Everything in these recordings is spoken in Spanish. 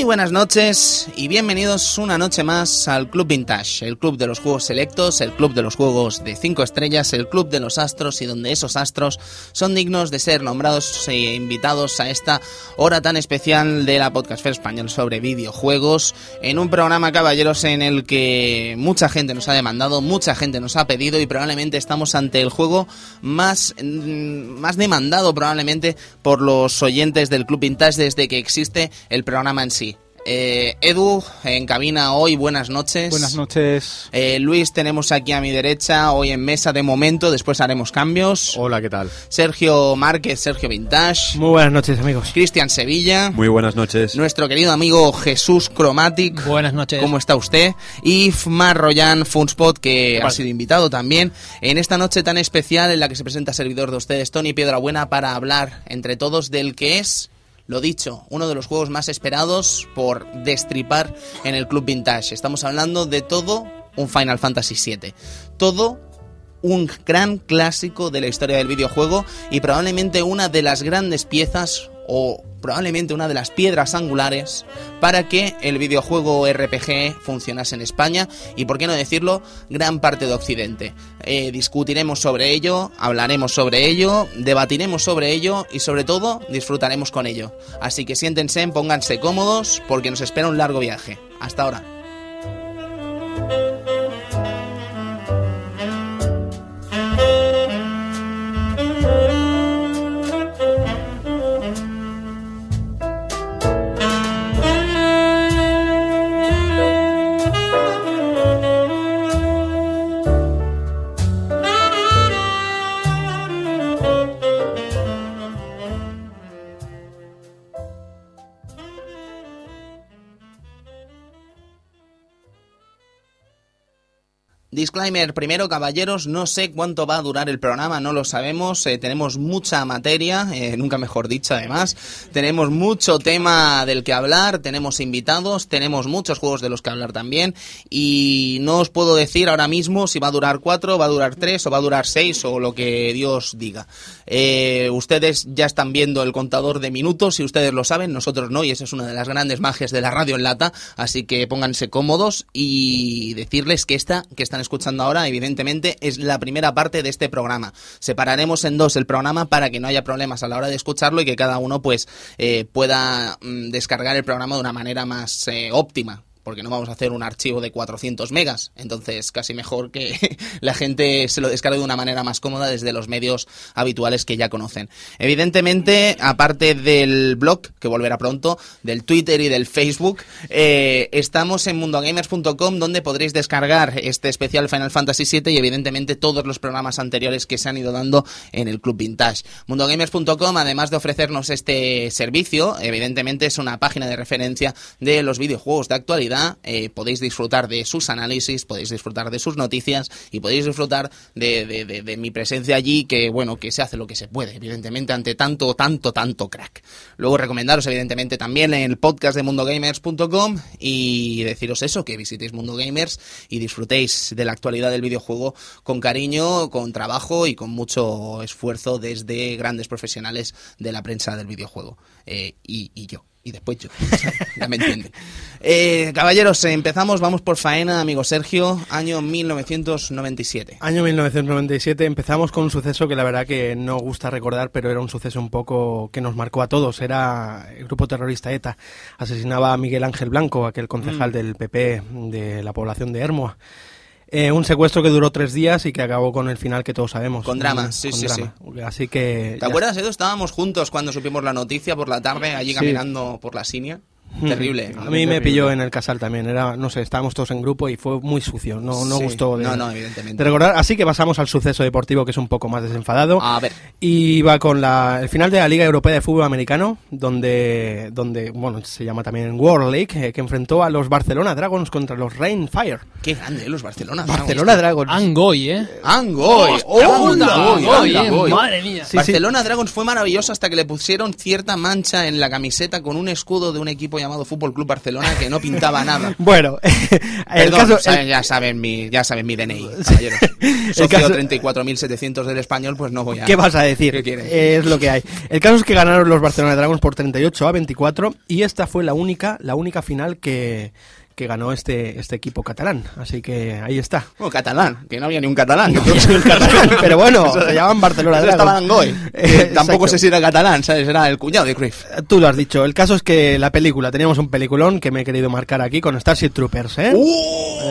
Muy buenas noches y bienvenidos una noche más al Club Vintage, el club de los juegos selectos, el club de los juegos de 5 estrellas, el club de los astros y donde esos astros son dignos de ser nombrados e invitados a esta hora tan especial de la Podcast Fair Español sobre videojuegos, en un programa caballeros en el que mucha gente nos ha demandado, mucha gente nos ha pedido y probablemente estamos ante el juego más, mm, más demandado probablemente por los oyentes del Club Vintage desde que existe el programa en sí. Eh, Edu, en cabina hoy, buenas noches. Buenas noches. Eh, Luis, tenemos aquí a mi derecha, hoy en mesa de momento, después haremos cambios. Hola, ¿qué tal? Sergio Márquez, Sergio Vintage. Muy buenas noches, amigos. Cristian Sevilla. Muy buenas noches. Nuestro querido amigo Jesús Chromatic. Buenas noches. ¿Cómo está usted? Y Fmar Royan Funspot, que ha sido invitado también en esta noche tan especial en la que se presenta servidor de ustedes, Tony Piedrabuena, para hablar entre todos del que es lo dicho, uno de los juegos más esperados por destripar en el Club Vintage. Estamos hablando de todo un Final Fantasy VII. Todo un gran clásico de la historia del videojuego y probablemente una de las grandes piezas o probablemente una de las piedras angulares para que el videojuego RPG funcionase en España y, por qué no decirlo, gran parte de Occidente. Eh, discutiremos sobre ello, hablaremos sobre ello, debatiremos sobre ello y, sobre todo, disfrutaremos con ello. Así que siéntense, pónganse cómodos porque nos espera un largo viaje. Hasta ahora. Disclaimer, primero caballeros, no sé cuánto va a durar el programa, no lo sabemos, eh, tenemos mucha materia, eh, nunca mejor dicho además, tenemos mucho tema del que hablar, tenemos invitados, tenemos muchos juegos de los que hablar también y no os puedo decir ahora mismo si va a durar cuatro, va a durar tres o va a durar seis o lo que Dios diga. Eh, ustedes ya están viendo el contador de minutos y ustedes lo saben, nosotros no y esa es una de las grandes magias de la radio en lata, así que pónganse cómodos y decirles que esta, que están escuchando ahora, evidentemente, es la primera parte de este programa. Separaremos en dos el programa para que no haya problemas a la hora de escucharlo y que cada uno pues eh, pueda mm, descargar el programa de una manera más eh, óptima porque no vamos a hacer un archivo de 400 megas, entonces casi mejor que la gente se lo descargue de una manera más cómoda desde los medios habituales que ya conocen. Evidentemente, aparte del blog, que volverá pronto, del Twitter y del Facebook, eh, estamos en mundogamers.com donde podréis descargar este especial Final Fantasy VII y evidentemente todos los programas anteriores que se han ido dando en el Club Vintage. Mundogamers.com, además de ofrecernos este servicio, evidentemente es una página de referencia de los videojuegos de actualidad eh, podéis disfrutar de sus análisis, podéis disfrutar de sus noticias y podéis disfrutar de, mi presencia allí, que bueno, que se hace lo que se puede, evidentemente, ante tanto, tanto, tanto crack. Luego recomendaros, evidentemente, también el podcast de mundogamers.com y deciros eso, que visitéis Mundo Gamers y disfrutéis de la actualidad del videojuego con cariño, con trabajo y con mucho esfuerzo desde grandes profesionales de la prensa del videojuego. Eh, y yo y después yo. ya me entienden. Eh, caballeros, empezamos, vamos por faena, amigo Sergio, año 1997. Año 1997 empezamos con un suceso que la verdad que no gusta recordar, pero era un suceso un poco que nos marcó a todos. Era el grupo terrorista ETA. Asesinaba a Miguel Ángel Blanco, aquel concejal mm. del PP de la población de Hermoa. Eh, un secuestro que duró tres días y que acabó con el final que todos sabemos. Con drama, sí, con sí, drama. sí. Así que... ¿Te acuerdas, Edu? Estábamos juntos cuando supimos la noticia por la tarde, allí caminando sí. por la Sinia. Terrible. A mí me pilló en el casal también. Era, no sé, estábamos todos en grupo y fue muy sucio. No, no sí. gustó de, no, no, evidentemente. de recordar. Así que pasamos al suceso deportivo que es un poco más desenfadado. A ver. Y va con la, el final de la Liga Europea de Fútbol Americano, donde, donde bueno, se llama también World League, eh, que enfrentó a los Barcelona Dragons contra los Rainfire. Qué grande, eh, los Barcelona Dragons. Barcelona Dragons. Angoy, ¿eh? Angoy. ¡Oh! Boy. madre mía. Sí, Barcelona Dragons fue maravilloso hasta que le pusieron cierta mancha en la camiseta con un escudo de un equipo llamado Fútbol Club Barcelona que no pintaba nada. Bueno, el Perdón, caso... el- ya saben mi ya saben mi DNI, caballeros. Socio caso- 34.700 del español, pues no voy a ¿Qué vas a decir? Es lo que hay. El caso es que ganaron los Barcelona Dragons por 38 a 24 y esta fue la única, la única final que, que ganó este, este equipo catalán. Así que ahí está. Bueno, catalán, que no había ni un catalán. Pero bueno, se llaman Barcelona estaba. Eh, Tampoco sé si era catalán, ¿sabes? Era el cuñado de Cruyff. Tú lo has dicho. El caso es que la película, teníamos un peliculón que me he querido marcar aquí con Starship Troopers, ¿eh?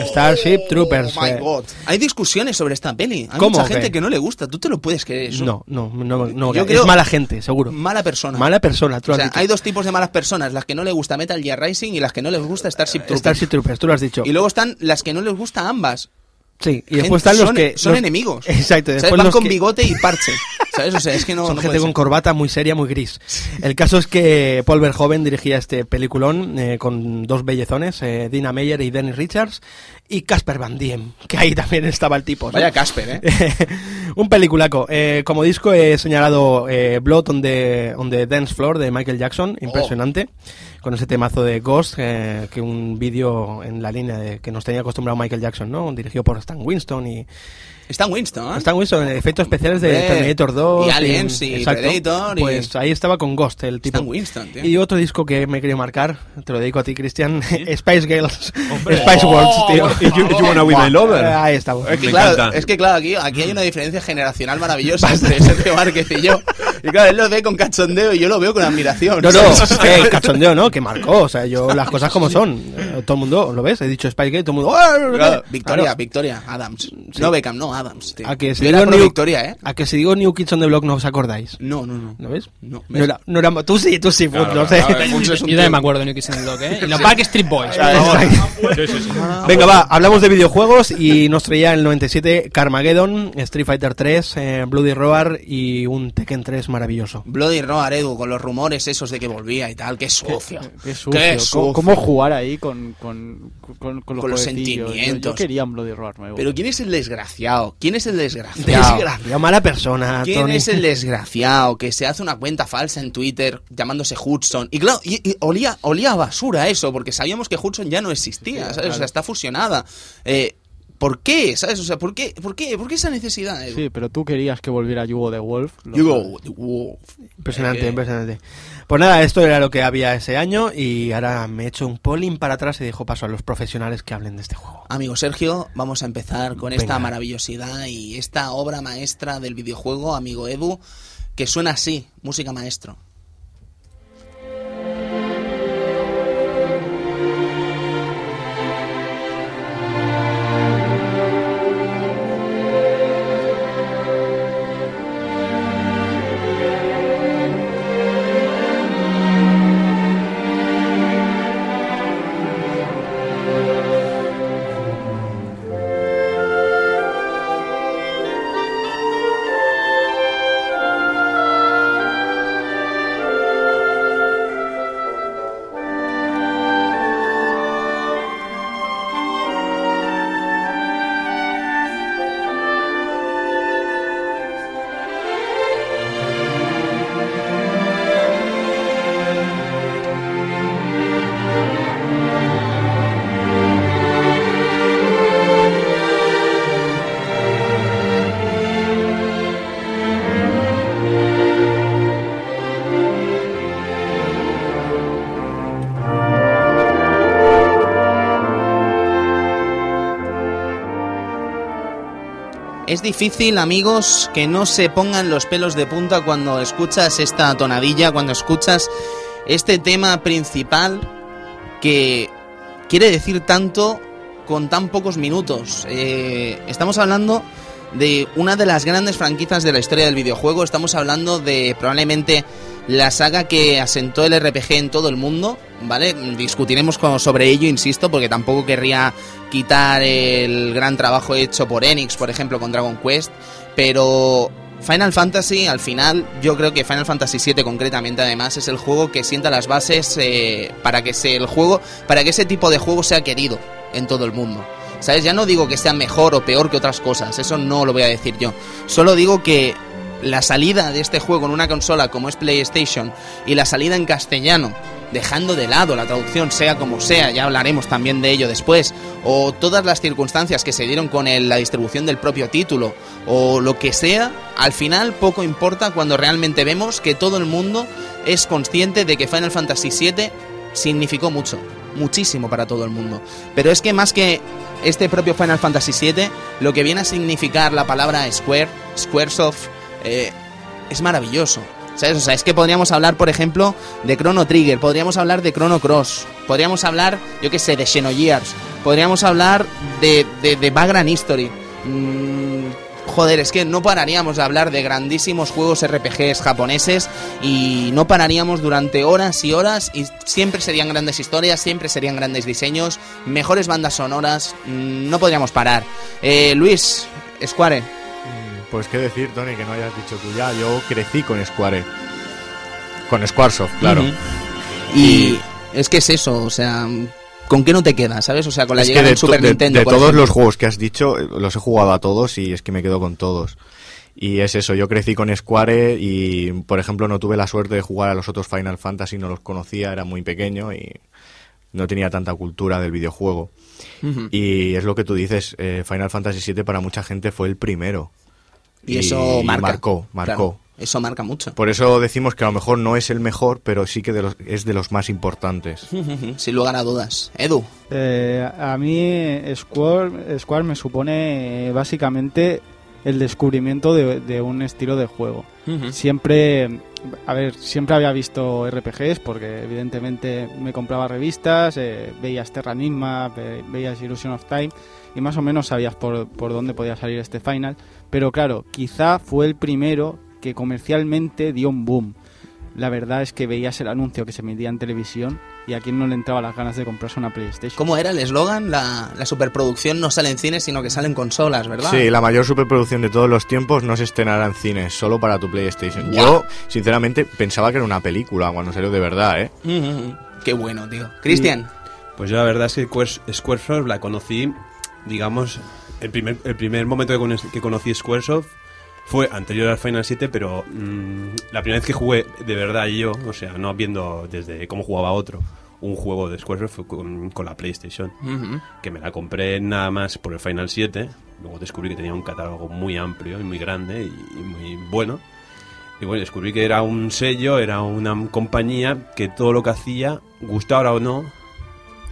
Starship Troopers, Oh my eh. God. Hay discusiones sobre esta peli. Hay ¿Cómo, mucha gente que no le gusta. ¿Tú te lo puedes creer eso? No, no, no, no. Yo es creo- mala gente, seguro. Mala persona. Mala persona, tú O has dicho. hay dos tipos de malas personas, las que no le gusta Metal Gear Rising y las que no les gusta Starship Troopers. Starship Troopers, tú lo has dicho. Y luego están las que no les gusta ambas. Sí, y después están los son, que... son los- enemigos. Exacto, ¿Sabes? después Van los con que- bigote y parche. ¿Sabes? O sea, es que no, Son no gente con ser. corbata muy seria, muy gris. El caso es que Paul Verhoeven dirigía este peliculón eh, con dos bellezones, eh, Dina Meyer y Dennis Richards, y Casper Van Diem, que ahí también estaba el tipo. ¿no? Vaya Casper, ¿eh? Un peliculaco. Eh, como disco he señalado eh, Blood on the, on the Dance Floor de Michael Jackson, impresionante, con ese temazo de Ghost, eh, que un vídeo en la línea de, que nos tenía acostumbrado Michael Jackson, ¿no? Dirigido por Stan Winston y... Stan Winston, ¿eh? Stan Winston, efectos especiales de Hombre, Terminator 2. y Aliens, y Predator, y- Pues ahí estaba con Ghost, el tipo. Stan Winston, tío. Y otro disco que me quería marcar, te lo dedico a ti, Cristian, Spice Girls, Spice Worlds, tío. Y you, you wanna be my lover. Ahí estamos. Es que, claro, es que claro, aquí, aquí hay una diferencia generacional maravillosa entre Sergio Márquez y yo. Y claro, él lo ve con cachondeo y yo lo veo con admiración. No, no, eh, cachondeo, ¿no? Que marcó, o sea, yo las cosas como son. Eh, Todo el mundo, ¿lo ves? He dicho Girls, todo el mundo... Claro, Victoria. Victoria, Adams. No Beckham, no, Adams. Tío. A que si Yo era digo New, Victoria, ¿eh? A que si digo New Kids on the Block no os acordáis. No, no, no. ¿Lo ves? No. No era, no era- tú sí, tú sí, Fud, no sé. Yo también me acuerdo de New Kids on the Block, ¿eh? Y Boys. Sí, sí, sí. Venga, va, hablamos de videojuegos y nos traía el 97 Carmageddon, Street Fighter 3, eh, Bloody Roar y un Tekken 3 maravilloso. Bloody Roar, Edu, con los rumores esos de que volvía y tal. Qué sucio. Qué sucio. Qué ¿Cómo, sucio. cómo jugar ahí con, con, con, con los, Con los jueguecillos? Yo- sentimientos. Yo, quería un Bloody Roar nuevo. Pero ¿quién es el desgraciado? ¿Quién es el desgraciado? Desgracia, mala persona, ¿Quién Tony. es el desgraciado que se hace una cuenta falsa en Twitter llamándose Hudson? Y claro, y, y olía, olía a basura eso, porque sabíamos que Hudson ya no existía, ¿sabes? O sea, está fusionada. Eh, ¿Por qué? ¿Sabes? O sea, ¿por qué? ¿Por qué? ¿Por qué esa necesidad? Edu? Sí, pero tú querías que volviera Yugo de Wolf. lo You sabes. go, the wolf. Impresionante, Eh, impresionante. Pues nada, esto era lo que había ese año y ahora me he hecho un polling para atrás y dejo paso a los profesionales que hablen de este juego. Amigo Sergio, vamos a empezar con esta maravillosidad y esta obra maestra del videojuego, amigo Edu, que suena así, música maestro. Es difícil, amigos, que no se pongan los pelos de punta cuando escuchas esta tonadilla, cuando escuchas este tema principal que quiere decir tanto con tan pocos minutos. Eh, estamos hablando de una de las grandes franquicias de la historia del videojuego. Estamos hablando de probablemente la saga que asentó el RPG en todo el mundo, ¿vale? Discutiremos con- sobre ello, insisto, porque tampoco querría quitar el gran trabajo hecho por Enix, por ejemplo, con Dragon Quest, pero Final Fantasy, al final, yo creo que Final Fantasy VII concretamente, además, es el juego que sienta las bases eh, para que se, el juego, para que ese tipo de juego sea querido en todo el mundo. ¿Sabes? Ya no digo que sea mejor o peor que otras cosas, eso no lo voy a decir yo. Solo digo que la salida de este juego en una consola como es PlayStation y la salida en castellano, dejando de lado la traducción sea como sea, ya hablaremos también de ello después, o todas las circunstancias que se dieron con el- la distribución del propio título, o lo que sea, al final poco importa cuando realmente vemos que todo el mundo es consciente de que Final Fantasy VII significó mucho, muchísimo para todo el mundo. Pero es que más que este propio Final Fantasy VII, lo que viene a significar la palabra Square, Squaresoft, eh, es maravilloso. ¿Sabes? O sea, es que podríamos hablar, por ejemplo, de Chrono Trigger, podríamos hablar de Chrono Cross, podríamos hablar, yo qué sé, de Xenogears, podríamos hablar de, de, de Background History. Mm, joder, es que no pararíamos de hablar de grandísimos juegos RPGs japoneses y no pararíamos durante horas y horas y siempre serían grandes historias, siempre serían grandes diseños, mejores bandas sonoras, mm, no podríamos parar. Eh, Luis, Square, Pues qué decir, Tony, que no hayas dicho tú ya. Yo crecí con Square. Con Squaresoft, claro. Y es que es eso, o sea, ¿con qué no te quedas, sabes? O sea, con la llegada de, del Super de- Nintendo. de todos ejemplo. los juegos que has dicho, eh, los he jugado a todos y es que me quedo con todos. Y es eso, yo crecí con Square y, por ejemplo, no tuve la suerte de jugar a los otros Final Fantasy, no los conocía, era muy pequeño y no tenía tanta cultura del videojuego. Y es lo que tú dices, eh, Final Fantasy VII para mucha gente fue el primero. Y eso marca. marcó, marcó. Claro, eso marca mucho. Por eso decimos que a lo mejor no es el mejor, pero sí que de los- es de los más importantes. Sin lugar a dudas. Edu. Eh, a mí Square, Square me supone eh, básicamente el descubrimiento de, de un estilo de juego. Siempre, a ver, siempre había visto RPGs porque evidentemente me compraba revistas, eh, veías Terra Enigma, ve- veías Illusion of Time y más o menos sabías por, por dónde podía salir este final. Pero claro, quizá fue el primero que comercialmente dio un boom. La verdad es que veías el anuncio que se emitía en televisión y a quien no le entraba las ganas de comprarse una PlayStation. ¿Cómo era el eslogan? La, la superproducción no sale en cines, sino que sale en consolas, ¿verdad? Sí, la mayor superproducción de todos los tiempos no se estrenará en cines, solo para tu PlayStation. Yo, sinceramente, pensaba que era una película cuando salió de verdad, ¿eh? Ujú. Qué bueno, tío. Cristian. Pues yo la verdad es que Square- Squaresoft la conocí, digamos, el primer, el primer momento que, cono- que conocí Squaresoft fue anterior al Final 7, pero mm, la primera vez que jugué de verdad yo, o sea, no viendo desde cómo jugaba otro, un juego de Squaresoft fue con, con la PlayStation, Ujú. que me la compré nada más por el Final 7, luego descubrí que tenía un catálogo muy amplio y muy grande y, y muy bueno. Y bueno, descubrí que era un sello, era una compañía que todo lo que hacía, gustara o no,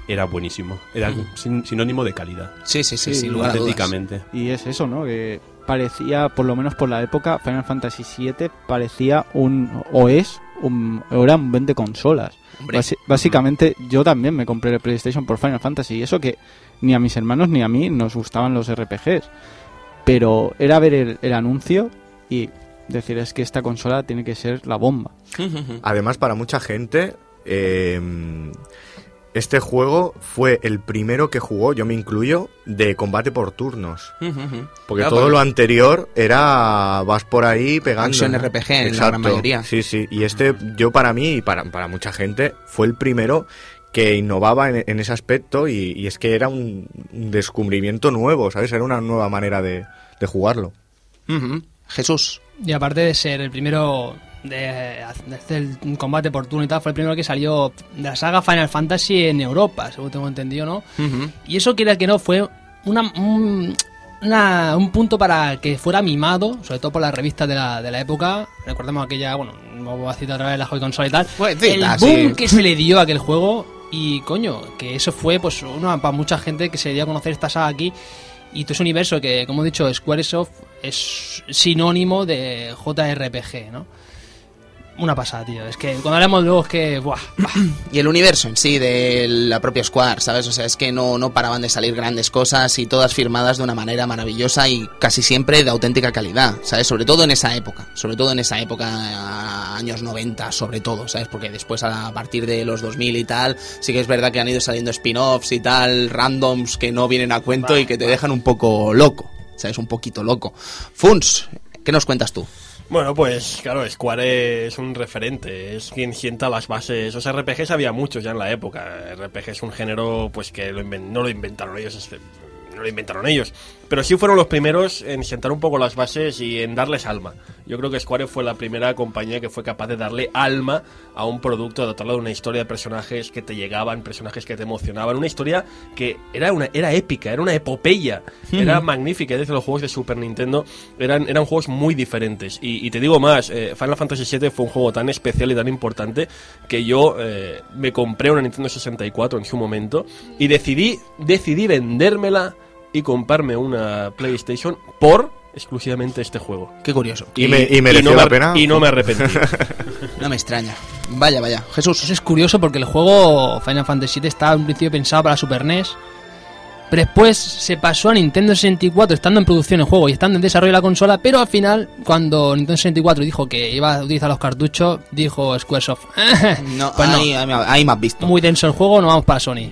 era buenísimo. Era sin- sinónimo de calidad. Sí, sí, sí, Sí, sin lugar a dudas. auténticamente. Y es eso, ¿no? Que parecía, por lo menos por la época, Final Fantasy VII parecía un, o es, un, o era un vende consolas. Hombre. Basi- básicamente yo también me compré el PlayStation por Final Fantasy y eso que ni a mis hermanos ni a mí nos gustaban los RPGs. Pero era ver el, el anuncio y decir es que esta consola tiene que ser la bomba. Además, para mucha gente, eh, este juego fue el primero que jugó, yo me incluyo, de combate por turnos. Porque Claro, todo porque- lo anterior era vas por ahí pegando. Action ¿no? RPG en la gran mayoría. Sí, sí. Y este, yo para mí y para, para mucha gente, fue el primero que innovaba en, en ese aspecto y, y es que era un, un descubrimiento nuevo, ¿sabes? Era una nueva manera de, de jugarlo. Jesús. Y aparte de ser el primero de, hacer el combate por turno y tal, fue el primero que salió de la saga Final Fantasy en Europa, según tengo entendido, ¿no? Y eso, quiera que no, fue una, un, una- un punto para que fuera mimado, sobre todo por las revistas de la, de la época. Recordemos aquella, bueno, no voy a citar otra vez la Joy Console y tal. Pues, el boom sí. que se le dio a aquel juego. Y coño, que eso fue pues una para mucha gente que se dio a conocer esta saga aquí. Y todo ese universo que, como he dicho, Squaresoft es sinónimo de JRPG, ¿no? Una pasada, tío. Es que cuando hablamos luego es que. Buah, buah. Y el universo en sí de la propia Square, ¿sabes? O sea, es que no, no paraban de salir grandes cosas y todas firmadas de una manera maravillosa y casi siempre de auténtica calidad, ¿sabes? Sobre todo en esa época, sobre todo en esa época, años 90, sobre todo, ¿sabes? Porque después a partir de los 2000 y tal, sí que es verdad que han ido saliendo spin-offs y tal, randoms que no vienen a cuento y que te dejan un poco loco, ¿sabes? Un poquito loco. Funs, ¿qué nos cuentas tú? Bueno, pues claro, Square es un referente, es quien sienta las bases. O sea, RPGs había muchos ya en la época. RPG es un género pues que lo no lo inventaron ellos, es- no lo inventaron ellos. Pero sí fueron los primeros en sentar un poco las bases y en darles alma. Yo creo que Square fue la primera compañía que fue capaz de darle alma a un producto, de dotarlo de una historia de personajes que te llegaban, personajes que te emocionaban, una historia que era una era épica, era una epopeya, era magnífica. Desde los juegos de Super Nintendo eran, eran juegos muy diferentes. Y, y te digo más, eh, Final Fantasy VII fue un juego tan especial y tan importante que yo eh, me compré una Nintendo 64 en su momento y decidí, decidí vendérmela y comprarme una PlayStation por exclusivamente este juego. Qué curioso. ¿Y, me, y mereció no la me, pena? Y no me arrepentí. No me extraña. Vaya, vaya. Jesús. Eso es curioso porque el juego Final Fantasy VII estaba en principio pensado para Super NES. Pero después se pasó a Nintendo 64 estando en producción el juego y estando en desarrollo de la consola. Pero al final, cuando Nintendo 64 dijo que iba a utilizar los cartuchos, dijo Squaresoft. No, pues no. ahí, ahí, ahí me has visto. Muy denso el juego, no vamos para Sony.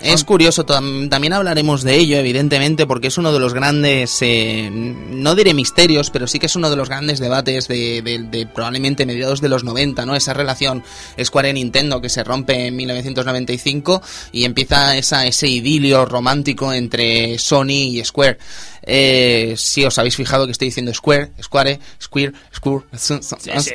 Es curioso, tam- también hablaremos de ello, evidentemente, porque es uno de los grandes, eh, no diré misterios, pero sí que es uno de los grandes debates de, de- de probablemente mediados de los 90, ¿no? Esa relación Square-Nintendo que se rompe en 1995 y empieza esa, ese idilio romántico entre Sony y Square. Eh, si os habéis fijado que estoy diciendo Square, Square, Square, Square,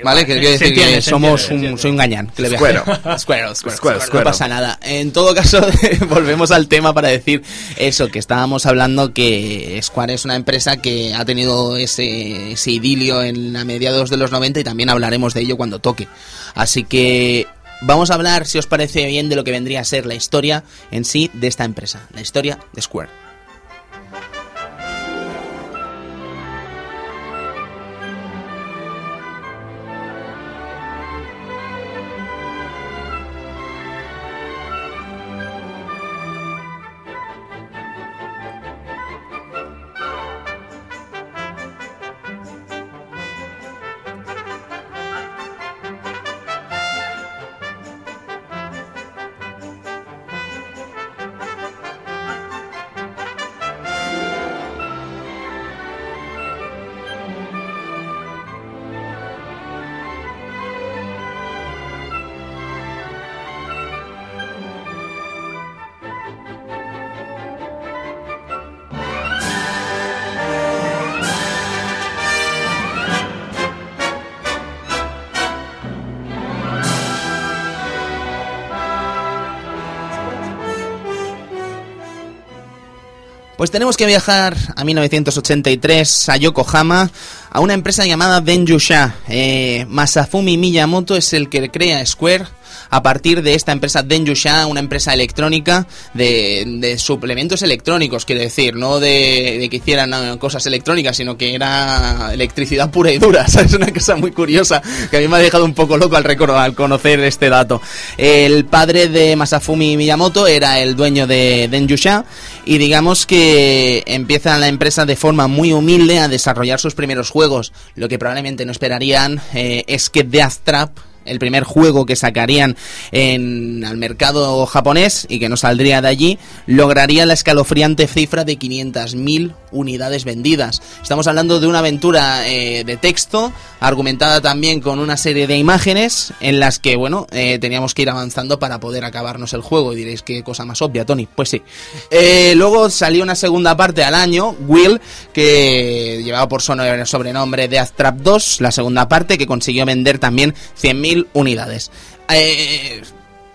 ¿vale? Que quiero Se decir que somos un, soy un gañán. Que le Square. Square, Square, Square, Square, Square. No pasa nada. En todo caso, volvemos al tema para decir eso, que estábamos hablando que Square es una empresa que ha tenido ese, ese idilio en a mediados de los 90 y también hablaremos de ello cuando toque. Así que vamos a hablar, si os parece bien, de lo que vendría a ser la historia en sí de esta empresa, la historia de Square. Pues tenemos que viajar a 1983 a Yokohama a una empresa llamada Denjusha. Eh, Masafumi Miyamoto es el que crea Square a partir de esta empresa Denjusha, una empresa electrónica de, suplementos electrónicos, quiero decir, no de, de que hicieran eh, cosas electrónicas, sino que era electricidad pura y dura. Es una cosa muy curiosa que a mí me ha dejado un poco loco al, recor- al conocer este dato. El padre de Masafumi Miyamoto era el dueño de Denjusha y digamos que empieza la empresa de forma muy humilde a desarrollar sus primeros juegos. Lo que probablemente no esperarían eh, es que Death Trap el primer juego que sacarían en al mercado japonés y que no saldría de allí, lograría la escalofriante cifra de 500.000 unidades vendidas. Estamos hablando de una aventura eh, de texto, argumentada también con una serie de imágenes en las que, bueno, eh, teníamos que ir avanzando para poder acabarnos el juego. Y diréis, qué cosa más obvia, Tony. Pues sí. Eh, luego salió una segunda parte al año, Will, que llevaba por sobrenombre Death Trap 2, la segunda parte, que consiguió vender también 100.000 unidades. Eh,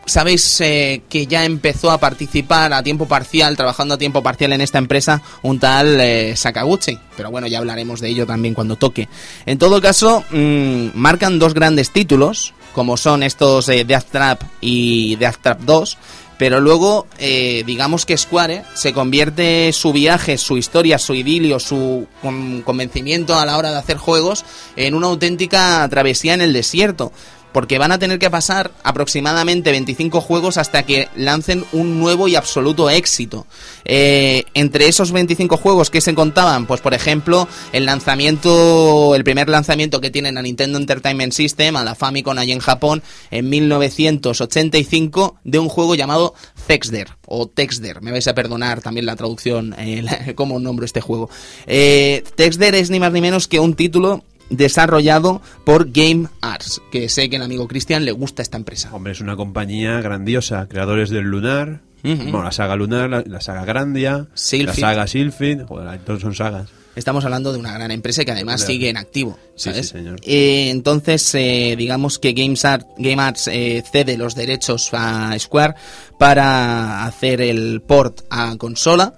Sabéis eh, que ya empezó a participar a tiempo parcial, trabajando a tiempo parcial en esta empresa, un tal eh, Sakaguchi. Pero bueno, ya hablaremos de ello también cuando toque. En todo caso, mm, marcan dos grandes títulos, como son estos eh, Death Trap y Death Trap 2. Pero luego, digamos que Square se convierte su viaje, su historia, su idilio, su con- convencimiento a la hora de hacer juegos en una auténtica travesía en el desierto porque van a tener que pasar aproximadamente 25 juegos hasta que lancen un nuevo y absoluto éxito. Eh, entre esos 25 juegos que se contaban, pues por ejemplo, el lanzamiento, el primer lanzamiento que tienen a Nintendo Entertainment System, a la Famicom allí en Japón, en 1985, de un juego llamado Texder, o Texder, me vais a perdonar también la traducción, eh, cómo nombro este juego. Eh, Texder es ni más ni menos que un título desarrollado por Game Arts, que sé que el amigo Cristian le gusta esta empresa. Hombre, es una compañía grandiosa, creadores del Lunar. Bueno, la saga Lunar, la, la saga Grandia, la saga Sylphid, joder, todos son sagas. Estamos hablando de una gran empresa que además Claro. sigue en activo, Sí, ¿sabes? sí, señor. Eh, entonces, eh, digamos que Games Art- Game Arts eh, cede los derechos a Square para hacer el port a consola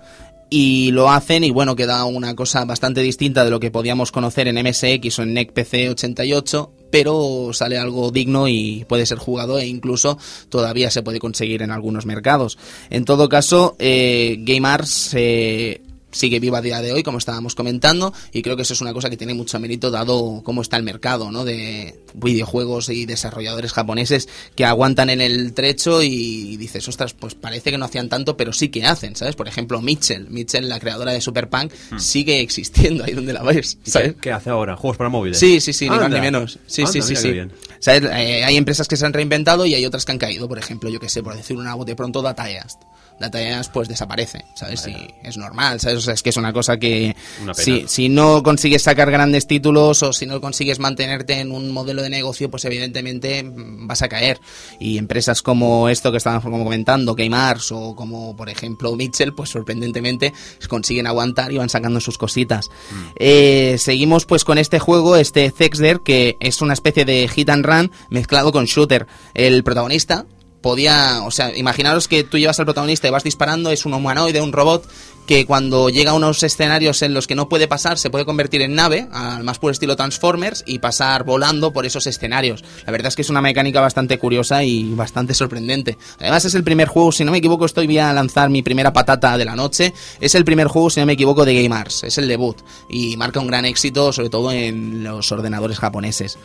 y lo hacen y bueno, queda una cosa bastante distinta de lo que podíamos conocer en MSX o en NEC PC 88, pero sale algo digno y puede ser jugado e incluso todavía se puede conseguir en algunos mercados. En todo caso, eh, Game Arts eh, sigue viva a día de hoy, como estábamos comentando, y creo que eso es una cosa que tiene mucho mérito dado cómo está el mercado, ¿no? De videojuegos y desarrolladores japoneses que aguantan en el trecho y dices, ostras, pues parece que no hacían tanto, pero sí que hacen, ¿sabes? Por ejemplo, Mitchell, Mitchell, la creadora de Super Punk, sigue existiendo ahí donde la ves, ¿Y ¿sabes? qué, hace ahora? ¿Juegos para móviles? Sí, sí, sí, ni más ni menos. Sí, sí, Anda, sí, sí. bien. ¿Sabes? Eh, hay empresas que se han reinventado y hay otras que han caído. Por ejemplo, yo que sé, por decir una de pronto Datayast. Datayast pues desaparece, ¿sabes? Y es normal, ¿sabes? O sea, es que es una cosa que Una si, si no consigues sacar grandes títulos o si no consigues mantenerte en un modelo de negocio, pues evidentemente mm, vas a caer. Y empresas como esto que estábamos comentando, Game Arts o como por ejemplo Mitchell, pues sorprendentemente consiguen aguantar y van sacando sus cositas. Eh, seguimos pues con este juego, este Zexder, que es una especie de hit and run mezclado con shooter. El protagonista podía, o sea, imaginaros que tú llevas al protagonista y vas disparando, es un humanoide, un robot que cuando llega a unos escenarios en los que no puede pasar, se puede convertir en nave, al más puro estilo Transformers, y pasar volando por esos escenarios. La verdad es que es una mecánica bastante curiosa y bastante sorprendente. Además es el primer juego, si no me equivoco, estoy voy a lanzar mi primera patata de la noche, es el primer juego, si no me equivoco, de Game Arts, es el debut, y marca un gran éxito, sobre todo en los ordenadores japoneses.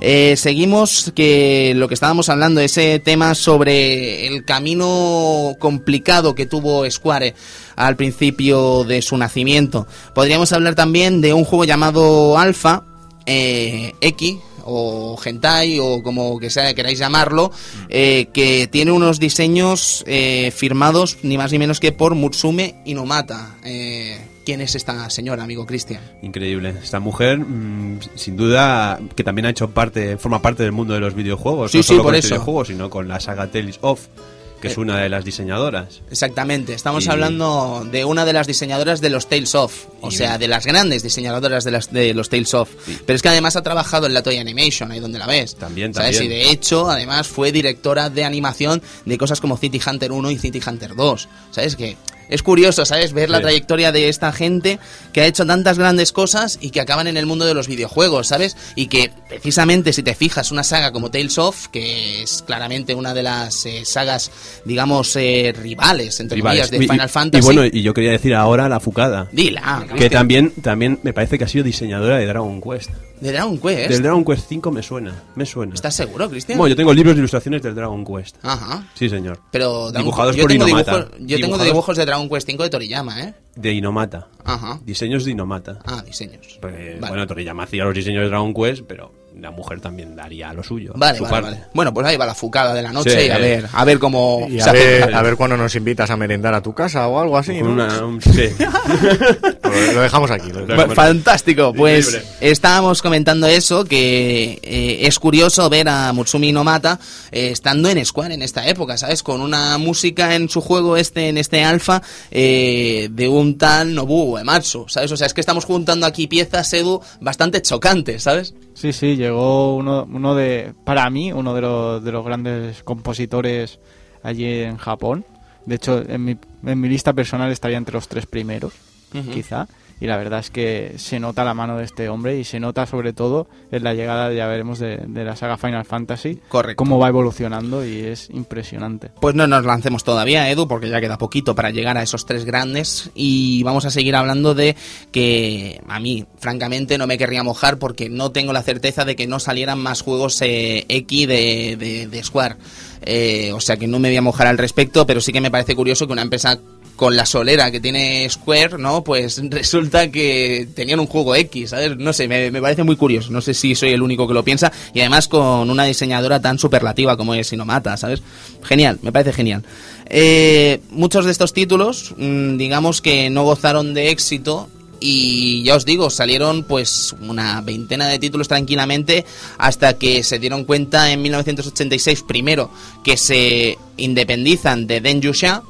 Eh, seguimos que lo que estábamos hablando, ese tema sobre el camino complicado que tuvo Square al principio de su nacimiento. Podríamos hablar también de un juego llamado Alpha eh, X o Hentai o como que sea queráis llamarlo, eh, que tiene unos diseños eh, firmados ni más ni menos que por Mutsume Inomata. Eh, ¿Quién es esta señora, amigo Cristian? Increíble. Esta mujer, mm, sin duda, que también ha hecho parte, forma parte del mundo de los videojuegos. Sí, no sí, solo por con eso. este videojuego, sino con la saga Tales of, que es una de las diseñadoras. Exactamente, estamos Y- hablando de una de las diseñadoras de los Tales of, o Y- sea, de las grandes diseñadoras de, las, de los Tales of. Pero es que además ha trabajado en la Toy Animation, ahí donde la ves. También, ¿sabes? también. Y de hecho, además fue directora de animación de cosas como City Hunter 1 y City Hunter 2. ¿Sabes? Que es curioso, ¿sabes? Ver la Sí. trayectoria de esta gente que ha hecho tantas grandes cosas y que acaban en el mundo de los videojuegos, ¿sabes? Y que precisamente si te fijas una saga como Tales of, que es claramente una de las eh, sagas, digamos, eh, rivales, entre Rivales. comillas, de Y- Final y, Fantasy. Y bueno, y yo quería decir ahora la Fucada. Dila, Que Cristian. también, también me parece que ha sido diseñadora de Dragon Quest. De Dragon Quest. Del Dragon Quest 5 me suena, me suena. ¿Estás seguro, Cristian? Bueno, yo tengo libros de ilustraciones del Dragon Quest. Ajá. Sí, señor. Pero Dragon- Dibujados yo por tengo Inomata. dibujos, yo tengo dibujos de Dragon Quest 5 de Toriyama, ¿eh? De Inomata. Ajá. Diseños de Inomata. Ah, diseños. Porque, Vale. Bueno, Toriyama hacía los diseños de Dragon Quest, pero la mujer también daría lo suyo. Vale, su vale, vale. Bueno, pues ahí va la fucada de la noche Sí, y a ver, a ver cómo Y a hace. ver, a ver cuándo nos invitas a merendar a tu casa o algo así. Con ¿no? una- un- sí. Lo, lo dejamos aquí. lo dejamos Fa- Fantástico, pues estábamos comentando eso, que eh, es curioso ver a Mutsumi Inomata eh, estando en Square en esta época, ¿sabes? Con una música en su juego este, en este alfa, eh, de un tal Nobuo Uematsu, ¿sabes? O sea, es que estamos juntando aquí piezas, Edu, bastante chocantes, ¿sabes? Sí, sí, llegó uno, uno de, para mí, uno de los, de los grandes compositores allí en Japón. De hecho, en mi, en mi lista personal estaría entre los tres primeros, quizá. Y la verdad es que se nota la mano de este hombre y se nota sobre todo en la llegada, ya veremos, de, de la saga Final Fantasy. Correcto. Cómo va evolucionando y es impresionante. Pues no nos lancemos todavía, Edu, porque ya queda poquito para llegar a esos tres grandes y vamos a seguir hablando de que a mí, francamente, no me querría mojar porque no tengo la certeza de que no salieran más juegos eh, X de, de- de Square. Eh, o sea que no me voy a mojar al respecto, pero sí que me parece curioso que una empresa con la solera que tiene Square, ¿no? Pues resulta que tenían un juego X, ¿sabes? No sé, me, parece muy curioso. No sé si soy el único que lo piensa. Y además con una diseñadora tan superlativa como es Inomata, ¿sabes? Genial, me parece genial. Eh, muchos de estos títulos, mm, digamos que no gozaron de éxito. Y ya os digo, salieron pues una veintena de títulos tranquilamente hasta que se dieron cuenta en 1986 primero que se independizan de Denjusha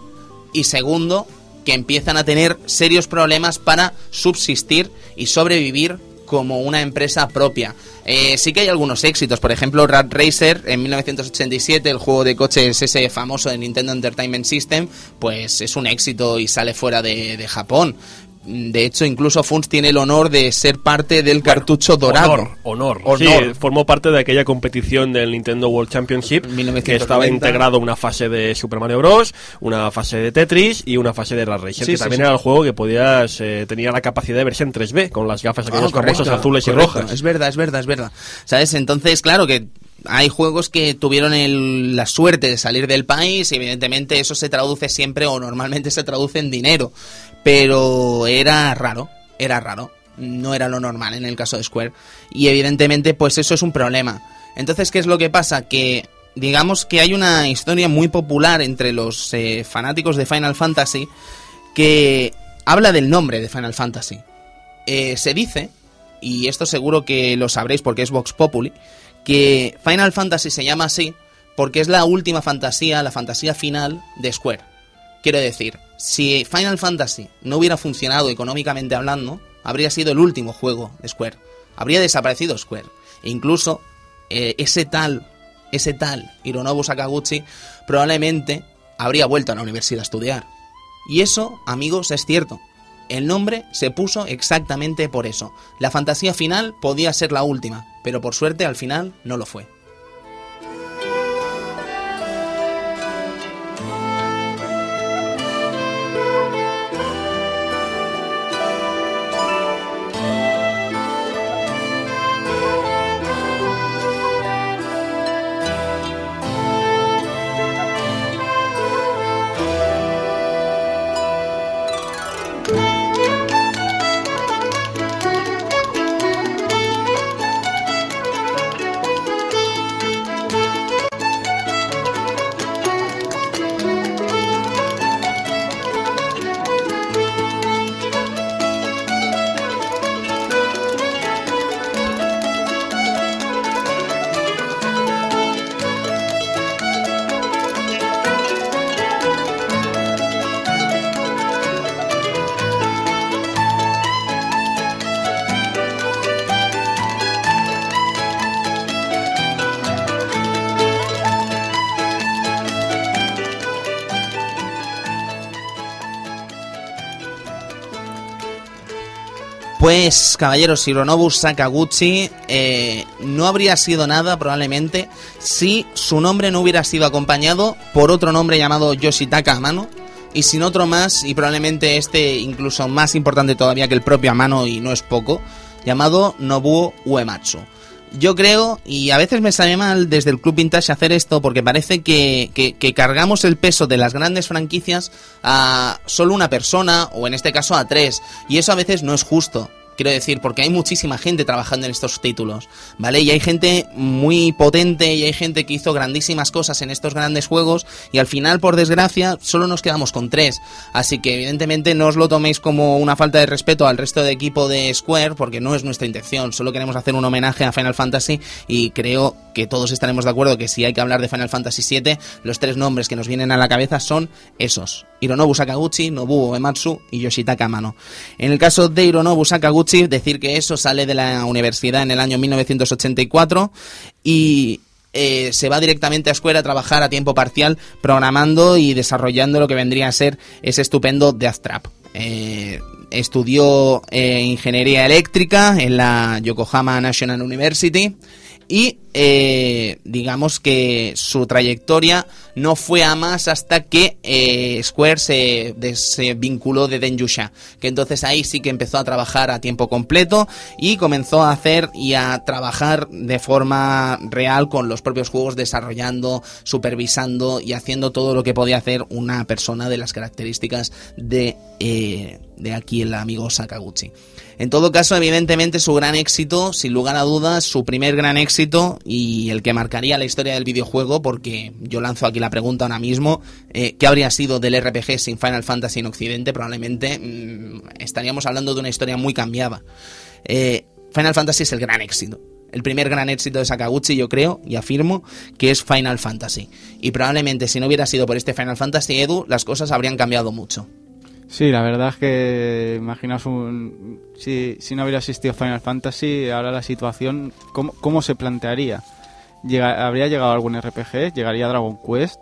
y segundo, que empiezan a tener serios problemas para subsistir y sobrevivir como una empresa propia. Eh, sí que hay algunos éxitos, por ejemplo, Rat Racer en 1987, el juego de coches ese famoso de Nintendo Entertainment System, pues es un éxito y sale fuera de Japón. De hecho, incluso Funs tiene el honor de ser parte del cartucho dorado. Honor, honor. Honor. Sí, formó parte de aquella competición del Nintendo World Championship 1990. que estaba integrado una fase de Super Mario Bros, una fase de Tetris y una fase de Rat Racer, Sí, que sí, también era el juego que podías eh, tenía la capacidad de verse en 3D con las gafas aquellas Ah, correcto, famosas azules correcto. y rojas. Es verdad, es verdad, es verdad. ¿Sabes? Entonces, claro que hay juegos que tuvieron la suerte de salir del país y evidentemente eso se traduce siempre o normalmente se traduce en dinero. Pero era raro, era raro. No era lo normal en el caso de Square. Y evidentemente pues eso es un problema. Entonces, ¿qué es lo que pasa? Que digamos que hay una historia muy popular entre los eh, fanáticos de Final Fantasy que habla del nombre de Final Fantasy. Eh, se dice, y esto seguro que lo sabréis porque es Vox Populi, que Final Fantasy se llama así porque es la última fantasía, la fantasía final de Square. Quiero decir, si Final Fantasy no hubiera funcionado económicamente hablando, habría sido el último juego de Square. Habría desaparecido Square. E incluso eh, ese tal, ese tal Hironobu Sakaguchi probablemente habría vuelto a la universidad a estudiar. Y eso, amigos, es cierto. El nombre se puso exactamente por eso. La fantasía final podía ser la última, pero por suerte al final no lo fue. Pues, caballeros, Hironobu Sakaguchi eh, no habría sido nada probablemente si su nombre no hubiera sido acompañado por otro nombre llamado Yoshitaka Amano y sin otro más, y probablemente este incluso más importante todavía que el propio Amano y no es poco, llamado Nobuo Uematsu. Yo creo, y a veces me sale mal desde el Club Vintage hacer esto, porque parece que- que cargamos el peso de las grandes franquicias a solo una persona, o en este caso a tres, y eso a veces no es justo. Quiero decir, porque hay muchísima gente trabajando en estos títulos, ¿vale? Y hay gente muy potente y hay gente que hizo grandísimas cosas en estos grandes juegos y al final, por desgracia, solo nos quedamos con tres. Así que evidentemente no os lo toméis como una falta de respeto al resto de equipo de Square, porque no es nuestra intención. Solo queremos hacer un homenaje a Final Fantasy y creo que todos estaremos de acuerdo que si hay que hablar de Final Fantasy VII, los tres nombres que nos vienen a la cabeza son esos. Hironobu Sakaguchi, Nobuo Uematsu y Yoshitaka Amano. En el caso de Hironobu Sakaguchi, decir que eso sale de la universidad en el año 1984 y eh, se va directamente a Square a trabajar a tiempo parcial programando y desarrollando lo que vendría a ser ese estupendo Death Trap. Eh, estudió eh, ingeniería eléctrica en la Yokohama National University y eh, digamos que su trayectoria no fue a más hasta que eh, Square se, se vinculó de Denjusha, que entonces ahí sí que empezó a trabajar a tiempo completo y comenzó a hacer y a trabajar de forma real con los propios juegos, desarrollando, supervisando y haciendo todo lo que podía hacer una persona de las características de, eh, de aquí el amigo Sakaguchi. En todo caso, evidentemente su gran éxito, sin lugar a dudas, su primer gran éxito y el que marcaría la historia del videojuego, porque yo lanzo aquí la pregunta ahora mismo, eh, ¿qué habría sido del RPG sin Final Fantasy en Occidente? Probablemente mm, estaríamos hablando de una historia muy cambiada. Eh, Final Fantasy es el gran éxito. el primer gran éxito de Sakaguchi, yo creo, y afirmo, que es Final Fantasy. Y probablemente si no hubiera sido por este Final Fantasy Edu, las cosas habrían cambiado mucho. Sí, la verdad es que imaginaos un, si, si no hubiera existido Final Fantasy, ahora la situación, ¿cómo, cómo se plantearía? Llega- ¿Habría llegado algún RPG? ¿Llegaría Dragon Quest?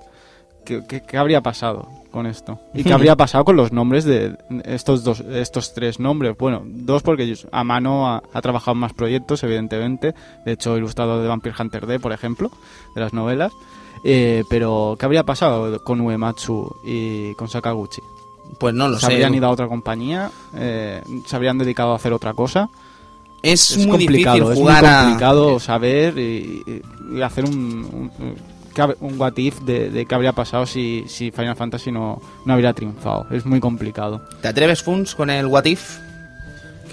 ¿Qué, qué- habría pasado con esto? ¿Y qué habría pasado con los nombres de estos dos, estos tres nombres? Bueno, dos porque a mano ha, trabajado en más proyectos, evidentemente. De hecho, ilustrador de Vampire Hunter D, por ejemplo, de las novelas. Eh, pero, ¿qué habría pasado con Uematsu y con Sakaguchi? Pues no lo ¿Se sé. habrían Edu. ido a otra compañía? Eh, ¿Se habrían dedicado a hacer otra cosa? Es, Es, muy complicado, difícil es muy jugar a... complicado saber y, hacer un, un, what if de, de qué habría pasado si, si Final Fantasy no, no hubiera triunfado. Es muy complicado. ¿Te atreves, Funs, con el What If?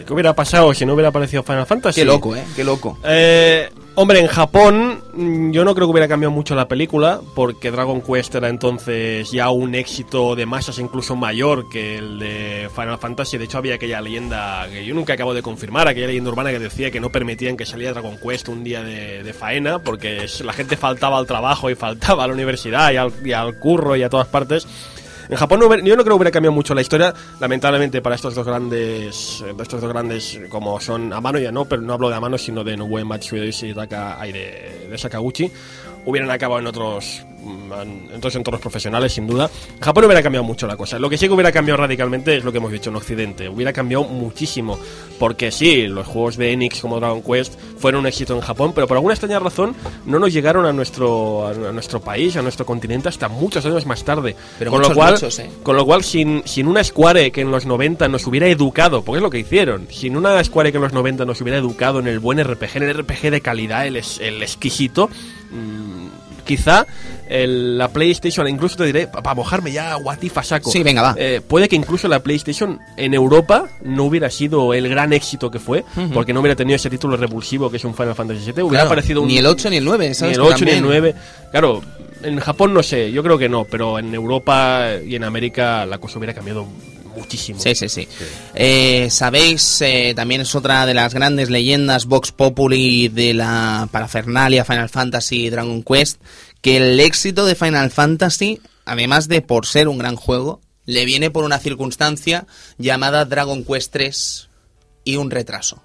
¿Qué, hubiera pasado si no hubiera aparecido Final Fantasy? Qué loco, ¿eh? Qué loco. Eh, hombre, en Japón mm, yo no creo que hubiera cambiado mucho la película, porque Dragon Quest era entonces ya un éxito de masas incluso mayor que el de Final Fantasy. De hecho, había aquella leyenda que yo nunca acabo de confirmar, aquella leyenda urbana que decía que no permitían que saliera Dragon Quest un día de, de faena, porque la gente faltaba al trabajo y faltaba a la universidad y al, y al curro y a todas partes. En Japón no hubiera- yo no creo que hubiera cambiado mucho la historia, lamentablemente para estos dos grandes, eh, estos dos grandes como son Amano ya no, pero no hablo de Amano sino de Nobuo Matsuda y Shitaka, ay, de Sakaguchi, hubieran acabado en otros, en otros entornos profesionales sin duda. En Japón hubiera cambiado mucho la cosa. Lo que sí que hubiera cambiado radicalmente es lo que hemos dicho en Occidente. Hubiera cambiado muchísimo, porque sí, los juegos de Enix como Dragon Quest fueron un éxito en Japón, pero por alguna extraña razón no nos llegaron a nuestro, a nuestro país, a nuestro continente hasta muchos años más tarde. Pero con muchos, lo cual, muchos, ¿eh? con lo cual, sin, sin una Square que en los 90 nos hubiera educado, porque es lo que hicieron, sin una Square que en los 90 nos hubiera educado en el buen RPG, en el RPG de calidad, el, el exquisito, mm, quizá el- la PlayStation, incluso te diré, para mojarme ya, what if a saco. Sí, venga, va. Eh, puede que incluso la PlayStation en Europa no hubiera sido el gran éxito que fue, porque no hubiera tenido ese título revulsivo que es un Final Fantasy VII. Hubiera Claro, parecido un, Ni el 8 ni el 9, ni ¿sabes? el Que 8 ni el también. 9. Claro, en Japón no sé, yo creo que no, pero en Europa y en América la cosa hubiera cambiado muchísimo. Sí, sí, sí. Eh, Sabéis, eh, también es otra de las grandes leyendas Vox Populi de la parafernalia Final Fantasy y Dragon Quest, que el éxito de Final Fantasy, además de por ser un gran juego, le viene por una circunstancia llamada Dragon Quest 3 y un retraso.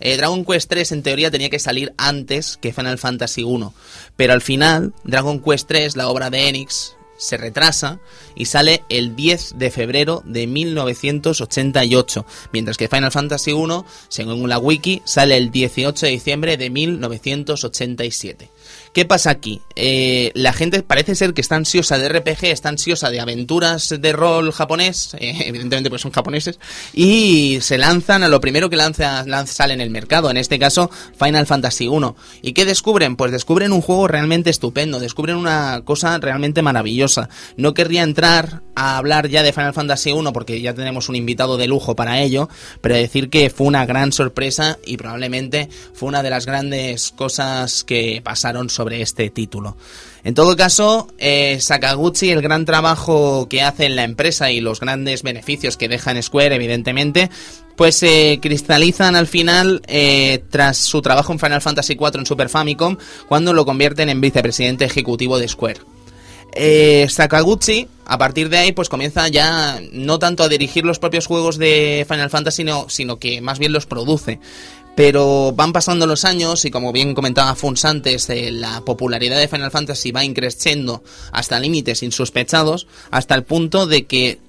Eh, Dragon Quest 3 en teoría tenía que salir antes que Final Fantasy 1, pero al final Dragon Quest 3, la obra de Enix, se retrasa y sale el 10 de febrero de 1988, mientras que Final Fantasy 1, según la wiki, sale el 18 de diciembre de 1987. ¿Qué pasa aquí? Eh, la gente parece ser que está ansiosa de RPG, está ansiosa de aventuras de rol japonés, eh, evidentemente pues son japoneses, y se lanzan a lo primero que lanza, sale en el mercado, en este caso Final Fantasy 1. ¿Y qué descubren? Pues descubren un juego realmente estupendo, descubren una cosa realmente maravillosa. No querría entrar a hablar ya de Final Fantasy 1 porque ya tenemos un invitado de lujo para ello, pero decir que fue una gran sorpresa y probablemente fue una de las grandes cosas que pasaron sobre este título. En todo caso, eh, Sakaguchi, el gran trabajo que hace en la empresa y los grandes beneficios que deja en Square, evidentemente, pues se cristalizan al final eh, tras su trabajo en Final Fantasy IV en Super Famicom, cuando lo convierten en vicepresidente ejecutivo de Square. Eh, Sakaguchi, a partir de ahí, pues comienza ya no tanto a dirigir los propios juegos de Final Fantasy, no, sino que más bien los produce. Pero van pasando los años y como bien comentaba Funs antes, eh, la popularidad de Final Fantasy va increciendo hasta límites insospechados, hasta el punto de que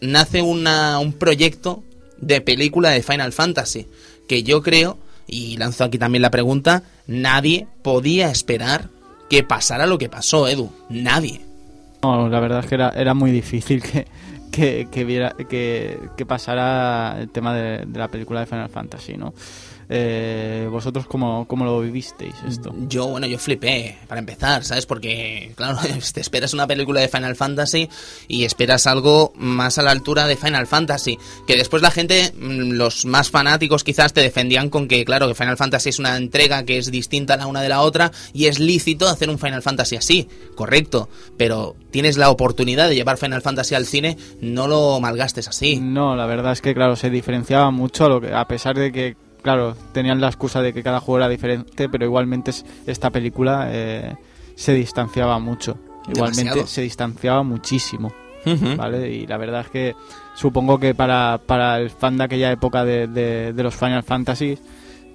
nace una, un proyecto de película de Final Fantasy, que yo creo, y lanzo aquí también la pregunta, nadie podía esperar que pasara lo que pasó, Edu. Nadie. No, la verdad es que era, era muy difícil que, que, que viera, que, pasara el tema de la película de Final Fantasy, ¿no? Eh, ¿Vosotros cómo, cómo lo vivisteis esto? Yo, bueno, yo flipé, para empezar, ¿sabes? Porque, claro, te esperas una película de Final Fantasy y esperas algo más a la altura de Final Fantasy. Que después la gente, mm, los más fanáticos quizás te defendían con que, claro, que Final Fantasy es una entrega que es distinta la una de la otra y es lícito hacer un Final Fantasy así, correcto. Pero tienes la oportunidad de llevar Final Fantasy al cine, no lo malgastes así. No, la verdad es que, claro, se diferenciaba mucho, a, lo que, a pesar de que claro, tenían la excusa de que cada juego era diferente, pero igualmente es- esta película eh, se distanciaba mucho. Igualmente Demasiado. se distanciaba muchísimo. ¿vale? Y la verdad es que supongo que para, para el fan de aquella época de, de- de los Final Fantasy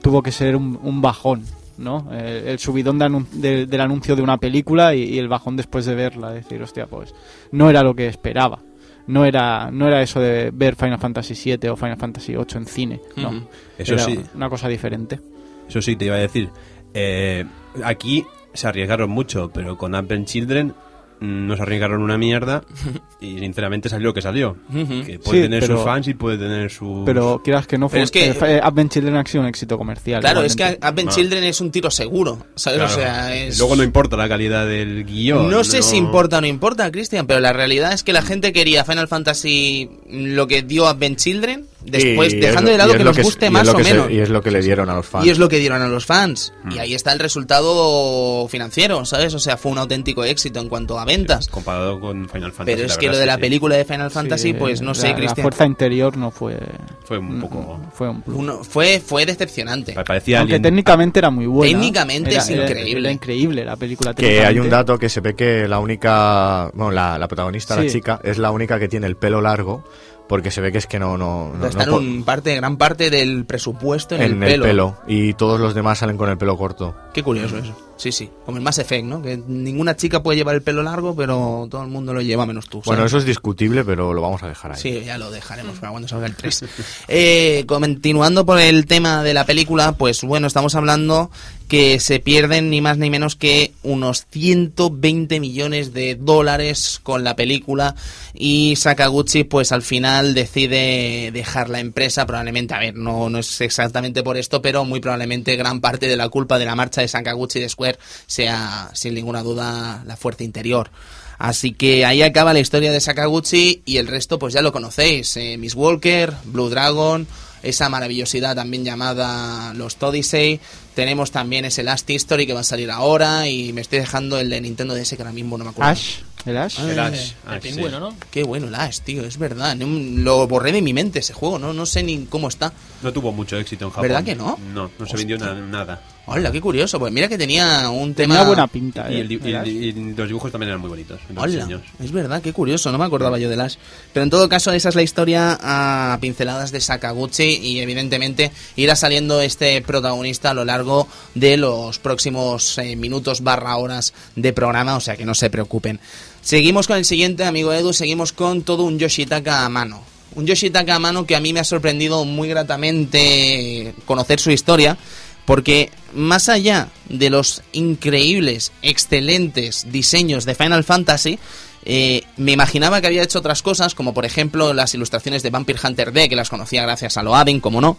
tuvo que ser un, un bajón, ¿no? El, el subidón de anun- de- del anuncio de una película y, y el bajón después de verla, decir, hostia, pues no era lo que esperaba. No era, no era eso de ver Final Fantasy VII o Final Fantasy VIII en cine, no. Eso Era sí. una cosa diferente. Eso sí, te iba a decir. eh, aquí se arriesgaron mucho, pero con Apple Children no se arriesgaron una mierda y sinceramente salió lo que salió. Ujú. Que puede Sí, tener pero- sus fans y puede tener sus... Pero quieras que no fue. Es que- eh, Advent Children ha sido un éxito comercial. Claro, es que igualmente. Advent No. Children es un tiro seguro, ¿sabes? Claro. O sea, es... Luego no importa la calidad del guion. No sé si importa o no importa, Cristian, pero la realidad es que la gente quería Final Fantasy lo que dio Advent Children, después Y dejando lo- de lado que nos guste más o que se- menos. y es lo que le dieron a los fans. Y es lo que dieron a los fans. Mm. Y ahí está el resultado financiero, ¿sabes? O sea, fue un auténtico éxito en cuanto a ventas. Comparado con Final Fantasy. Pero es la que lo de la sí. película de Final Fantasy, Sí, pues no la- sé, La Cristian. fuerza interior no fue. Fue un poco... Fue un. Uno- fue, fue decepcionante. Parecía Aunque Alien. técnicamente era muy buena. Técnicamente Era- es era- increíble. Era increíble la película. Que hay un dato que se ve que la única, bueno, la, la protagonista, la Sí. chica, es la única que tiene el pelo largo, porque se ve que es que no, no, no, Está no en po- un parte, gran parte del presupuesto en, en el, pelo. y todos los demás salen con el pelo corto. Qué curioso eso. Sí, sí. Como el Mass Effect, ¿no? Que ninguna chica puede llevar el pelo largo, pero todo el mundo lo lleva menos tú. Bueno, ¿sabes? eso es discutible, pero lo vamos a dejar ahí. Sí, ya lo dejaremos para cuando salga el 3. Eh, continuando por el tema de la película, pues bueno, estamos hablando que se pierden ni más ni menos que unos 120 millones de dólares con la película y Sakaguchi pues al final decide dejar la empresa, probablemente, a ver, no, no es exactamente por esto, pero muy probablemente gran parte de la culpa de la marcha de Sakaguchi de Square sea sin ninguna duda la fuerza interior. Así que ahí acaba la historia de Sakaguchi y el resto pues ya lo conocéis. eh, Miss Walker, Blue Dragon, esa maravillosidad también llamada Los Odyssey. Tenemos también ese Last History que va a salir ahora y me estoy dejando el de Nintendo DS que ahora mismo no me acuerdo. Ash. ¿El Ash? Ah, El Ash. El Ash, pingüino, sí. ¿no? Qué bueno el Ash, tío, es verdad. Lo borré de mi mente ese juego, no, no sé ni cómo está. No tuvo mucho éxito en Japón. ¿Verdad que no? No, no se vendió na- nada. Hola, qué curioso. Pues mira que tenía un tema... Tenía buena pinta, Y, ¿eh? y El Ash. el- y los dibujos también eran muy bonitos. los Hola, diseños. es verdad, qué curioso, no me acordaba yo de Lash. Pero en todo caso, esa es la historia a pinceladas de Sakaguchi y evidentemente irá saliendo este protagonista a lo largo de los próximos eh, minutos barra horas de programa, o sea que no se preocupen. Seguimos con el siguiente, amigo Edu, seguimos con todo un Yoshitaka a mano. Un Yoshitaka a mano que a mí me ha sorprendido muy gratamente conocer su historia, porque más allá de los increíbles, excelentes diseños de Final Fantasy, eh, me imaginaba que había hecho otras cosas, como por ejemplo las ilustraciones de Vampire Hunter D, que las conocía gracias a Loading, como no.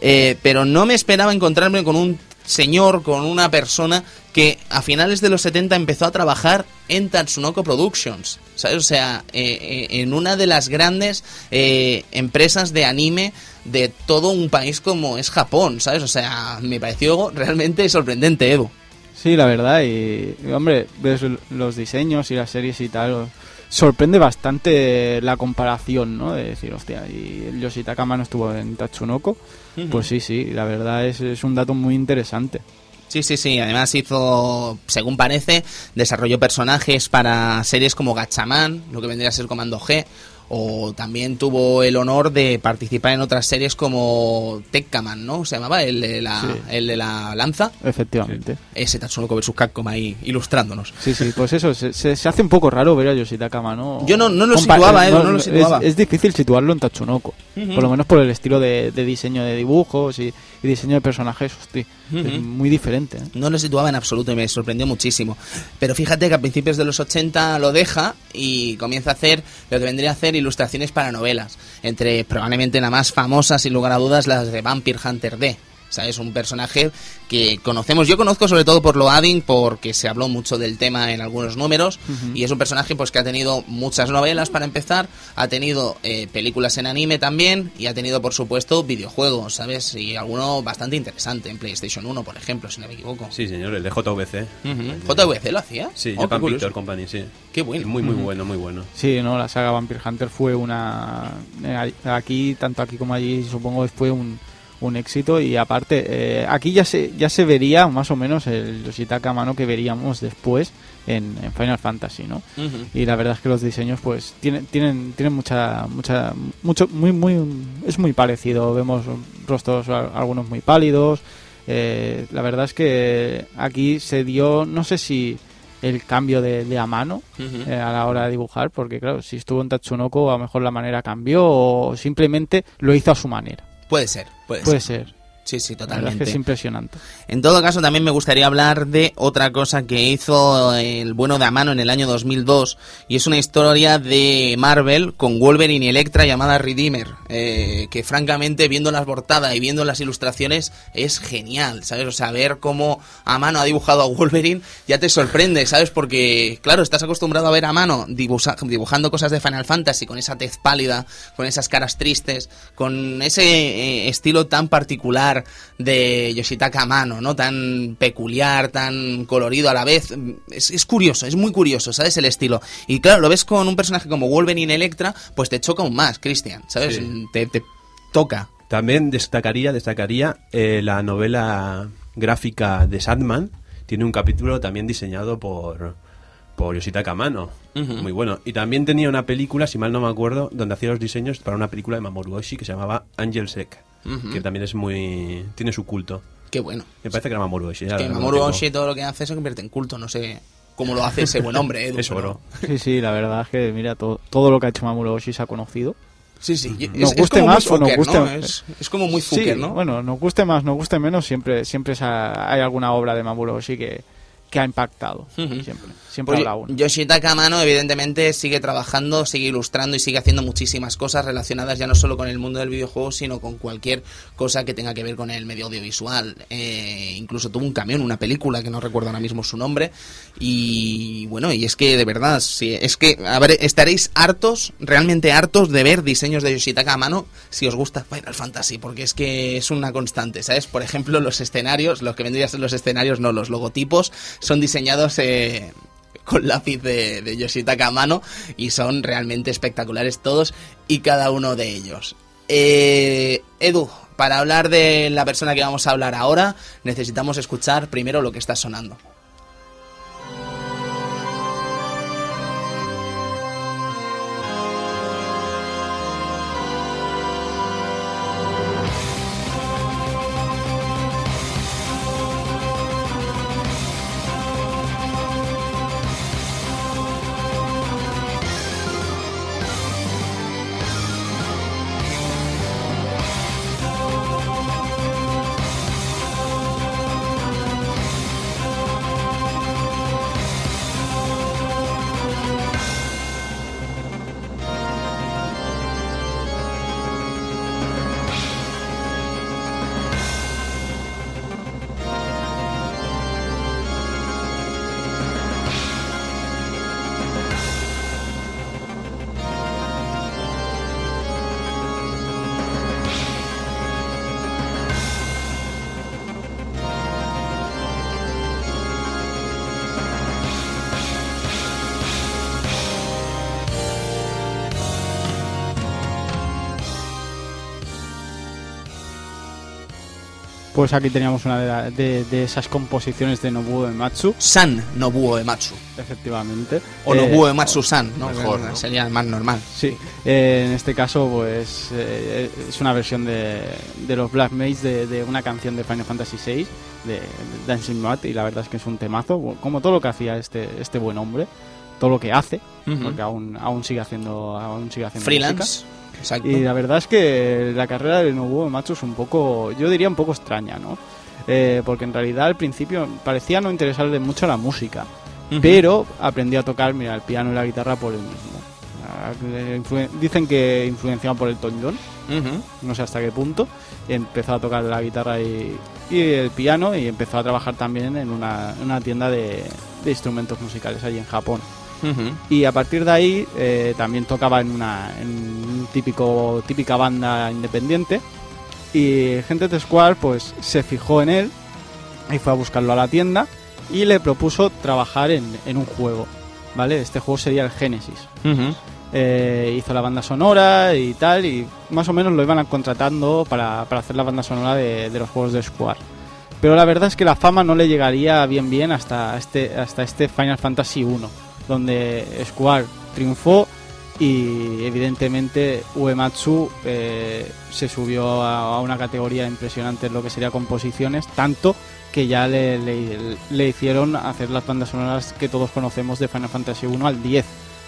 Eh, pero no me esperaba encontrarme con un señor, con una persona que a finales de los 70 empezó a trabajar en Tatsunoko Productions, ¿sabes? O sea, eh, eh, en una de las grandes eh, empresas de anime de todo un país como es Japón, ¿sabes? O sea, me pareció realmente sorprendente, Evo. Sí, la verdad, y hombre, ves los diseños y las series y tal, sorprende bastante la comparación, ¿no? De decir, hostia, y el Yoshitaka Mano estuvo en Tatsunoko, pues sí, sí, la verdad es, es un dato muy interesante. Sí, sí, sí. Además hizo, según parece, desarrolló personajes para series como Gatchaman, lo que vendría a ser Comando G, o también tuvo el honor de participar en otras series como Tekkaman, ¿no? Se llamaba el de la, Sí. el de la lanza. Efectivamente. Ese Tatsunoko vs Capcom ahí ilustrándonos. Sí, sí, pues eso, se, se- hace un poco raro ver a Yoshitaka Mano. Yo no- no lo Compa- situaba, eh, eh, no lo situaba. Es, es difícil situarlo en Tatsunoko, Por lo menos por el estilo de, de diseño de dibujos y, y diseño de personajes, hostia, es muy diferente. ¿eh? No lo situaba en absoluto y me sorprendió muchísimo. Pero fíjate que a principios de los 80 lo deja y comienza a hacer lo que vendría a hacer ilustraciones para novelas. Entre probablemente la más famosas, sin lugar a dudas, las de Vampire Hunter D. ¿Sabes? Un personaje que conocemos. Yo conozco sobre todo por Loading, porque se habló mucho del tema en algunos números. Y es un personaje pues que ha tenido muchas novelas para empezar. Ha tenido eh, películas en anime también. Y ha tenido, por supuesto, videojuegos, ¿sabes? Y alguno bastante interesante en PlayStation 1, por ejemplo, si no me equivoco. Sí, señor, el de JVC. Ujú. ¿JVC lo hacía? Sí, Oh, Japan Company, sí. Qué bueno. Muy, muy bueno, muy bueno. Sí, no, la saga Vampire Hunter fue una. eh, Aquí, tanto aquí como allí, supongo que fue un, un éxito y aparte eh, aquí ya se ya se vería más o menos el Yoshitaka Mano que veríamos después en, en Final Fantasy no y la verdad es que los diseños pues tienen tienen tienen mucha mucha mucho muy muy es muy parecido. Vemos rostros a- algunos muy pálidos. Eh, la verdad es que aquí se dio no sé si el cambio de, de a mano eh, a la hora de dibujar porque claro si estuvo en Tatsunoko a lo mejor la manera cambió o simplemente lo hizo a su manera Puede ser, puede, puede ser. ser Sí, sí, la verdad es totalmente. que es impresionante En todo caso, también me gustaría hablar de otra cosa que hizo el bueno de Amano en el año 2002, y es una historia de Marvel con Wolverine y Electra llamada Redeemer, eh, que francamente, viendo las portadas y viendo las ilustraciones, es genial, ¿sabes? O sea, ver cómo Amano ha dibujado a Wolverine ya te sorprende, ¿sabes? Porque, claro, estás acostumbrado a ver a Amano dibuja- dibujando cosas de Final Fantasy con esa tez pálida, con esas caras tristes, con ese eh, estilo tan particular de Yoshitaka Amano, ¿no? Tan peculiar, tan colorido a la vez. Es, es curioso, es muy curioso, ¿sabes? El estilo. Y claro, lo ves con un personaje como Wolverine Electra, pues te choca aún más, Christian, ¿sabes? Sí. Te, te toca. También destacaría, destacaría eh, la novela gráfica de Sandman. Tiene un capítulo también diseñado por, por Yoshitaka Amano. Muy bueno. Y también tenía una película, si mal no me acuerdo, donde hacía los diseños para una película de Mamoru Oshii que se llamaba Angel Sec. Que también es muy... tiene su culto. Qué bueno. Me parece que era Mamoru Oshii. Es que Mamoru tengo. Oshii todo lo que hace se convierte en culto, no sé cómo lo hace ese buen hombre, Edu, Es pero- oro. sí sí la verdad es que mira todo, todo lo que ha hecho Mamoru Oshii se ha conocido Sí, sí. Es, Nos es guste como más o muy nos fucker, guste- ¿no? Es, es como muy Sí, fucker, ¿no? bueno nos guste más nos guste menos siempre siempre hay alguna obra de Mamoru Oshii que, que ha impactado siempre siempre Pues habrá una Yoshitaka Amano evidentemente sigue trabajando, sigue ilustrando y sigue haciendo muchísimas cosas relacionadas ya no solo con el mundo del videojuego, sino con cualquier cosa que tenga que ver con el medio audiovisual. Eh, incluso tuvo un camión, una película que no recuerdo ahora mismo su nombre. Y bueno, y es que de verdad, sí, es que, a ver, estaréis hartos, realmente hartos de ver diseños de Yoshitaka Amano si os gusta Final Fantasy, porque es que es una constante, ¿sabes? Por ejemplo, los escenarios, los que vendrían a ser los escenarios, no, los logotipos, son diseñados... Eh, con lápiz de, de Yoshitaka y son realmente espectaculares todos y cada uno de ellos. Eh, Edu, para hablar de la persona que vamos a hablar ahora, necesitamos escuchar primero lo que está sonando. Pues aquí teníamos una de, la- de- de esas composiciones de Nobuo Ematsu, San Nobuo Ematsu. efectivamente. O Eh, Nobuo Ematsu San, ¿no? mejor, ¿no? Sería más normal. Sí, eh, en este caso pues eh, es una versión de, de los Black Mates de, de una canción de Final Fantasy VI, de, Dancing Mat, y la verdad es que es un temazo, como todo lo que hacía este, este buen hombre, todo lo que hace, porque aún, aún sigue haciendo, aún sigue haciendo Freelance. música. Exacto. Y la verdad es que la carrera de Nobuo Ematsu es un poco, yo diría un poco extraña, ¿no? Eh, porque en realidad al principio parecía no interesarle mucho la música, pero aprendió a tocar, mira, el piano y la guitarra por él mismo. Ah, Dicen que influenciado por el Ujú. no sé hasta qué punto, empezó a tocar la guitarra y, y el piano y empezó a trabajar también en una, en una tienda de, de instrumentos musicales allí en Japón. Y a partir de ahí eh, también tocaba en una en un típico, típica banda independiente. Y Gente de Square pues se fijó en él y fue a buscarlo a la tienda y le propuso trabajar en, en un juego. ¿Vale? Este juego sería el Genesis. Eh, hizo la banda sonora y tal, y más o menos lo iban contratando para, para hacer la banda sonora de, de los juegos de Square. Pero la verdad es que la fama no le llegaría bien bien hasta este, hasta este Final Fantasy 1, donde Square triunfó y evidentemente Uematsu eh, se subió a, una categoría impresionante en lo que sería composiciones, tanto que ya le, le- hicieron hacer las bandas sonoras que todos conocemos de Final Fantasy 1 al 10.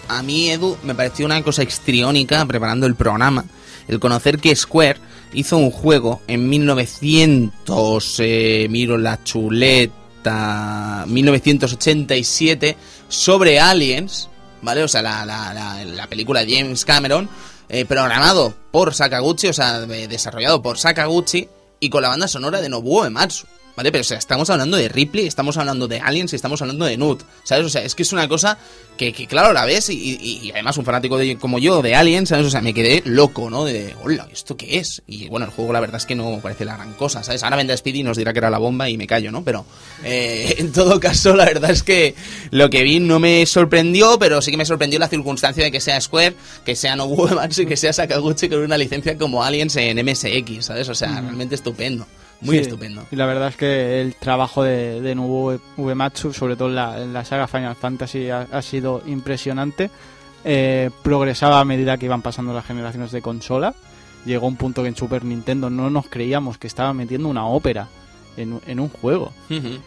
A mí, Edu, me pareció una cosa histriónica preparando el programa. El conocer que Square hizo un juego en 1900, eh, miro la chuleta, 1987, sobre aliens, ¿vale? O sea, la, la- la- la película de James Cameron, eh, programado por Sakaguchi, o sea, de- desarrollado por Sakaguchi, y con la banda sonora de Nobuo Ematsu. ¿Vale? Pero o sea, estamos hablando de Ripley, estamos hablando de Aliens y estamos hablando de Nut. ¿Sabes? O sea, es que es una cosa que, que, claro, la ves y, y- y además un fanático de, como yo de Aliens, ¿sabes? O sea, me quedé loco, ¿no? De, hola, ¿esto qué es? Y bueno, el juego la verdad es que no parece la gran cosa, ¿sabes? Ahora vendrá Speedy y nos dirá que era la bomba y me callo, ¿no? Pero eh, en todo caso, la verdad es que lo que vi no me sorprendió, pero sí que me sorprendió la circunstancia de que sea Square, que sea Nobuo y que sea Sakaguchi con una licencia como Aliens en MSX, ¿sabes? O sea, realmente estupendo. Muy Sí, estupendo. Y la verdad es que el trabajo de, de Nobuo Uematsu, sobre todo en la, en la saga Final Fantasy, ha, ha sido impresionante. Eh, progresaba a medida que iban pasando las generaciones de consola. Llegó un punto que en Super Nintendo no nos creíamos que estaba metiendo una ópera en, un- en un juego.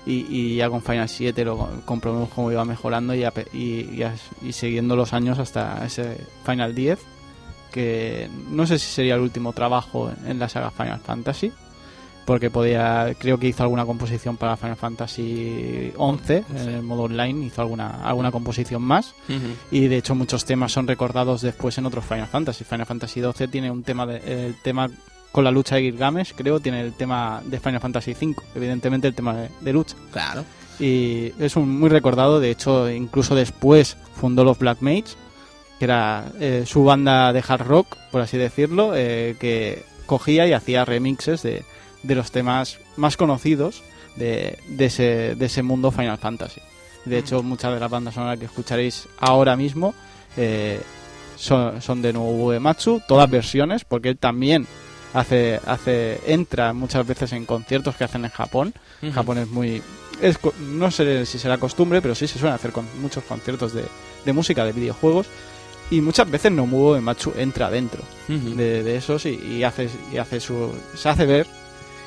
Y, y ya con Final 7 lo comprobamos cómo iba mejorando y, ape- y, y siguiendo los años hasta ese Final 10, que no sé si sería el último trabajo en la saga Final Fantasy, porque podía, creo que hizo alguna composición para Final Fantasy 11, en el modo online, hizo alguna, alguna composición más. Y de hecho muchos temas son recordados después en otros Final Fantasy. Final Fantasy 12 tiene un tema de, el tema con la lucha de Gilgamesh, creo, tiene el tema de Final Fantasy 5, evidentemente el tema de, de lucha. Claro. Y es un muy recordado, de hecho incluso después fundó los Black Mages, que era eh, su banda de hard rock, por así decirlo, eh, que cogía y hacía remixes de, de los temas más conocidos de, de ese, de ese mundo Final Fantasy. De hecho, muchas de las bandas sonoras que escucharéis ahora mismo eh, son, son de Nobuo Uematsu, todas versiones, porque él también hace, hace entra muchas veces en conciertos que hacen en Japón. Japón es muy... es no sé si será costumbre, pero sí se suelen hacer con muchos conciertos de, de música, de videojuegos. Y muchas veces Nobuo Uematsu entra dentro de esos y, y hace, y hace su, se hace ver.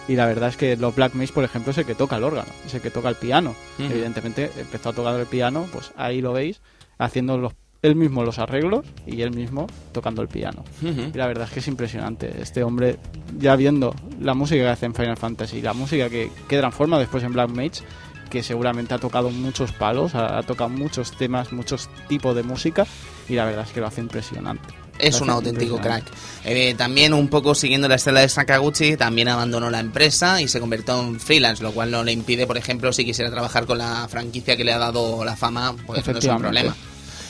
Y la verdad es que los Black Maze, por ejemplo, es el que toca el órgano, es el que toca el piano. Evidentemente empezó a tocar el piano, pues ahí lo veis, haciendo los, él mismo los arreglos y él mismo tocando el piano. Y la verdad es que es impresionante. Este hombre, ya viendo la música que hace en Final Fantasy, la música que, que transforma después en Black Mage, que seguramente ha tocado muchos palos, ha, ha tocado muchos temas, muchos tipos de música, y la verdad es que lo hace impresionante. Es un auténtico crack. Eh, también un poco siguiendo la estela de Sakaguchi, también abandonó la empresa y se convirtió en freelance, lo cual no le impide, por ejemplo, si quisiera trabajar con la franquicia que le ha dado la fama, pues no es un problema.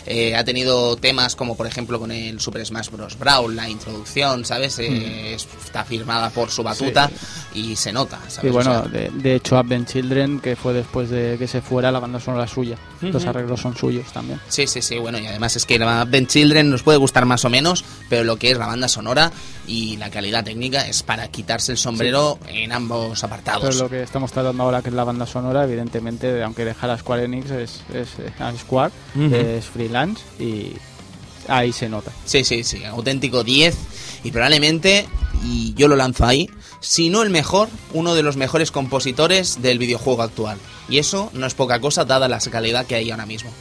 Eh, ha tenido temas como, por ejemplo, con el Super Smash Bros. Brawl, la introducción, ¿sabes? Eh, es- Está firmada por su batuta y se nota, ¿sabes? Y O bueno, sea, de, de hecho, Advent Children, que fue después de que se fuera, la banda sonora suya. Los Ujú. arreglos son suyos también. Sí, sí, sí, bueno, y además es que la Ben Children nos puede gustar más o menos, pero lo que es la banda sonora y la calidad técnica es para quitarse el sombrero en ambos apartados. Pero lo que estamos tratando ahora, que es la banda sonora, evidentemente, aunque dejara Square Enix, es, es, eh, a Square, Ujú. es freelance y ahí se nota. Sí, sí, sí, auténtico 10 y probablemente, y yo lo lanzo ahí, si no el mejor, uno de los mejores compositores del videojuego actual. Y eso no es poca cosa dada la calidad que hay ahora mismo.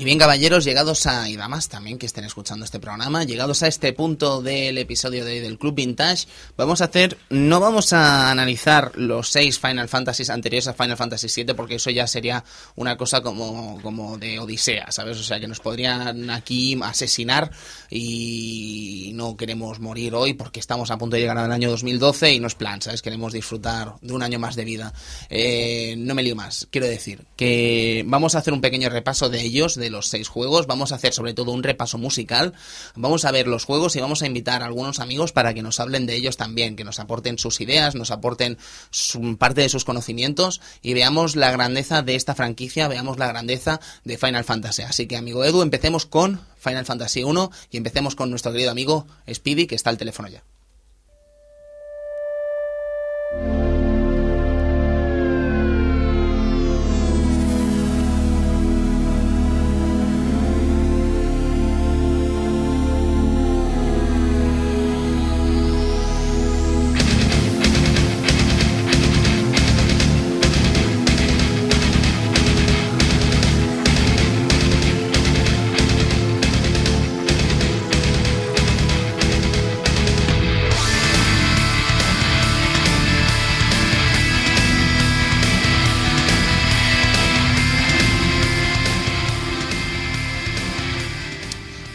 Y bien, caballeros, llegados a, y damas también que estén escuchando este programa, llegados a este punto del episodio de del Club Vintage, vamos a hacer, no vamos a analizar los seis Final Fantasies anteriores a Final Fantasy VII, porque eso ya sería una cosa como, como de Odisea, ¿sabes? O sea, que nos podrían aquí asesinar y no queremos morir hoy porque estamos a punto de llegar al año 2012 y no es plan, ¿sabes? Queremos disfrutar de un año más de vida. Eh, no me lío más, quiero decir que vamos a hacer un pequeño repaso de ellos, de los seis juegos. Vamos a hacer sobre todo un repaso musical. Vamos a ver los juegos y vamos a invitar a algunos amigos para que nos hablen de ellos también, que nos aporten sus ideas, nos aporten parte de sus conocimientos y veamos la grandeza de esta franquicia, veamos la grandeza de Final Fantasy. Así que, amigo Edu, empecemos con Final Fantasy 1 y empecemos con nuestro querido amigo Speedy, que está al teléfono ya.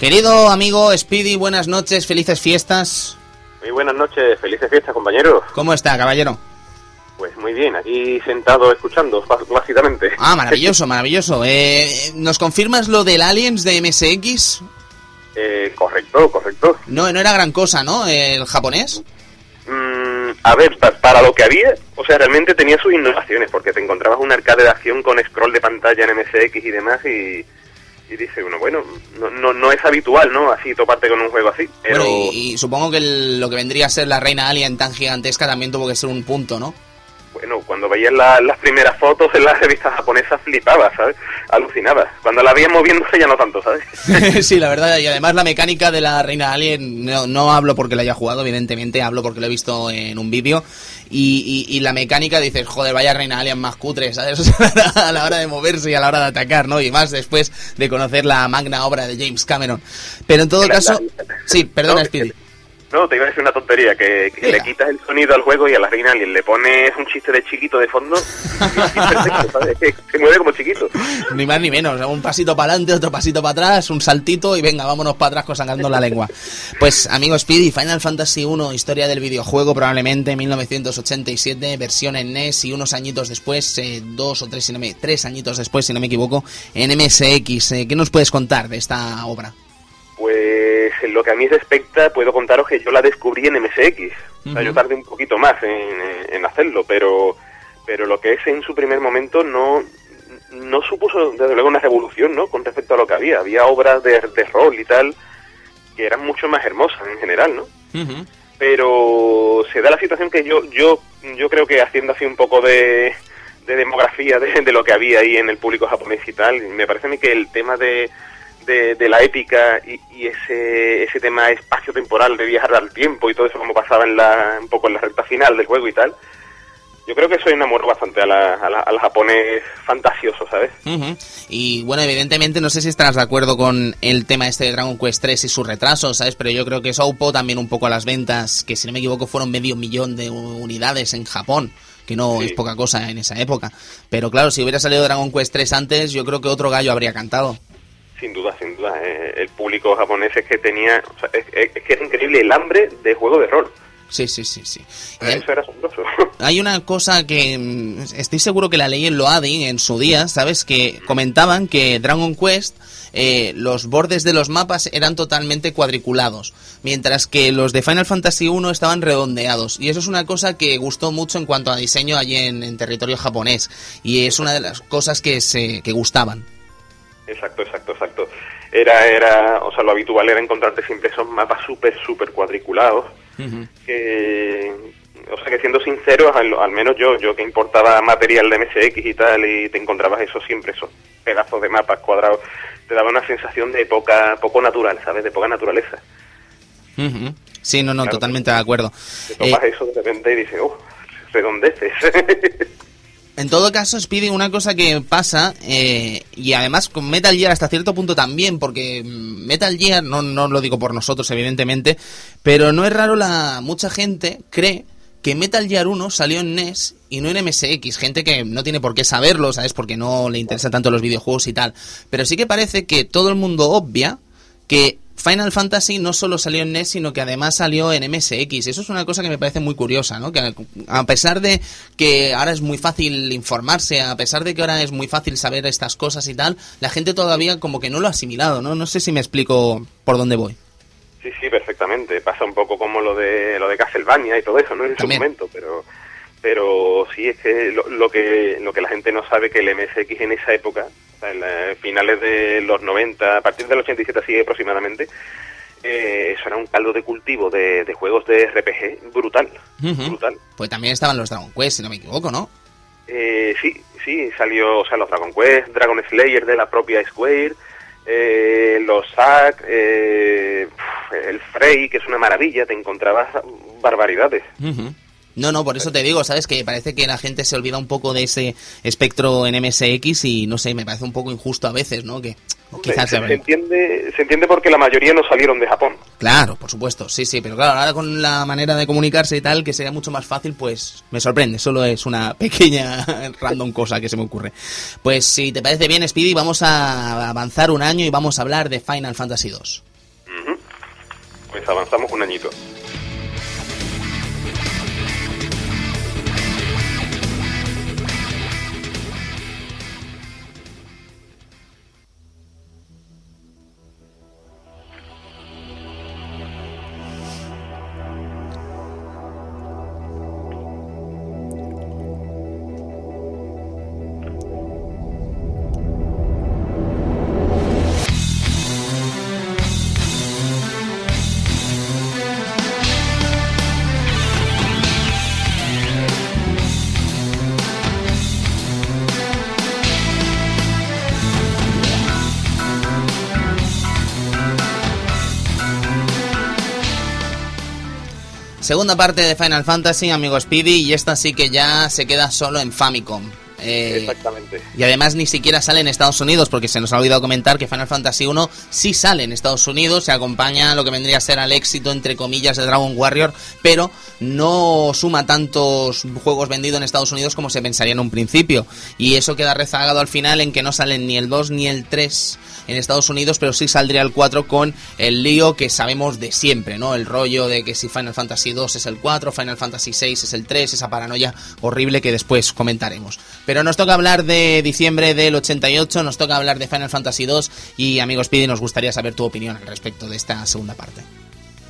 Querido amigo Speedy, buenas noches, felices fiestas. Muy buenas noches, felices fiestas, compañero. ¿Cómo está, caballero? Pues muy bien, aquí sentado escuchando, básicamente. Ah, maravilloso, maravilloso. Eh, ¿Nos confirmas lo del Aliens de MSX? Eh, correcto, correcto. No, no era gran cosa, ¿no? El japonés. Mm, a ver, para lo que había, o sea, realmente tenía sus innovaciones, porque te encontrabas un arcade de acción con scroll de pantalla en MSX y demás, y y dice uno, bueno, no, no, no, es habitual, ¿no? Así toparte con un juego así. Pero... y, supongo que lo que vendría a ser la reina alien tan gigantesca también tuvo que ser un punto, ¿no? Bueno, cuando veías las primeras fotos en las revistas japonesas flipabas, ¿sabes? Alucinabas. Cuando la veías moviéndose ya no tanto, ¿sabes? sí, la verdad, y además la mecánica de la Reina Alien, no, no hablo porque la haya jugado, evidentemente, hablo porque lo he visto en un vídeo, y, y, la mecánica dices, joder, vaya Reina Alien más cutre, ¿sabes? a la hora de moverse y a la hora de atacar, ¿no? Y más después de conocer la magna obra de James Cameron. Pero en todo caso... Sí, perdona, Speedy. No, te iba a decir una tontería, que, le quitas el sonido al juego y a la reina alien le pones un chiste de chiquito de fondo, se mueve como chiquito. Ni más ni menos, un pasito para adelante, otro pasito para atrás, un saltito y venga, vámonos para atrás sacando la lengua. Pues, amigo Speedy, Final Fantasy 1, historia del videojuego, probablemente 1987, versión en NES y unos añitos después, eh, dos o tres, si no me, tres añitos después, si no me equivoco, en MSX. Eh, ¿Qué nos puedes contar de esta obra? Pues en lo que a mí respecta, puedo contaros que yo la descubrí en MSX. O sea, yo tardé un poquito más en, hacerlo, pero, pero lo que es en su primer momento no, no supuso, desde luego, una revolución, ¿no? Con respecto a lo que había. Había obras de, de rol y tal que eran mucho más hermosas en general, ¿no? Pero se da la situación que yo, yo, yo creo que haciendo así un poco de, de demografía de, de, lo que había ahí en el público japonés y tal, me parece a mí que el tema de de, la épica y, ese, ese tema espacio-temporal de viajar al tiempo y todo eso como pasaba en la, un poco en la recta final del juego y tal, yo creo que eso enamoró bastante a la, al japonés fantasioso, ¿sabes? Y bueno, evidentemente no sé si estarás de acuerdo con el tema este de Dragon Quest 3 y su retraso, ¿sabes? Pero yo creo que eso aupó también un poco a las ventas, que si no me equivoco fueron medio millón de unidades en Japón que no es poca cosa en esa época. Pero claro, si hubiera salido Dragon Quest 3 antes, yo creo que otro gallo habría cantado. Sin duda, sin duda. Eh, el público japonés es que tenía. es, que es increíble el hambre de juego de rol. Sí, sí, sí, sí. Eso era asombroso. Hay una cosa que mm, estoy seguro que la leí en Loading en su día, ¿sabes? Que comentaban que Dragon Quest, eh, los bordes de los mapas eran totalmente cuadriculados, mientras que los de Final Fantasy 1 estaban redondeados. Y eso es una cosa que gustó mucho en cuanto a diseño allí en, en territorio japonés. Y es una de las cosas que, se, que gustaban. Exacto, exacto, exacto. Era, era, o sea, lo habitual era encontrarte siempre esos mapas súper, súper cuadriculados. que, o sea, que siendo sinceros, al, menos yo, yo que importaba material de MSX y tal, y te encontrabas eso siempre, esos pedazos de mapas cuadrados, te daba una sensación de poca, poco natural, ¿sabes? De poca naturaleza. Sí, no, no, totalmente de acuerdo. Te tomas eh, eso de repente y dices, oh, redondeces. En todo caso, Speedy, una cosa que pasa, eh, y además con Metal Gear hasta cierto punto también, porque mm, Metal Gear, no, no lo digo por nosotros, evidentemente, pero no es raro la mucha gente cree que Metal Gear 1 salió en NES y no en MSX. Gente que no tiene por qué saberlo, ¿sabes? Porque no le interesan tanto los videojuegos y tal. Pero sí que parece que todo el mundo obvia que Final Fantasy no solo salió en NES, sino que además salió en MSX. Eso es una cosa que me parece muy curiosa, ¿no? Que a pesar de que ahora es muy fácil informarse, a pesar de que ahora es muy fácil saber estas cosas y tal, la gente todavía como que no lo ha asimilado, ¿no? No sé si me explico por dónde voy. Sí, sí, perfectamente. Pasa un poco como lo de lo de Castlevania y todo eso, ¿no? En su momento, pero pero sí es que lo, que lo que la gente no sabe que el MSX en esa época, en finales de los 90, a partir del 87 así aproximadamente, eh, eso era un caldo de cultivo de, juegos de RPG brutal, brutal. Pues también estaban los Dragon Quest, si no me equivoco, ¿no? Eh, sí, sí, salió, o sea, los Dragon Quest, Dragon Slayer de la propia Square, eh, los Zack, eh, el Frey, que es una maravilla, te encontrabas barbaridades. No, no, por eso te digo, ¿sabes? Que parece que la gente se olvida un poco de ese espectro en MSX y no sé, me parece un poco injusto a veces, ¿no? Que quizás se, entiende, se entiende porque la mayoría no salieron de Japón. Claro, por supuesto, sí, sí, pero claro, ahora con la manera de comunicarse y tal, que sería mucho más fácil, pues me sorprende, solo es una pequeña random cosa que se me ocurre. Pues si te parece bien, Speedy, vamos a avanzar un año y vamos a hablar de Final Fantasy 2. Pues avanzamos un añito. Segunda parte de Final Fantasy, amigo Speedy, y esta sí que ya se queda solo en Famicom. Eh, Exactamente. Y además ni siquiera sale en Estados Unidos, porque se nos ha olvidado comentar que Final Fantasy 1 sí sale en Estados Unidos, se acompaña a lo que vendría a ser al éxito, entre comillas, de Dragon Warrior, pero no suma tantos juegos vendidos en Estados Unidos como se pensaría en un principio. Y eso queda rezagado al final en que no salen ni el 2 ni el 3 en Estados Unidos, pero sí saldría el 4 con el lío que sabemos de siempre, ¿no? El rollo de que si Final Fantasy 2 es el 4, Final Fantasy 6 es el 3, esa paranoia horrible que después comentaremos. Pero nos toca hablar de diciembre del 88, nos toca hablar de Final Fantasy 2 y amigos Pidi, nos gustaría saber tu opinión al respecto de esta segunda parte.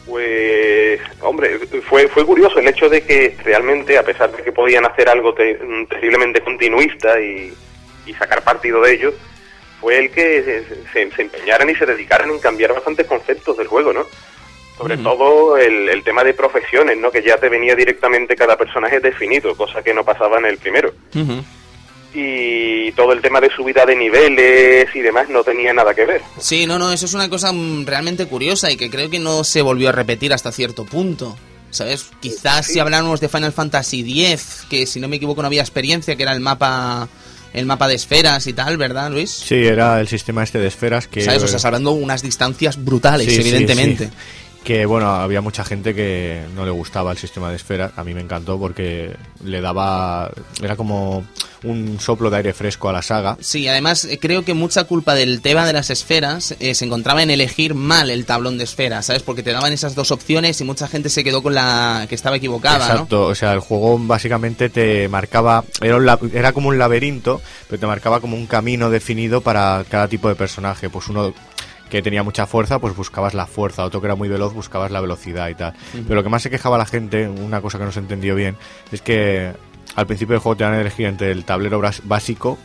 Pues, hombre, fue, fue curioso el hecho de que realmente, a pesar de que podían hacer algo terriblemente continuista y, y sacar partido de ello, fue el que se, se, empeñaran y se dedicaran en cambiar bastantes conceptos del juego, ¿no? Sobre todo el, tema de profesiones, ¿no? Que ya te venía directamente cada personaje definido, cosa que no pasaba en el primero. Y todo el tema de subida de niveles y demás no tenía nada que ver. Sí, no, no, eso es una cosa mm, realmente curiosa y que creo que no se volvió a repetir hasta cierto punto. ¿Sabes? Quizás si habláramos de Final Fantasy X, que si no me equivoco no había experiencia, que era el mapa el mapa de esferas y tal, ¿verdad, Luis? Sí, era el sistema este de esferas que... ¿Sabes? O sea, hablando unas distancias brutales, evidentemente que bueno, había mucha gente que no le gustaba el sistema de esferas. A mí me encantó porque le daba. Era como un soplo de aire fresco a la saga. Sí, además eh, creo que mucha culpa del tema de las esferas eh, se encontraba en elegir mal el tablón de esferas, ¿sabes? Porque te daban esas dos opciones y mucha gente se quedó con la que estaba equivocada. Exacto, o sea, el juego básicamente te marcaba. Era, era como un laberinto, pero te marcaba como un camino definido para cada tipo de personaje. Pues uno que tenía mucha fuerza, pues buscabas la fuerza, otro que era muy veloz, buscabas la velocidad y tal. Pero lo que más se quejaba la gente, una cosa que no se entendió bien, es que al principio del juego te van a elegir entre el tablero básico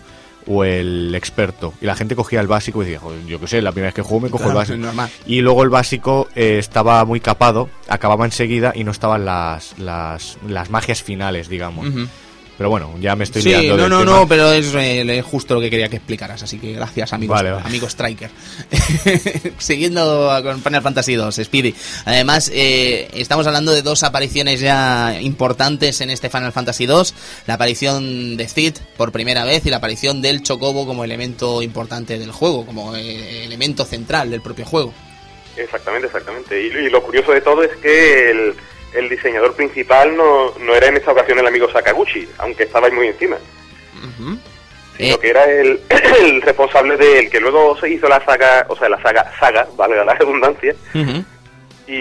o el experto. Y la gente cogía el básico y decía, yo qué sé, la primera vez que juego me cojo el básico. Y luego el básico eh, estaba muy capado, acababa enseguida y no estaban las, las, las magias finales, digamos. Pero bueno, ya me estoy Sí, liando no, del no, tema. no, pero es eh, justo lo que quería que explicaras, así que gracias, amigo, Vale, vale. amigo Striker. Siguiendo con Final Fantasy 2, Speedy. Además, eh, estamos hablando de dos apariciones ya importantes en este Final Fantasy 2, la aparición de Cid por primera vez y la aparición del Chocobo como elemento importante del juego, como eh, elemento central del propio juego. Exactamente, exactamente. Y, y lo curioso de todo es que el, el diseñador principal no, no era en esta ocasión el amigo Sakaguchi, aunque estaba ahí muy encima, sino Eh, que era el, el responsable del que luego se hizo la saga, o sea, la saga, saga, valga la redundancia, y,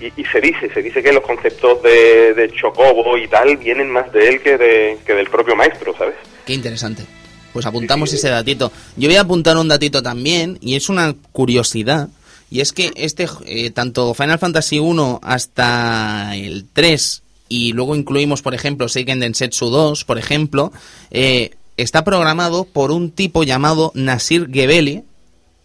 y- y se dice, se dice que los conceptos de, de Chocobo y tal vienen más de él que, de, que del propio maestro, ¿sabes? Qué interesante. Pues apuntamos Sí, sí. ese datito. Yo voy a apuntar un datito también, y es una curiosidad, y es que este, eh, tanto Final Fantasy 1 hasta el 3, y luego incluimos, por ejemplo, Seiken Densetsu 2, por ejemplo, eh, está programado por un tipo llamado Nasir Gebeli,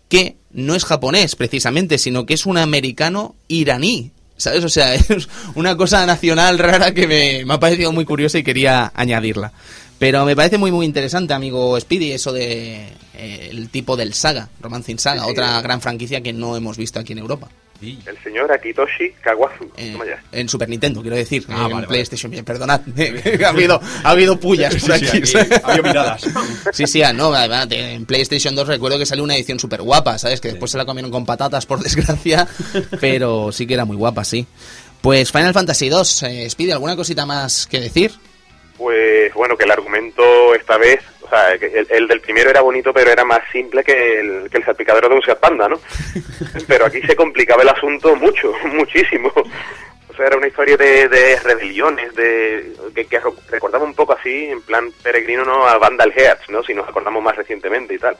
que no es japonés precisamente, sino que es un americano iraní. ¿Sabes? O sea, es una cosa nacional rara que me, me ha parecido muy curiosa y quería añadirla. Pero me parece muy muy interesante, amigo Speedy, eso de eh, el tipo del Saga, Romancing Saga, Sí, sí. otra gran franquicia que no hemos visto aquí en Europa. El señor Akitoshi Kawazu. Eh, en Super Nintendo, quiero decir, Ah, en vale, vale. PlayStation, bien, perdonad, ha habido ha habido pullas por Sí, sí, aquí. aquí ha habido miradas. Sí, sí, ah, no, en PlayStation 2 recuerdo que salió una edición súper guapa, ¿sabes? Que después se la comieron con patatas, por desgracia, pero sí que era muy guapa, sí. Pues Final Fantasy 2, eh, Speedy, ¿alguna cosita más que decir? Pues bueno, que el argumento esta vez, o sea, el, el del primero era bonito, pero era más simple que el, que el salpicadero de un Seat Panda, ¿no? Pero aquí se complicaba el asunto mucho, muchísimo. O sea, era una historia de, de rebeliones, de que, que recordaba un poco así, en plan peregrino, ¿no? A Vandal Hearts, ¿no? Si nos acordamos más recientemente y tal.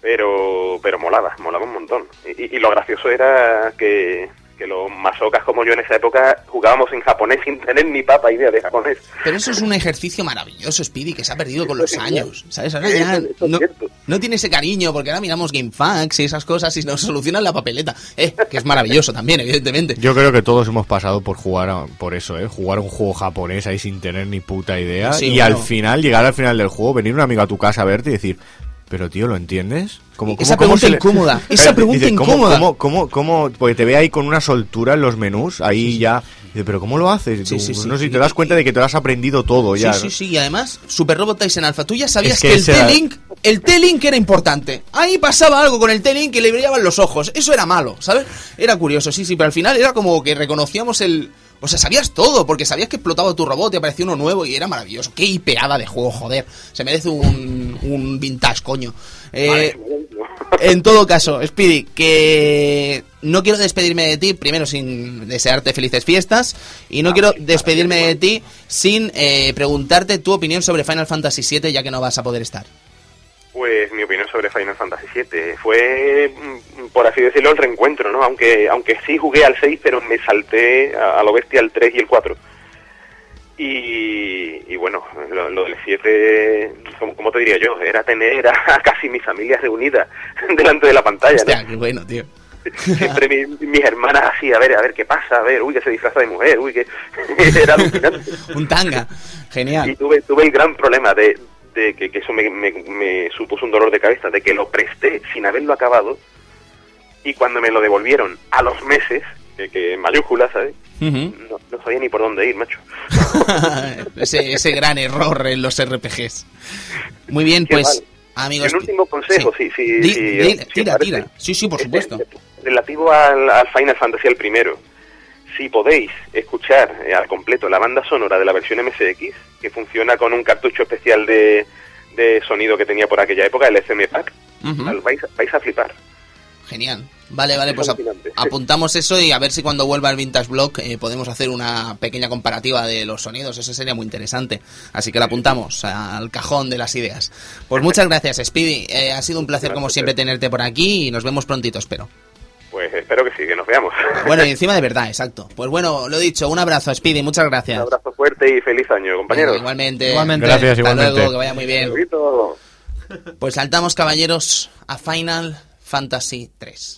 Pero, pero molaba, molaba un montón. Y, y- y lo gracioso era que, que los masocas como yo en esa época jugábamos en japonés sin tener ni papa idea de japonés. Pero eso es un ejercicio maravilloso, Speedy, que se ha perdido con los años, ¿sabes? Ahora ya no, tiene ese cariño, porque ahora miramos GameFAQs y esas cosas y nos solucionan la papeleta. Eh, que es maravilloso también, evidentemente. Yo creo que todos hemos pasado por jugar a- por eso, ¿eh? Jugar un juego japonés ahí sin tener ni puta idea. Sí, y bueno. al final, llegar al final del juego, venir un amigo a tu casa a verte y decir, pero tío, ¿lo entiendes? ¿Cómo, Esa pregunta incómoda, esa pregunta dice, ¿cómo- incómoda. ¿cómo, cómo, cómo, Porque te ve ahí con una soltura en los menús, ahí ya... Dice, pero ¿cómo lo haces? Sí, Tú, sí, sí. no sé si te das cuenta de que te lo has aprendido todo ya. Sí, sí, sí, y además, Super Robot Tyson Alpha, tú ya sabías Es que, que el era- T-Link, el T-Link era importante. Ahí pasaba algo con el T-Link que le brillaban los ojos. Eso era malo, ¿sabes? Era curioso, sí, sí, pero al final era como que reconocíamos el... O sea, sabías todo, porque sabías que explotaba tu robot y aparecía uno nuevo y era maravilloso. Qué hipeada de juego, joder. Se merece un, un vintage, coño. Eh, en todo caso, Speedy, que no quiero despedirme de ti, primero sin desearte felices fiestas, y no quiero despedirme de ti sin eh, preguntarte tu opinión sobre Final Fantasy VII, ya que no vas a poder estar. Pues mi opinión sobre Final Fantasy VII fue, mm, por así decirlo, el reencuentro, ¿no? Aunque aunque sí jugué al 6, pero me salté a, a lo bestia al 3 y el 4. Y, y bueno, lo, lo del 7, ¿cómo, cómo te diría yo? Era tener a casi mi familia reunida delante de la pantalla, ¿no? Hostia, qué bueno, tío. Siempre mi- mis hermanas así, a ver, a ver qué pasa, a ver, uy, que se disfraza de mujer, uy, que era alucinante. Un tanga. Y Genial. tuve, tuve el gran problema de, de que, que eso me, me- me supuso un dolor de cabeza, de que lo presté sin haberlo acabado y cuando me lo devolvieron a los meses, que, que en mayúsculas, ¿sabes? No, no sabía ni por dónde ir, macho. ese, ese gran error en los RPGs. Muy bien, Qué pues, mal. amigos. Un último consejo, sí, sí. Di- sí, di- si os tira, tira. Sí, sí, por Este, supuesto. relativo al, al Final Fantasy el primero, si podéis escuchar eh, al completo la banda sonora de la versión MSX, que funciona con un cartucho especial de, de sonido que tenía por aquella época, el SM Pack, vais, vais a flipar. Genial. Vale, vale, Es pues ap- apuntamos eso y a ver si cuando vuelva el Vintage Blog eh, podemos hacer una pequeña comparativa de los sonidos. Eso sería muy interesante. Así que lo apuntamos al cajón de las ideas. Pues muchas gracias, Speedy. Eh, ha sido un placer, como siempre, tenerte por aquí y nos vemos prontito, espero. Pues espero que sí, que nos veamos. Bueno, y encima de verdad, exacto. Pues bueno, lo dicho, un abrazo, Speedy, muchas Un gracias. abrazo fuerte y feliz año, compañeros. Igualmente. Igualmente. Gracias, Hasta igualmente. luego, que vaya muy bien. Saludito. Pues saltamos, caballeros, a Final Fantasy 3.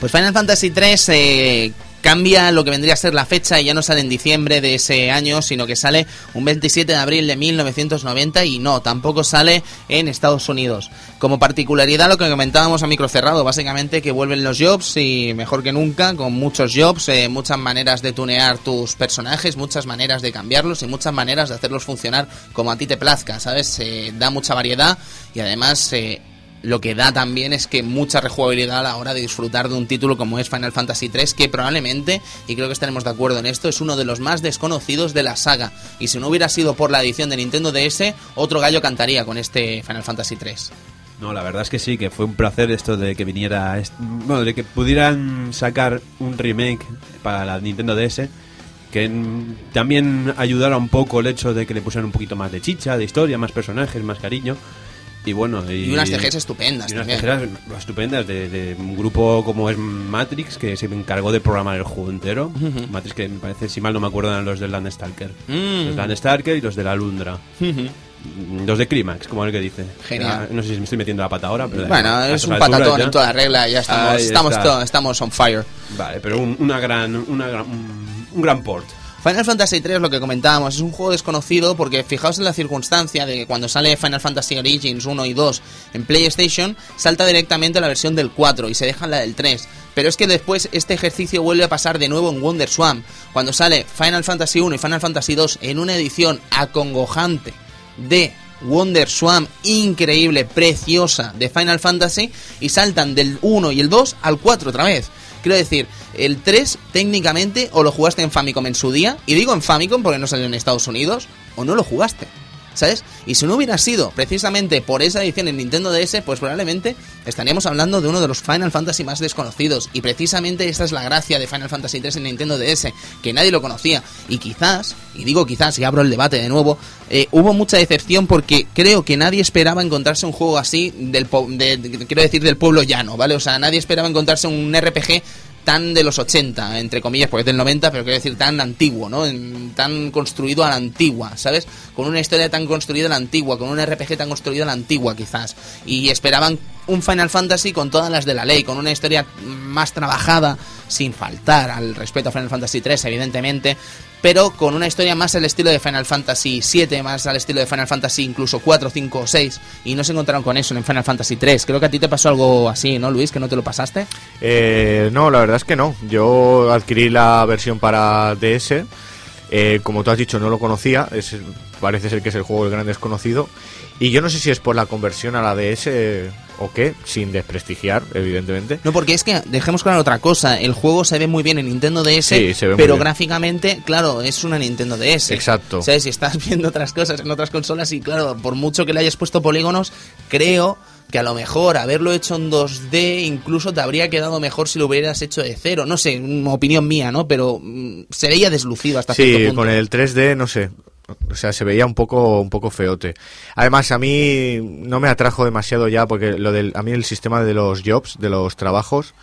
Pues Final Fantasy 3 eh, cambia lo que vendría a ser la fecha y ya no sale en diciembre de ese año, sino que sale un 27 de abril de 1990 y no, tampoco sale en Estados Unidos. Como particularidad lo que comentábamos a micro cerrado, básicamente que vuelven los jobs y mejor que nunca, con muchos jobs, eh, muchas maneras de tunear tus personajes, muchas maneras de cambiarlos y muchas maneras de hacerlos funcionar como a ti te plazca, ¿sabes? Eh, da mucha variedad y además... Eh, lo que da también es que mucha rejugabilidad a la hora de disfrutar de un título como es Final Fantasy 3 que probablemente, y creo que estaremos de acuerdo en esto, es uno de los más desconocidos de la saga. Y si no hubiera sido por la edición de Nintendo DS, otro gallo cantaría con este Final Fantasy 3. No, la verdad es que sí, que fue un placer esto de que viniera, bueno, de que pudieran sacar un remake para la Nintendo DS que también ayudara un poco el hecho de que le pusieran un poquito más de chicha, de historia, más personajes, más cariño. Y bueno, y, unas CGs estupendas. Y unas CGs estupendas de, un grupo como es Matrix, que se encargó de programar el juego entero. Matrix, que me parece, si mal no me acuerdo, eran los del Landstalker. Mm. Los Landstalker y los de la Lundra. Los de Climax, como el que dice. Genial. no sé si me estoy metiendo la pata ahora, pero. Bueno, es un patatón en toda regla, ya estamos, estamos, estamos on fire. Vale, pero una gran, una gran, un gran port. Final Fantasy 3, lo que comentábamos, es un juego desconocido porque fijaos en la circunstancia de que cuando sale Final Fantasy Origins 1 y 2 en PlayStation, salta directamente la versión del 4 y se deja la del 3. Pero es que después este ejercicio vuelve a pasar de nuevo en Wonder Swan, cuando sale Final Fantasy 1 y Final Fantasy 2 en una edición acongojante de Wonder Swan increíble, preciosa de Final Fantasy y saltan del 1 y el 2 al 4 otra vez. Quiero decir, el 3 técnicamente o lo jugaste en Famicom en su día, y digo en Famicom porque no salió en Estados Unidos, o no lo jugaste. ¿Sabes? Y si no hubiera sido precisamente por esa edición en Nintendo DS, pues probablemente estaríamos hablando de uno de los Final Fantasy más desconocidos. Y precisamente esa es la gracia de Final Fantasy 3 en Nintendo DS, que nadie lo conocía. Y quizás, y digo quizás, y abro el debate de nuevo, eh, hubo mucha decepción porque creo que nadie esperaba encontrarse un juego así del, quiero decir, del pueblo llano, ¿vale? O sea, nadie esperaba encontrarse un RPG tan de los 80, entre comillas, porque es del 90, pero quiero decir tan antiguo, ¿no? tan construido a la antigua, ¿sabes? Con una historia tan construida a la antigua, con un RPG tan construido a la antigua, quizás. Y esperaban un Final Fantasy con todas las de la ley, con una historia más trabajada, sin faltar al respeto a Final Fantasy 3, evidentemente, pero con una historia más al estilo de Final Fantasy 7, más al estilo de Final Fantasy incluso 4, 5 o 6, y no se encontraron con eso en Final Fantasy 3. Creo que a ti te pasó algo así, ¿no, Luis? Que no te lo pasaste. Eh, no, la verdad es que no. Yo adquirí la versión para DS. Eh, como tú has dicho, no lo conocía. Es, parece ser que es el juego del gran desconocido. Y yo no sé si es por la conversión a la DS o qué, sin desprestigiar, evidentemente. No, porque es que, dejemos claro otra cosa, el juego se ve muy bien en Nintendo DS, pero gráficamente, claro, es una Nintendo DS. Exacto. ¿Sabes? Si estás viendo otras cosas en otras consolas y claro, por mucho que le hayas puesto polígonos, creo que a lo mejor haberlo hecho en 2D incluso te habría quedado mejor si lo hubieras hecho de cero. No sé, una opinión mía, ¿no? Pero mm, se veía deslucido hasta cierto punto. con el 3D, no sé. O sea, se veía un poco, un poco feote. Además, a mí no me atrajo demasiado ya porque lo del, a mí el sistema de los jobs, de los trabajos,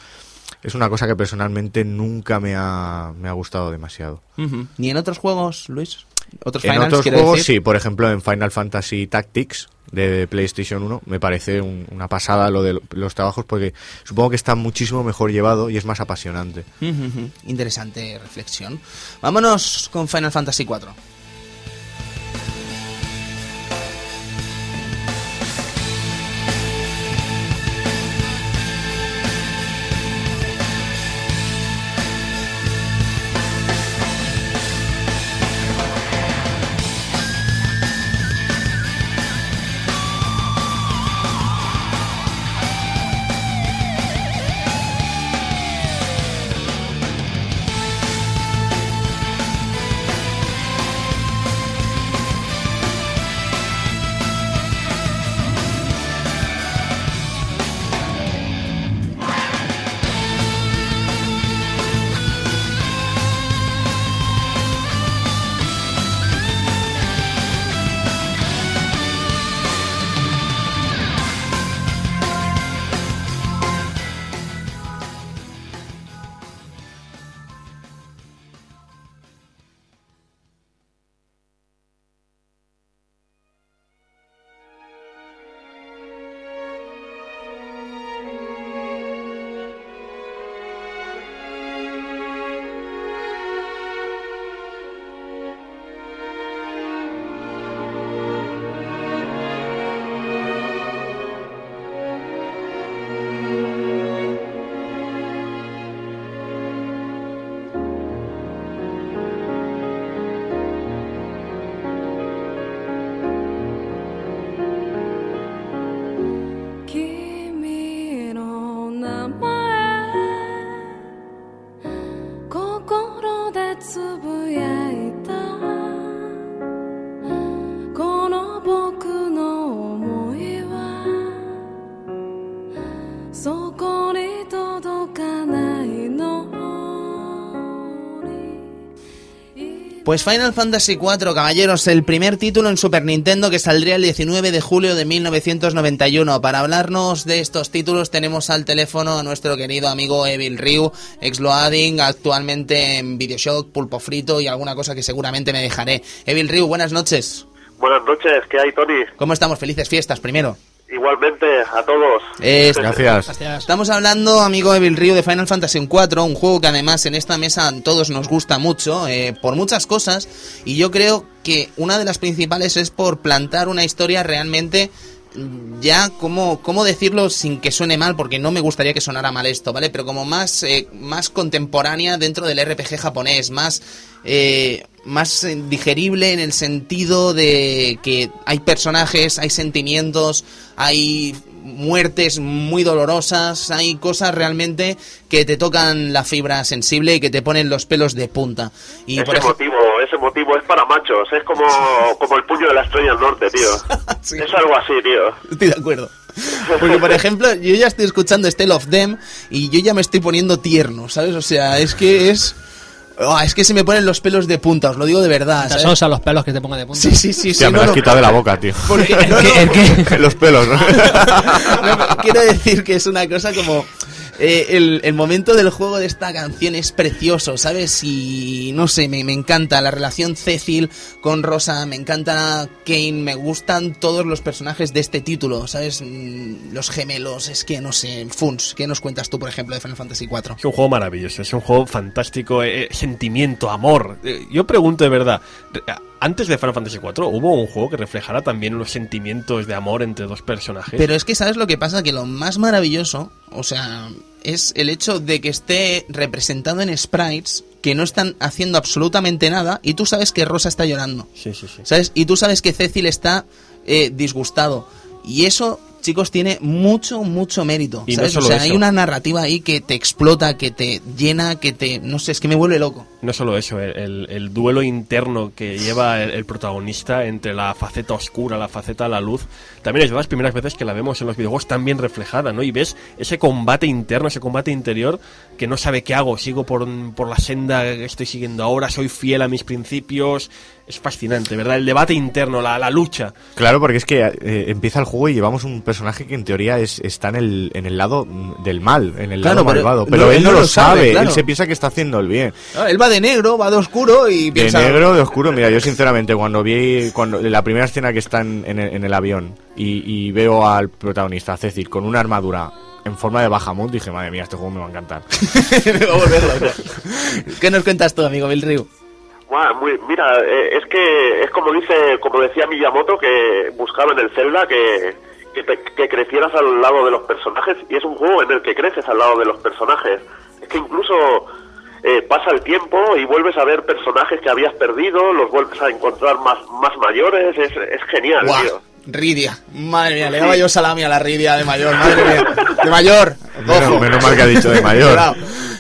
es una cosa que personalmente nunca me ha, me ha gustado demasiado. ¿Ni en otros juegos, Luis? ¿Otros en otros juegos sí, por ejemplo en Final Fantasy Tactics de PlayStation 1 me parece una pasada lo de los trabajos porque supongo que está muchísimo mejor llevado y es más apasionante. Interesante reflexión. Vámonos con Final Fantasy 4. Pues Final Fantasy IV, caballeros, el primer título en Super Nintendo que saldría el 19 de julio de 1991. Para hablarnos de estos títulos tenemos al teléfono a nuestro querido amigo Evil Ryu, ex Loading, actualmente en Videoshock, Pulpo Frito y alguna cosa que seguramente me dejaré. Evil Ryu, buenas noches. Buenas noches, ¿qué hay, Tony? ¿Cómo estamos? Felices fiestas, primero. Igualmente, a todos. Es- Gracias. Gracias. Estamos hablando, amigo Evil Río, de Final Fantasy IV, un juego que además en esta mesa a todos nos gusta mucho, eh, por muchas cosas, y yo creo que una de las principales es por plantar una historia realmente ya, ¿cómo, cómo decirlo sin que suene mal? Porque no me gustaría que sonara mal esto, ¿vale? Pero como más, eh, más contemporánea dentro del RPG japonés, más, eh, más digerible en el sentido de que hay personajes, hay sentimientos, hay muertes muy dolorosas, hay cosas realmente que te tocan la fibra sensible y que te ponen los pelos de punta. Y por ese ejemplo, motivo, ese motivo es para machos, es como, como el puño de la estrella del norte, tío. Sí. Es algo así, tío. Estoy de acuerdo. Porque, por ejemplo, yo ya estoy escuchando Stell of Them y yo ya me estoy poniendo tierno, ¿sabes? O sea, es que es... Ah, es que se me ponen los pelos de punta, os lo digo de verdad. Te asocia los pelos que te pongan de punta. Sí, sí, sí. Hostia, sí, me no, has no. quitado de la boca, tío. Porque- ¿El qué? ¿El qué? Los pelos, ¿no? No, quiero decir que es una cosa como eh, el, el momento del juego de esta canción es precioso, ¿sabes? Y no sé, me, me encanta la relación Cecil con Rosa, me encanta Kane, me gustan todos los personajes de este título, ¿sabes? Mm, Los gemelos, es que no sé, Funs, ¿qué nos cuentas tú, por ejemplo, de Final Fantasy IV? Es un juego maravilloso, es un juego fantástico, eh, eh, sentimiento, amor. Yo pregunto de verdad, antes de Final Fantasy IV, ¿hubo un juego que reflejara también los sentimientos de amor entre dos personajes? Pero es que, ¿sabes lo que pasa? Que lo más maravilloso, o sea, es el hecho de que esté representado en sprites que no están haciendo absolutamente nada y tú sabes que Rosa está llorando. Sí, sí, sí. ¿Sabes? Y tú sabes que Cecil está eh, disgustado. Y eso, chicos, tiene mucho, mucho mérito. Y no ¿sabes? o solo sea, eso. hay una narrativa ahí que te explota, que te llena, que te... No sé, es que me vuelve loco. No solo eso, el, el- el duelo interno que lleva el, el protagonista entre la faceta oscura, la faceta la luz, también es de las primeras veces que la vemos en los videojuegos tan bien reflejada, ¿no? Y ves ese combate interno, ese combate interior que no sabe qué hago, sigo por, por la senda que estoy siguiendo ahora, soy fiel a mis principios, es fascinante, ¿verdad? El debate interno, la, la lucha. Claro, porque es que eh, empieza el juego y llevamos un personaje que en teoría es, está en el, en el lado del mal, en el Claro, lado pero- malvado. no, Pero él no lo sabe, claro. él se piensa que está haciendo el bien. Ah, Él va de negro, va de oscuro y De piensa... negro, de oscuro. Mira, yo sinceramente cuando vi cuando la primera escena que está en, en el, en el avión y, y veo al protagonista, a Cecil, con una armadura en forma de Bahamut, dije, madre mía, este juego me va a encantar. Me va a volver loco. ¿Qué nos cuentas tú, amigo Bill Muy- mira, eh, es que es como dice, como decía Miyamoto, que buscaba en el Zelda que, que, te- que crecieras al lado de los personajes y es un juego en el que creces al lado de los personajes. Es que incluso eh, pasa el tiempo y vuelves a ver personajes que habías perdido, los vuelves a encontrar más, más mayores, es, es genial, Guau, tío. Ridia. Madre mía, le daba yo salami a la Ridia de mayor, madre mía. De mayor. Menos mal que ha dicho de mayor.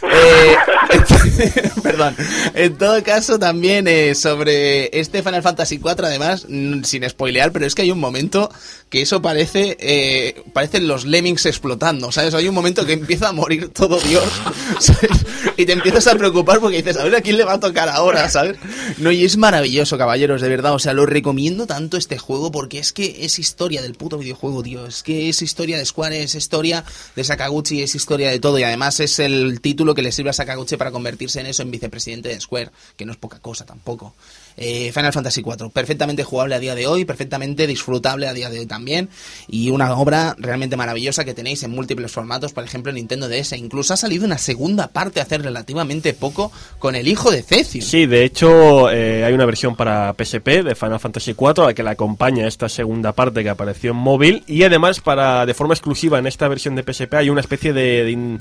Eh, perdón. En todo caso, también eh, sobre este Final Fantasy IV, además, sin spoilear, pero es que hay un momento que eso parece, eh, parecen los lemmings explotando, ¿sabes? Hay un momento que empieza a morir todo Dios, ¿sabes? Y te empiezas a preocupar porque dices, a ver a quién le va a tocar ahora, ¿sabes? No, y es maravilloso, caballeros, de verdad. O sea, lo recomiendo tanto este juego porque es que es historia del puto videojuego, tío. Es que es historia de Square, es historia de Sakaguchi, es historia de todo. Y además es el título que le sirve a Sakaguchi para convertirse en eso, en vicepresidente de Square, que no es poca cosa tampoco. Eh, Final Fantasy IV, perfectamente jugable a día de hoy, perfectamente disfrutable a día de hoy también. Y una obra realmente maravillosa que tenéis en múltiples formatos, por ejemplo, en Nintendo DS. Incluso ha salido una segunda parte hace relativamente poco con el hijo de Cecil. Sí, de hecho eh, hay una versión para PSP de Final Fantasy IV a la que le acompaña esta segunda parte que apareció en móvil y además para de forma exclusiva en esta versión de PSP hay una especie de, de,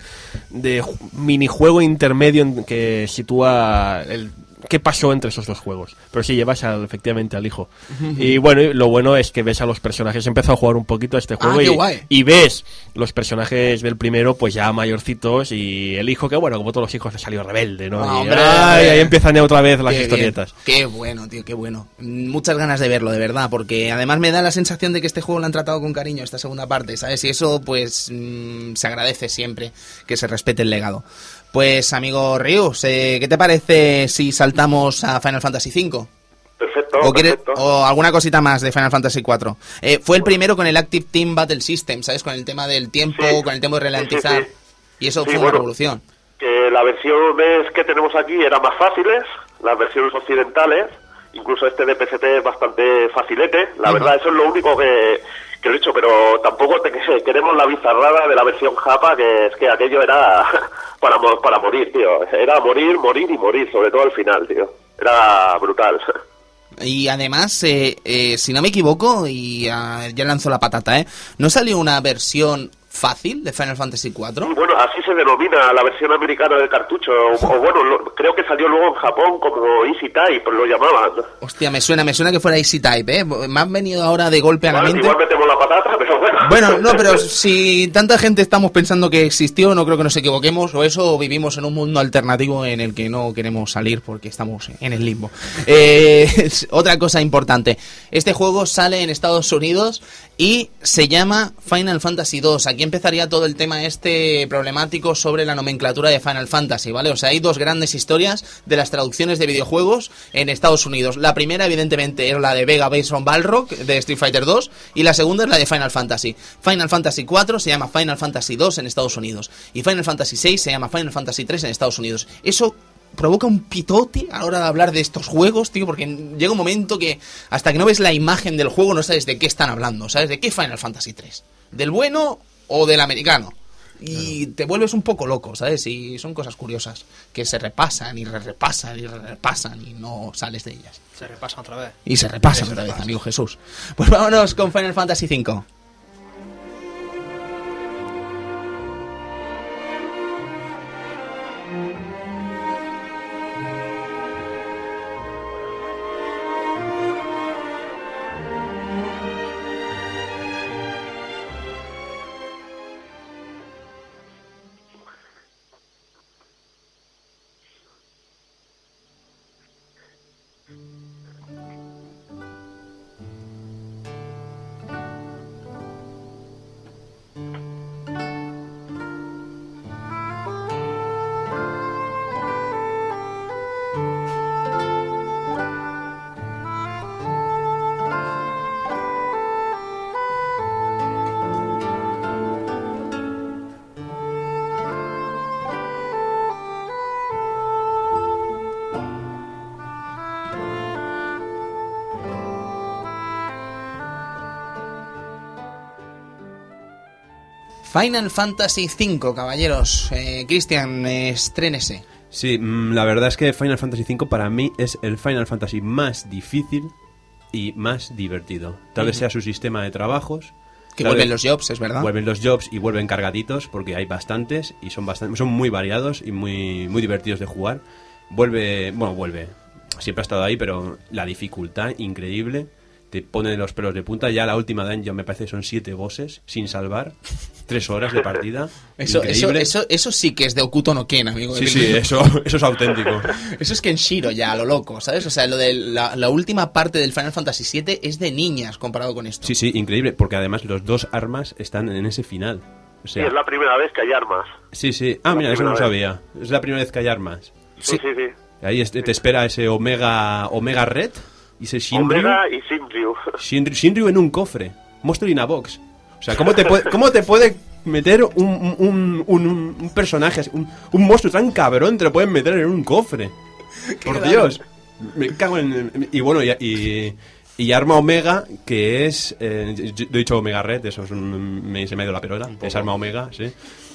de ju- minijuego intermedio en que sitúa el qué pasó entre esos dos juegos. Pero sí, llevas al, efectivamente al hijo. Y bueno, lo bueno es que ves a los personajes. He empezado a jugar un poquito a este juego Ah, qué y, guay. y ves los personajes del primero, pues ya mayorcitos. Y el hijo, que bueno, como todos los hijos, le salió rebelde, ¿no? Ah, Y, hombre, ay, hombre. ahí empiezan otra vez las Qué historietas. bien. Qué bueno, tío, qué bueno. Muchas ganas de verlo, de verdad, porque además me da la sensación de que este juego lo han tratado con cariño, esta segunda parte, ¿sabes? Y eso, pues, mm, se agradece siempre que se respete el legado. Pues, amigo Rius, eh, ¿qué te parece si saltamos a Final Fantasy V? Perfecto, o, quieres- perfecto. o alguna cosita más de Final Fantasy IV. Eh, fue el primero con el Active Team Battle System, ¿sabes? Con el tema del tiempo, Sí. con el tema de ralentizar. Sí. Y eso fue una bueno. revolución. que las versiones que tenemos aquí eran más fáciles, las versiones occidentales, incluso este de PST es bastante facilete, la verdad eso es lo único que, que lo he dicho, pero tampoco te, que- queremos la bizarrada de la versión japa, que es que aquello era para, para morir, tío, era morir, morir y morir, sobre todo al final, tío, era brutal. Y además, eh, eh, si no me equivoco, y ah, ya lanzo la patata, ¿eh? ¿No salió una versión fácil de Final Fantasy IV? Bueno, así se denomina la versión americana del cartucho, o, o bueno, lo- creo que salió luego en Japón como Easy Type, lo llamaban. Hostia, me suena, me suena que fuera Easy Type, ¿eh? Me han venido ahora de golpe a la mente. igual metemos la patata, pero bueno. Bueno, no, pero si tanta gente estamos pensando que existió, no creo que nos equivoquemos, o eso o vivimos en un mundo alternativo en el que no queremos salir porque estamos en el limbo. Eh, otra cosa importante, este juego sale en Estados Unidos y se llama Final Fantasy II. Aquí empezaría todo el tema este problemático sobre la nomenclatura de Final Fantasy, ¿vale? O sea, hay dos grandes historias de las traducciones de videojuegos en Estados Unidos. La primera, evidentemente, era la de Vega Based on Balrog de Street Fighter 2 y la segunda es la de Final Fantasy. Final Fantasy 4 se llama Final Fantasy 2 en Estados Unidos y Final Fantasy 6 se llama Final Fantasy 3 en Estados Unidos. Eso provoca un pitote a la hora de hablar de estos juegos, tío, porque llega un momento que hasta que no ves la imagen del juego no sabes de qué están hablando, ¿sabes? ¿De qué Final Fantasy 3? ¿Del bueno o del americano? Y te vuelves un poco loco, ¿sabes? Y son cosas curiosas que se repasan y re repasan y re repasan y no sales de ellas. Se repasa otra vez. Y se repasan otra vez, amigo Jesús. Pues vámonos con Final Fantasy V. Final Fantasy V, caballeros. Eh, Cristian, estrénese. Sí, mm, la verdad es que Final Fantasy V para mí es el Final Fantasy más difícil y más divertido. Tal vez sea su sistema de trabajos. Que vuelven vez los jobs, es verdad. Vuelven los jobs y vuelven cargaditos porque hay bastantes y son bastante, son muy variados y muy, muy divertidos de jugar. Vuelve, bueno, vuelve. Siempre ha estado ahí, pero la dificultad increíble. Te pone los pelos de punta. Ya la última dungeon me parece que son siete bosses sin salvar. Tres horas de partida. Eso, eso, eso, eso sí que es de Okuto no Ken, amigo. Sí, sí, eso, eso es auténtico. Eso es Kenshiro ya, a lo loco, ¿sabes? O sea, lo de la, la última parte del Final Fantasy VII es de niñas comparado con esto. Sí, sí, increíble, porque además los dos armas están en ese final. O Sí, es la primera vez que hay armas. sí, sí. Ah, la mira, eso no primera sabía. Es la primera vez que hay armas. Sí, sí, sí. Ahí te espera ese Omega Omega Red Shinryu. Omega y Shinryu. Shinryu, Shinryu en un cofre. Monster in a box. O sea, ¿cómo te puede, cómo te puede meter un, un, un, un- un personaje, así, un, un monstruo tan cabrón, te lo pueden meter en un cofre? Por Dios. Me cago en... Y bueno, y, y, y Arma Omega, que es... eh, yo he dicho Omega Red, eso es un, me, se me ha ido la pelota. Es Arma Omega, sí.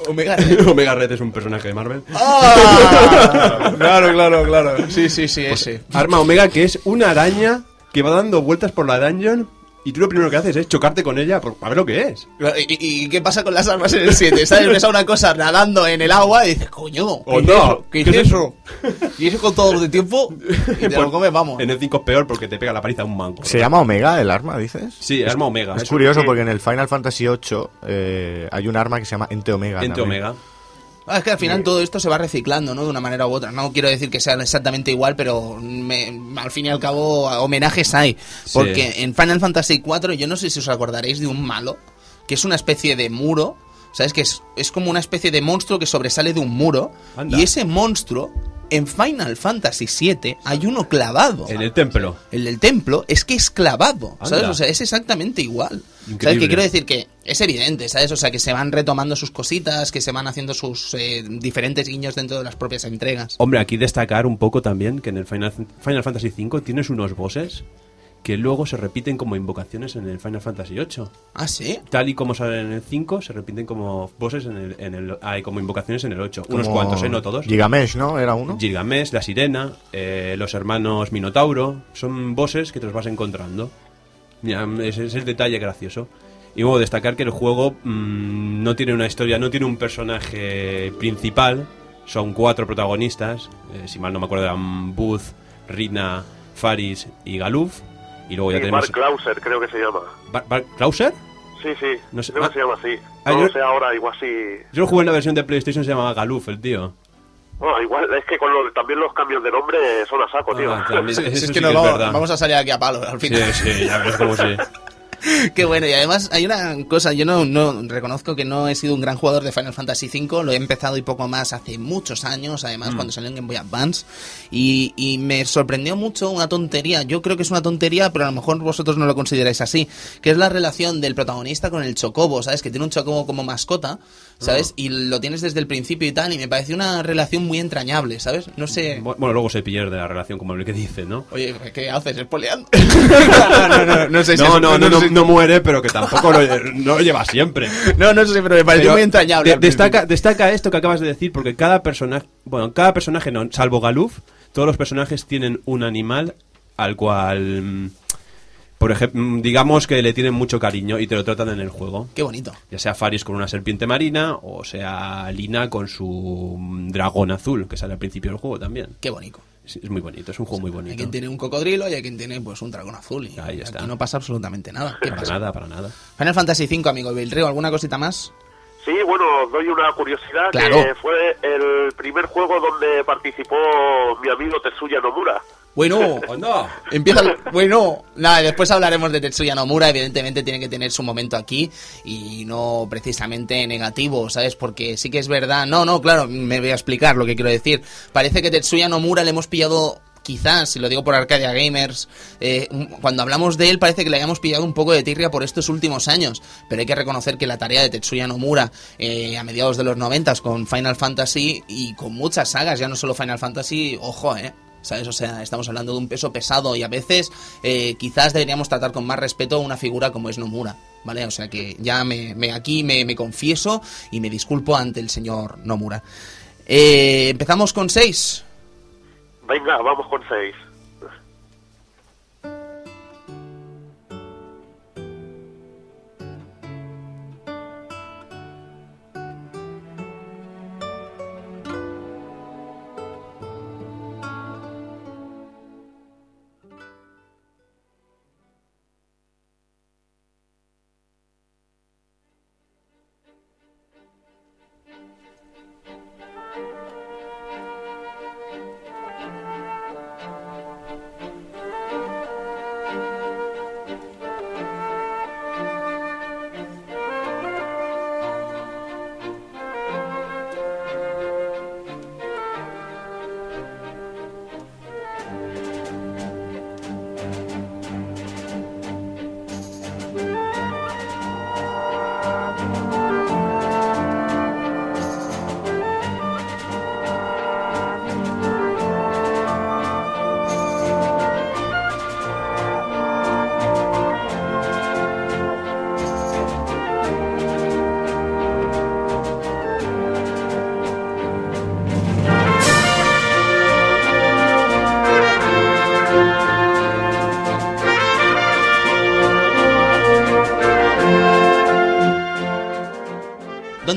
Omega Omega Red es un personaje de Marvel. ¡Ah! claro, claro, claro. Sí, sí, sí, ese. Arma Omega, que es una araña que va dando vueltas por la dungeon y tú lo primero que haces es chocarte con ella por, a ver lo que es. ¿Y, y qué pasa con las armas en el 7? ¿Sabes? Ves a una cosa nadando en el agua y dices, coño, ¿qué Oh, no, eso? ¿Qué, ¿qué es es eso? y eso con todo de tiempo y te Pues, lo comes, vamos. En el 5 es peor porque te pega la paliza un manco. ¿Se llama Omega el arma, dices? Sí, el arma Omega. Es Eso- curioso porque en el Final Fantasy VIII eh, hay un arma que se llama Ente Omega. Ente también. Omega. Ah, es que al final todo esto se va reciclando, ¿no? De una manera u otra. No quiero decir que sean exactamente igual, pero me- al fin y al cabo homenajes hay. Sí. Porque en Final Fantasy IV, yo no sé si os acordaréis de un malo, que es una especie de muro, ¿sabes? Que es, es como una especie de monstruo que sobresale de un muro. Anda. Y ese monstruo, en Final Fantasy VII, hay uno clavado. En el templo. El del templo es que es clavado, ¿sabes? Anda. O sea, es exactamente igual. ¿Sabes? Que quiero decir que es evidente, ¿sabes? O sea, que se van retomando sus cositas, que se van haciendo sus eh, diferentes guiños dentro de las propias entregas. Hombre, aquí destacar un poco también que en el Final, Final Fantasy V tienes unos bosses que luego se repiten como invocaciones en el Final Fantasy VIII. Ah, sí. Tal y como salen en el 5, se repiten como bosses en el, en el hay como invocaciones en el 8. Unos cuantos, ¿eh? No todos. Gigamesh, ¿no? Era uno. Gilgamesh, la sirena, eh, los hermanos Minotauro, son bosses que te los vas encontrando. Mira, ese es el detalle gracioso. Y luego destacar que el juego mm, no tiene una historia, no tiene un personaje principal, son cuatro protagonistas, eh, si mal no me acuerdo eran Booth, Rina, Faris y Galuf. Y luego ya Sí, tenemos... Mark Klauser, creo que se llama. Bar- Bar- ¿Klauser? Sí, sí, No sé- creo ah. que se llama así. Ah, No yo- lo sé ahora, igual sí. Yo lo jugué en la versión de PlayStation, se llamaba Galuf, el tío. Bueno, igual es que con lo- también los cambios de nombre son a saco, tío. Ah, también, Sí, es sí que que nos es vamos, vamos a salir aquí a palo al Sí, final. sí, ya ves cómo sí. Qué bueno, y además hay una cosa, yo no, no reconozco que no he sido un gran jugador de Final Fantasy V, lo he empezado y poco más hace muchos años, además cuando salió en Game Boy Advance, y, y me sorprendió mucho una tontería, yo creo que es una tontería, pero a lo mejor vosotros no lo consideráis así, que es la relación del protagonista con el chocobo, ¿sabes? Que tiene un chocobo como mascota, ¿sabes? Y lo tienes desde el principio y tal, y me pareció una relación muy entrañable, ¿sabes? No sé... Bu- Bueno, luego se pierde la relación, como el que dice, ¿no? Oye, ¿qué haces? ¿Espoleando? no, no, no, no sé si No, no, no, no, muere, pero que tampoco lo, no lo lleva siempre. No, no sé, pero me pareció Pero muy entrañable. de- destaca, destaca esto que acabas de decir, porque cada personaje, bueno, cada personaje no, salvo Galuf, todos los personajes tienen un animal al cual, mm, por ejemplo, digamos que le tienen mucho cariño y te lo tratan en el juego. Qué bonito. Ya sea Faris con una serpiente marina, o sea Lina con su mm, dragón azul, que sale al principio del juego también. Qué bonito. Es, es muy bonito, es un juego muy Hay bonito. quien tiene un cocodrilo y hay quien tiene pues un dragón azul. Y Ahí aquí está. no pasa absolutamente nada. ¿Qué Para pasa? nada, para nada. Final Fantasy V, amigo Bilreo, ¿alguna cosita más? Sí, bueno, os doy una curiosidad Claro. que fue el primer juego donde participó mi amigo Tetsuya Nomura. Bueno, no! empieza. el- Bueno, nada, después hablaremos de Tetsuya Nomura. Evidentemente tiene que tener su momento aquí y no precisamente negativo, ¿sabes? Porque sí que es verdad. No, no, claro, me voy a explicar lo que quiero decir. Parece que Tetsuya Nomura le hemos pillado. Quizás, si lo digo por Arcadia Gamers, eh, cuando hablamos de él parece que le hayamos pillado un poco de tirria por estos últimos años, pero hay que reconocer que la tarea de Tetsuya Nomura eh, a mediados de los noventas con Final Fantasy y con muchas sagas, ya no solo Final Fantasy, ojo, eh, ¿Sabes? O sea, estamos hablando de un peso pesado y a veces eh, quizás deberíamos tratar con más respeto una figura como es Nomura, ¿vale? O sea que ya me, aquí me, me confieso y me disculpo ante el señor Nomura. Eh, Empezamos con 6. Venga, vamos con seis.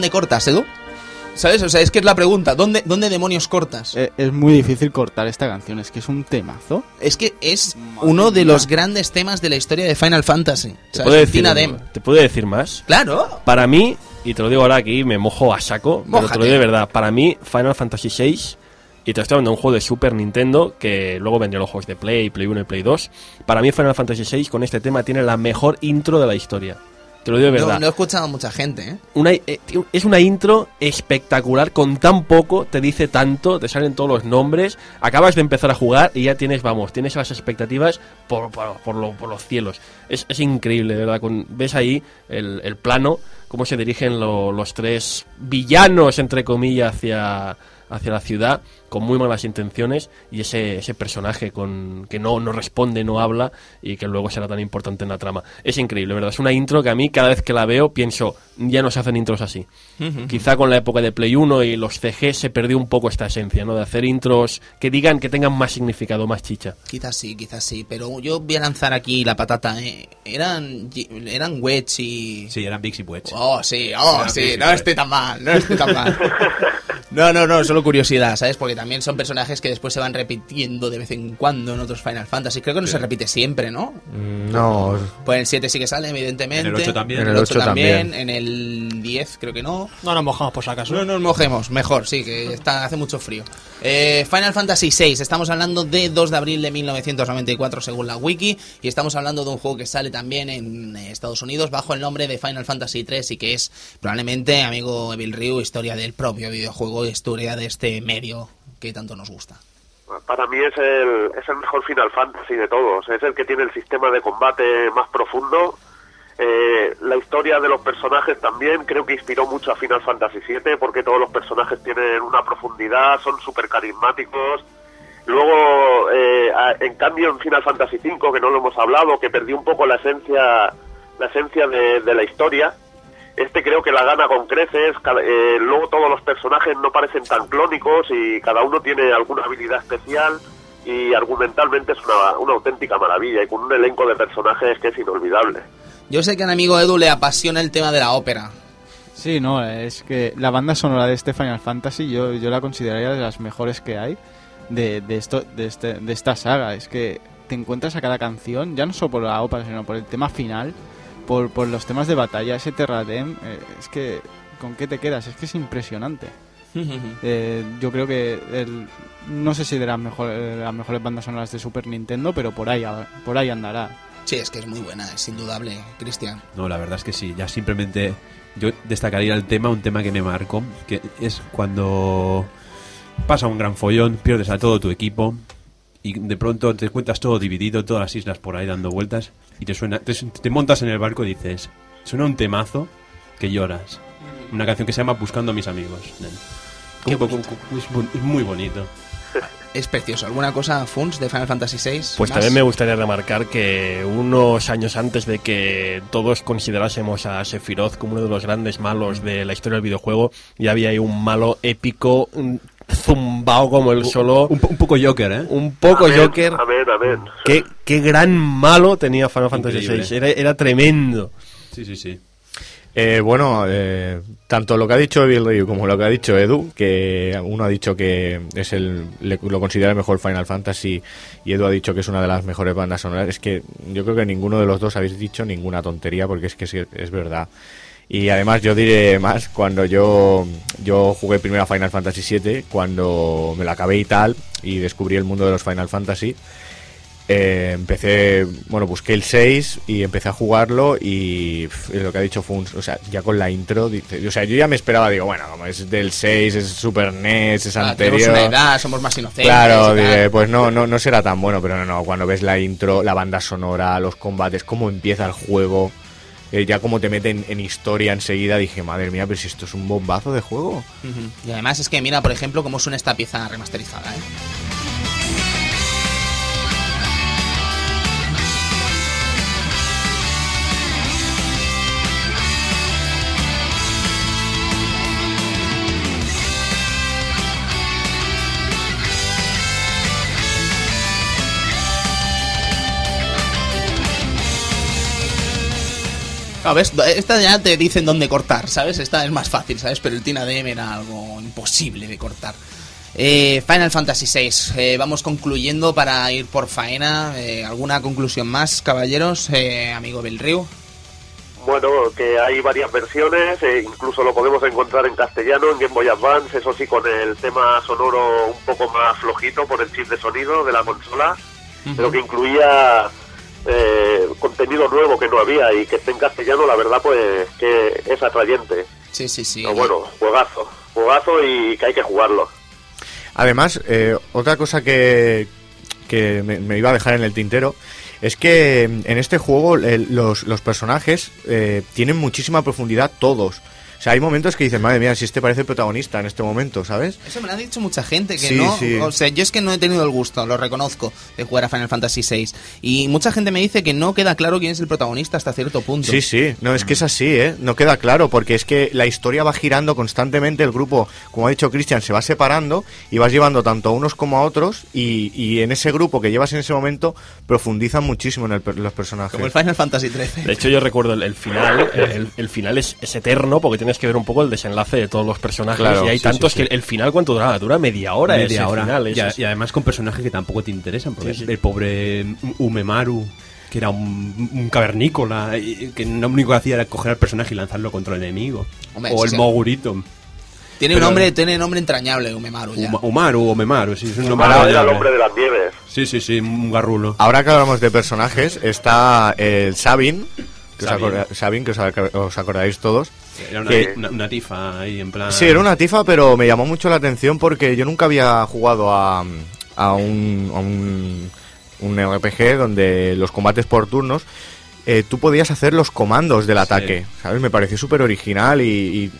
¿Dónde cortas, Edu? ¿Sabes? O sea, es que es la pregunta. ¿Dónde, dónde demonios cortas? Eh, es muy difícil cortar esta canción, es que es un temazo. Es que es uno de los grandes temas de la historia de Final Fantasy. ¿Te ¿Sabes? puedo, decir. ¿Te puedo decir más? Claro. Para mí, y te lo digo ahora aquí, me mojo a saco, pero te lo digo de verdad. Para mí, Final Fantasy VI, y te estoy hablando de un juego de Super Nintendo, que luego vendió los juegos de Play, Play 1 y Play 2. Para mí, Final Fantasy VI con este tema tiene la mejor intro de la historia. Te lo digo de No, verdad. no he escuchado a mucha gente, ¿eh? Una, eh, es una intro espectacular, con tan poco, te dice tanto, te salen todos los nombres, acabas de empezar a jugar y ya tienes, vamos, tienes las expectativas por, por, por lo- por los cielos. Es, es increíble, de verdad. Con, ves ahí el, el plano, cómo se dirigen lo- los tres villanos, entre comillas, hacia, hacia la ciudad, con muy malas intenciones, y ese, ese personaje con que no, no responde, no habla, y que luego será tan importante en la trama. Es increíble, ¿verdad? Es una intro que a mí, cada vez que la veo, pienso, ya no se hacen intros así. Quizá con la época de Play 1 y los CG se perdió un poco esta esencia, ¿no? De hacer intros que digan, que tengan más significado, más chicha. Quizás sí, quizás sí. Pero yo voy a lanzar aquí la patata, ¿eh? Eran, eran Wedge y... Sí, eran y Wedge. Oh, sí, oh, Eran sí, no estoy tan mal, no estoy tan mal. No, no, no, solo curiosidad, ¿sabes? Porque también son personajes que después se van repitiendo de vez en cuando en otros Final Fantasy. Creo que no se repite siempre, ¿no? Mm, No, Pues en el 7 sí que sale, evidentemente. En el 8 también. En el En el 8 8 también. también. En el 10 creo que no. No nos mojamos por si acaso. No nos mojemos, mejor, sí, que está, hace mucho frío. Eh, Final Fantasy VI, estamos hablando de 2 de abril de 1994 según la wiki, y estamos hablando de un juego que sale también en eh, Estados Unidos bajo el nombre de Final Fantasy III y que es probablemente, amigo Evil Ryu, historia del propio videojuego, historia de este medio que tanto nos gusta. Para mí es el, es el mejor Final Fantasy de todos. Es el que tiene el sistema de combate más profundo. Eh, la historia de los personajes también creo que inspiró mucho a Final Fantasy VII porque todos los personajes tienen una profundidad, son súper carismáticos. Luego, eh, en cambio, en Final Fantasy V, que no lo hemos hablado, que perdió un poco la esencia, la esencia de, de la historia, este creo que la gana con creces. cada- eh, luego todos los personajes no parecen tan clónicos y cada uno tiene alguna habilidad especial y argumentalmente es una, una auténtica maravilla y con un elenco de personajes que es inolvidable. Yo sé que a mi amigo Edu le apasiona el tema de la ópera. Sí, no, es que la banda sonora de este Final Fantasy yo, yo la consideraría de las mejores que hay de, de, esto, de, este, de esta saga. Es que te encuentras a cada canción, ya no solo por la ópera, sino por el tema final, por, por los temas de batalla, ese Terradem, eh, es que ¿con qué te quedas? Es que es impresionante. Eh, yo creo que el, no sé si de las, mejor- eh, las mejores bandas sonoras de Super Nintendo, pero por ahí, por ahí andará. Sí, es que es muy buena, es indudable, Cristian. No, la verdad es que sí. Ya simplemente yo destacaría el tema, un tema que me marcó, que es cuando pasa un gran follón, pierdes a todo tu equipo y de pronto te encuentras todo dividido, todas las islas por ahí dando vueltas y te suena, te, te montas en el barco y dices, suena un temazo que lloras. Una canción que se llama Buscando a mis amigos. Qué Un poco- es muy bonito. Es precioso. ¿Alguna cosa, Funs, de Final Fantasy VI? Pues más? también me gustaría remarcar que unos años antes de que todos considerásemos a Sephiroth como uno de los grandes malos de la historia del videojuego, ya había ahí un malo épico, un zumbao como el solo, Un, po- un poco Joker, ¿eh? un poco Joker. Amén, amén. Qué, qué gran malo tenía Final Fantasy. VI, era, era tremendo. Sí, sí, sí. Eh, bueno, eh, tanto lo que ha dicho Evil Ryu como lo que ha dicho Edu, que uno ha dicho que es el le- lo considera el mejor Final Fantasy y Edu ha dicho que es una de las mejores bandas sonoras, es que yo creo que ninguno de los dos habéis dicho ninguna tontería porque es que sí, es verdad. Y además yo diré más, cuando yo, yo jugué primero a Final Fantasy VII, cuando me lo acabé y tal, y descubrí el mundo de los Final Fantasy, eh, empecé, bueno, busqué el 6 y empecé a jugarlo y lo que ha dicho Funs, o sea, ya con la intro, dice- o sea, yo ya me esperaba, digo, bueno, como es del 6, es Super NES, es Ah, anterior. una edad, somos más inocentes. Claro, diré, pues no, no, no será tan bueno, pero no, no, cuando ves la intro, la banda sonora, los combates, cómo empieza el juego, eh, ya como te meten en historia enseguida, dije, madre mía, pero si esto es un bombazo de juego. Y además es que mira, por ejemplo, cómo suena esta pieza remasterizada. ¿eh? A ver, esta ya te dicen dónde cortar, ¿sabes? Esta es más fácil, ¿sabes? Pero el Tina DM era algo imposible de cortar. Eh, Final Fantasy VI, eh, vamos concluyendo para ir por faena. Eh, ¿Alguna conclusión más, caballeros? Eh, amigo Belriu. Bueno, que hay varias versiones, incluso lo podemos encontrar en castellano, en Game Boy Advance, eso sí, con el tema sonoro un poco más flojito por el chip de sonido de la consola, pero que incluía eh, contenido nuevo que no había y que esté en castellano, la verdad, pues que es atrayente. Sí, sí, sí. Pero bueno, juegazo, juegazo y que hay que jugarlo. Además, eh, otra cosa que, que me, me iba a dejar en el tintero es que en este juego el- los, los personajes eh, tienen muchísima profundidad todos. O sea, hay momentos que dicen, madre mía, si este parece el protagonista en este momento, ¿sabes? Eso me lo ha dicho mucha gente que Sí, no. sí. O sea, yo es que no he tenido el gusto, lo reconozco, de jugar a Final Fantasy VI. Y mucha gente me dice que no queda claro quién es el protagonista hasta cierto punto. Sí, sí, no, es que es así, ¿eh? No queda claro, porque es que la historia va girando constantemente, el grupo, como ha dicho Cristian, se va separando y vas llevando tanto a unos como a otros, y, y en ese grupo que llevas en ese momento profundizan muchísimo en el los personajes. Como el Final Fantasy XIII. De hecho, yo recuerdo el, el final. El, el final es, es eterno porque tienes que ver un poco el desenlace de todos los personajes. Claro, y hay sí, tantos sí, sí. que el final, ¿cuánto dura? Dura media hora. Media ese hora. final, y, a- además con personajes que tampoco te interesan, porque Sí, sí. el pobre Umemaru, que era un, un cavernícola, y- que lo único que hacía era coger al personaje y lanzarlo contra el enemigo. Hombre, o sí, el sí. Mogurito. Tiene, Pero- un nombre, tiene nombre entrañable, Umemaru. Ya. Uma- Umaru o Memaru, sí, es un nombre era el hombre de las nieves. Sí, sí, sí, un garrulo. Ahora que hablamos de personajes, está el Sabin, que, Os, acorda- Sabin, que os acordáis todos. Era una, que- una- una tifa ahí en plan... Sí, era una tifa, pero me llamó mucho la atención porque yo nunca había jugado a, a un, a un, un RPG donde los combates por turnos, eh, tú podías hacer los comandos del ataque, ¿sabes? Me pareció súper original y, y,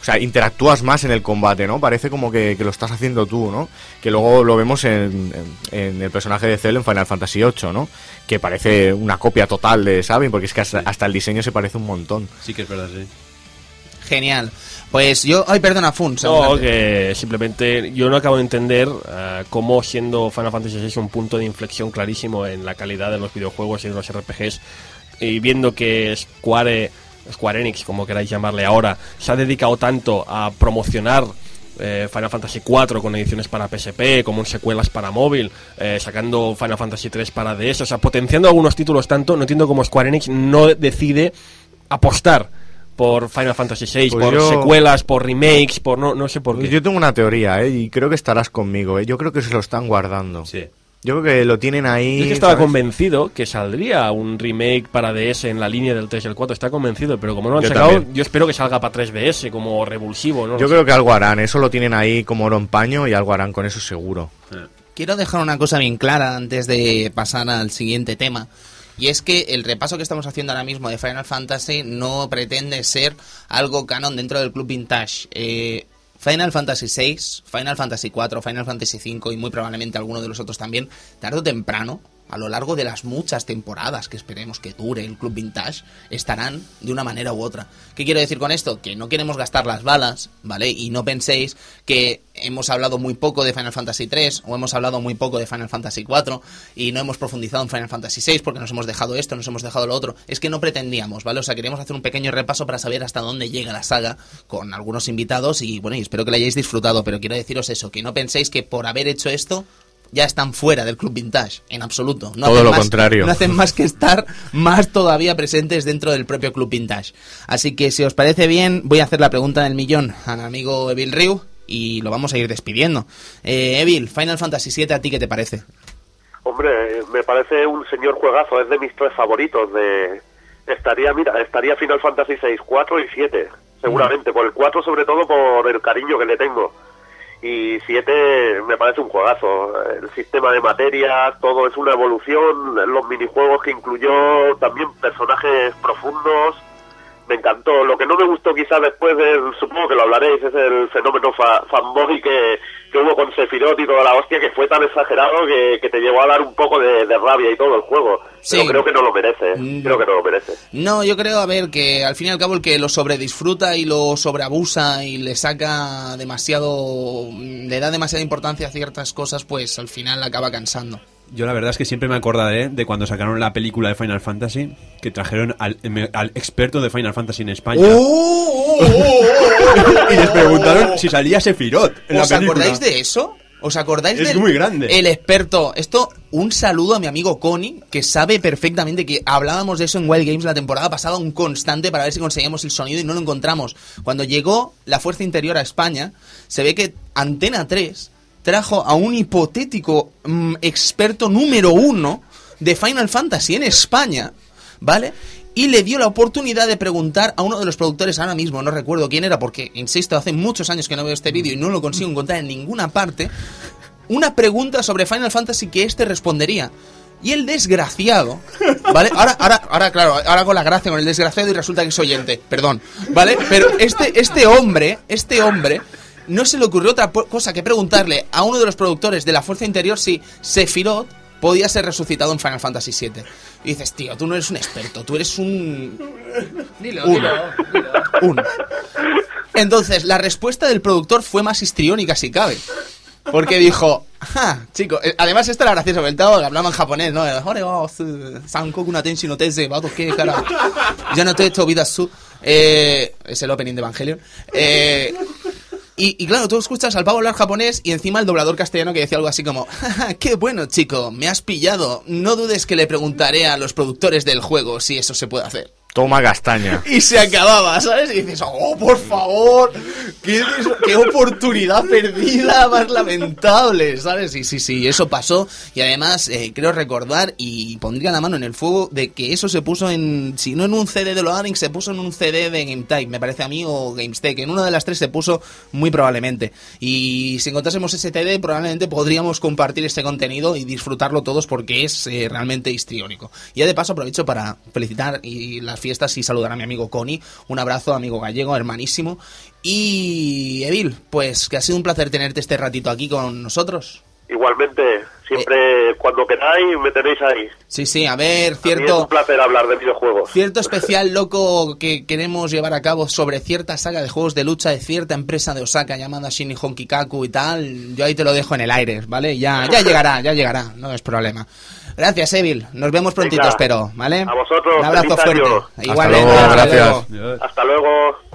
O sea, interactúas más en el combate, ¿no? Parece como que, que lo estás haciendo tú, ¿no? Que luego lo vemos en, en- en el personaje de Cell en Final Fantasy VIII, ¿no? Que parece una copia total de Sabin, porque es que hasta, hasta el diseño se parece un montón. Sí que es verdad, sí. Genial. Pues yo. Ay, perdona, Fun. No, que simplemente yo no acabo de entender eh, cómo siendo Final Fantasy VI un punto de inflexión clarísimo en la calidad de los videojuegos y de los RPGs y viendo que Square, Square Enix, como queráis llamarle ahora, se ha dedicado tanto a promocionar eh, Final Fantasy IV con ediciones para PSP, como en secuelas para móvil, eh, sacando Final Fantasy III para DS, o sea, potenciando algunos títulos tanto, no entiendo cómo Square Enix no decide apostar por Final Fantasy VI, Pues por yo- secuelas, por remakes, por no, no sé por qué. Yo tengo una teoría, ¿eh? Y creo que estarás conmigo, ¿eh? Yo creo que se lo están guardando. Sí. Yo creo que lo tienen ahí. Yo es que estaba ¿sabes? convencido que saldría un remake para DS en la línea del 3 y el 4. Está convencido, pero como no lo han Yo sacado, también. yo espero que salga para 3DS como revulsivo. ¿no? Yo creo que algo harán, eso lo tienen ahí como oro en paño y algo harán con eso seguro. Quiero dejar una cosa bien clara antes de pasar al siguiente tema. Y es que el repaso que estamos haciendo ahora mismo de Final Fantasy no pretende ser algo canon dentro del Club Vintage. Eh, Final Fantasy VI, Final Fantasy IV, Final Fantasy V y muy probablemente alguno de los otros también, tarde o temprano, a lo largo de las muchas temporadas que esperemos que dure el Club Vintage, estarán de una manera u otra. ¿Qué quiero decir con esto? Que no queremos gastar las balas, ¿vale? Y no penséis que hemos hablado muy poco de Final Fantasy III o hemos hablado muy poco de Final Fantasy IV y no hemos profundizado en Final Fantasy VI porque nos hemos dejado esto, nos hemos dejado lo otro. Es que no pretendíamos, ¿vale? O sea, queríamos hacer un pequeño repaso para saber hasta dónde llega la saga con algunos invitados y bueno, y espero que lo hayáis disfrutado, pero quiero deciros eso, que no penséis que por haber hecho esto ya están fuera del Club Vintage, en absoluto. No Todo hacen lo más- contrario. No hacen más que estar más todavía presentes dentro del propio Club Vintage. Así que si os parece bien, voy a hacer la pregunta del millón al amigo Evil Ryu y lo vamos a ir despidiendo. Eh, Evil, Final Fantasy VII, ¿a ti qué te parece? Hombre, me parece un señor juegazo, es de mis tres favoritos. De estaría, mira, estaría Final Fantasy 6, 4 y 7, seguramente. Por el 4 sobre todo por el cariño que le tengo. Y 7 me parece un juegazo. El sistema de materia, todo es una evolución. Los minijuegos que incluyó, también personajes profundos. Me encantó. Lo que no me gustó quizá después del, supongo que lo hablaréis, es el fenómeno fa- fanboy que, que hubo con Sephiroth y toda la hostia, que fue tan exagerado que, que te llevó a dar un poco de, de rabia y todo el juego. Sí. Pero creo que no lo merece. Mm. Creo que no lo merece. No, yo creo, a ver, que al fin y al cabo el que lo sobredisfruta y lo sobreabusa y le saca demasiado, le da demasiada importancia a ciertas cosas, pues al final acaba cansando. Yo la verdad es que siempre me acordaré de cuando sacaron la película de Final Fantasy, que trajeron al, em- al experto de Final Fantasy en España. ¡Oh! y les preguntaron si salía Sephiroth en la ¿Os película. acordáis de eso? ¿Os acordáis Es del- muy grande. El experto. Esto, un saludo a mi amigo Connie, que sabe perfectamente que hablábamos de eso en Wild Games la temporada pasada, un constante para ver si conseguíamos el sonido y no lo encontramos. Cuando llegó la Fuerza Interior a España, se ve que Antena 3 trajo a un hipotético mm, experto número uno de Final Fantasy en España, ¿vale? Y le dio la oportunidad de preguntar a uno de los productores ahora mismo, no recuerdo quién era, porque, insisto, hace muchos años que no veo este vídeo y no lo consigo encontrar en ninguna parte, una pregunta sobre Final Fantasy que este respondería. Y el desgraciado, ¿vale? Ahora, ahora, ahora, claro, ahora con la gracia con el desgraciado y resulta que es oyente, perdón, ¿vale? Pero este, este hombre, este hombre, no se le ocurrió otra cosa que preguntarle a uno de los productores de la Fuerza Interior si Sephiroth podía ser resucitado en Final Fantasy VII. Y dices, tío, tú no eres un experto, tú eres un... Dilo, Uno. dilo, dilo. Uno. Entonces, la respuesta del productor fue más histriónica si cabe. Porque dijo, ja, chico, eh, además esto era gracioso, el tao hablaba en japonés, ¿no? Su- sankoku na tenshi no teze, vato que cara. Ya no te he hecho vida su. Eh, es el opening de Evangelion. Eh, y, claro, tú escuchas al pavo hablar japonés y encima el doblador castellano que decía algo así como, "Ja, ja, qué bueno chico, me has pillado. No dudes que le preguntaré a los productores del juego si eso se puede hacer. Toma castaña. Y se acababa, ¿sabes? Y dices, oh, por favor, qué, qué oportunidad perdida más lamentable, ¿sabes? Y sí, sí, eso pasó. Y además, eh, creo recordar, y pondría la mano en el fuego, de que eso se puso en, si no en un CD de Loading, se puso en un CD de GameTime, me parece a mí, o GameStake. En una de las tres se puso muy probablemente. Y si encontrásemos ese CD, probablemente podríamos compartir este contenido y disfrutarlo todos porque es eh, realmente histriónico. Y ya de paso aprovecho para felicitar y fiestas y saludar a mi amigo Connie. Un abrazo, amigo gallego, hermanísimo. Y Evil, pues que ha sido un placer tenerte este ratito aquí con nosotros. Igualmente, siempre cuando queráis me tenéis ahí. Sí, sí, a ver, A mí es cierto... un placer hablar de videojuegos. Cierto especial loco que queremos llevar a cabo sobre cierta saga de juegos de lucha de cierta empresa de Osaka llamada Shinny Honkikaku y tal, yo ahí te lo dejo en el aire, ¿vale? Ya, ya llegará, ya llegará, no es problema. Gracias, Evil. Nos vemos prontito, Venga. espero, ¿vale? A vosotros, Un abrazo fuerte. año. Hasta Igualmente, luego, hasta gracias. Hasta luego.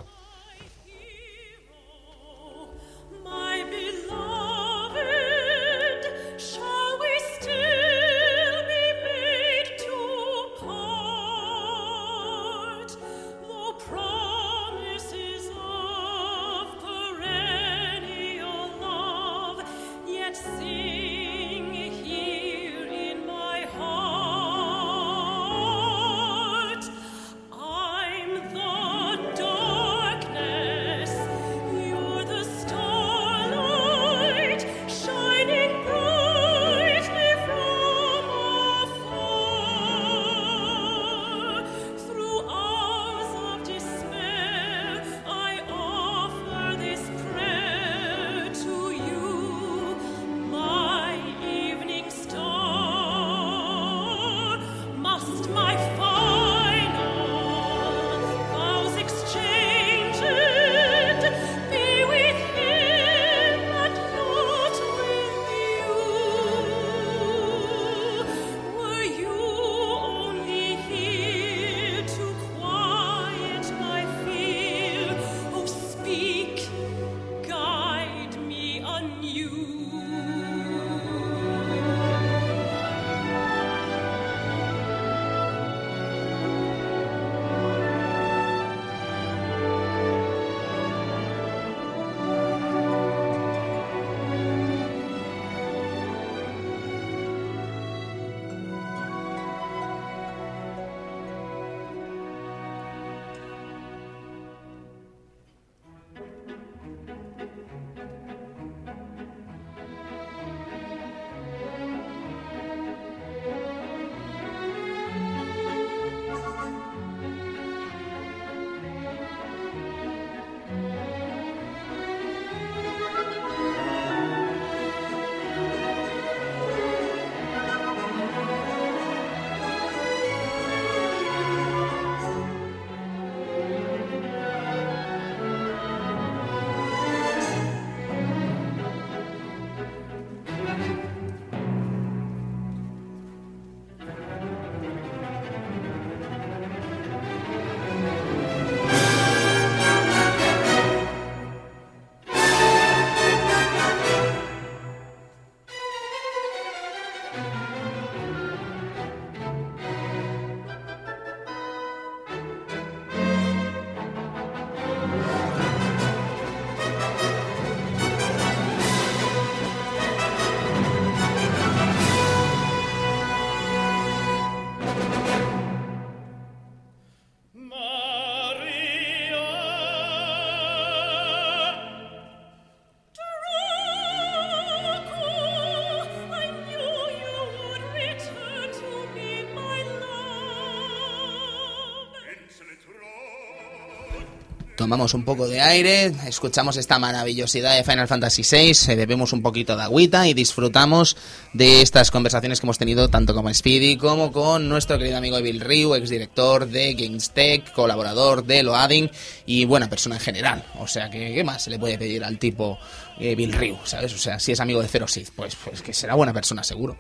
Tomamos un poco de aire, escuchamos esta maravillosidad de Final Fantasy VI, eh, bebemos un poquito de agüita y disfrutamos de estas conversaciones que hemos tenido tanto con Speedy como con nuestro querido amigo Bill Ryu, exdirector de GamesTech, colaborador de Loading y buena persona en general. O sea, que ¿qué más se le puede pedir al tipo eh, Bill Ryu, ¿sabes? O sea, si es amigo de Zero Sith, pues, pues que será buena persona seguro.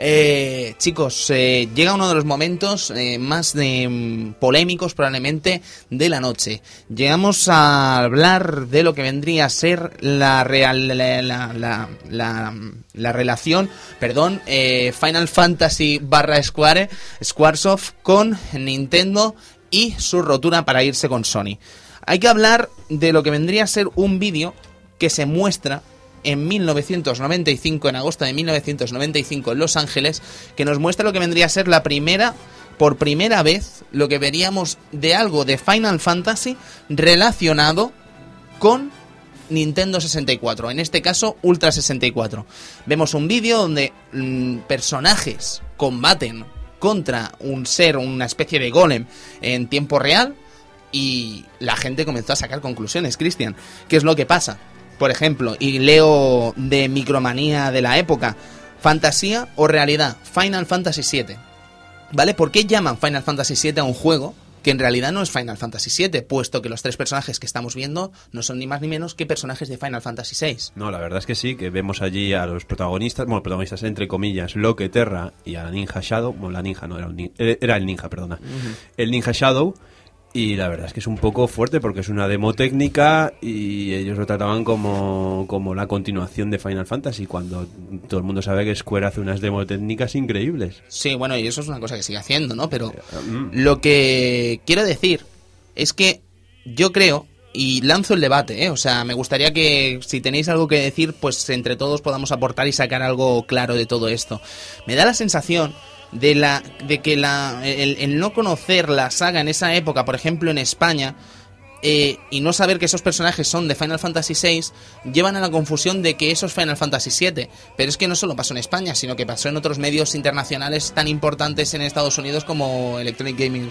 Eh, chicos, eh, llega uno de los momentos eh, más mm, polémicos probablemente de la noche. Llegamos a hablar de lo que vendría a ser la real la- la relación, perdón, eh, Final Fantasy barra Square, Squaresoft con Nintendo y su rotura para irse con Sony. Hay que hablar de lo que vendría a ser un vídeo que se muestra en 1995, en agosto de 1995 en Los Ángeles, que nos muestra lo que vendría a ser la primera, por primera vez, lo que veríamos de algo de Final Fantasy relacionado con Nintendo 64, en este caso Ultra 64. Vemos un vídeo donde mm, personajes combaten contra un ser, una especie de golem en tiempo real y la gente comenzó a sacar conclusiones, Cristian. ¿Qué es lo que pasa? Por ejemplo, y leo de Micromanía de la época, fantasía o realidad, Final Fantasy VII. ¿Vale? ¿Por qué llaman Final Fantasy VII a un juego que en realidad no es Final Fantasy VII, puesto que los tres personajes que estamos viendo no son ni más ni menos que personajes de Final Fantasy VI? No, la verdad es que sí, que vemos allí a los protagonistas, bueno, protagonistas entre comillas, Loque Terra y a la ninja Shadow, bueno, la ninja no era un eh, era el ninja, perdona. El ninja Shadow y la verdad es que es un poco fuerte porque es una demo técnica y ellos lo trataban como, como la continuación de Final Fantasy cuando todo el mundo sabe que Square hace unas demo técnicas increíbles. Sí, bueno, y eso es una cosa que sigue haciendo, ¿no? Pero Mm. lo que quiero decir es que yo creo, y lanzo el debate, ¿eh? O sea, me gustaría que si tenéis algo que decir, pues entre todos podamos aportar y sacar algo claro de todo esto. Me da la sensación de la de que la el, no conocer la saga en esa época, por ejemplo en España, eh, y no saber que esos personajes son de Final Fantasy VI llevan a la confusión de que eso es Final Fantasy VII. Pero es que no solo pasó en España, sino que pasó en otros medios internacionales tan importantes en Estados Unidos como Electronic Gaming.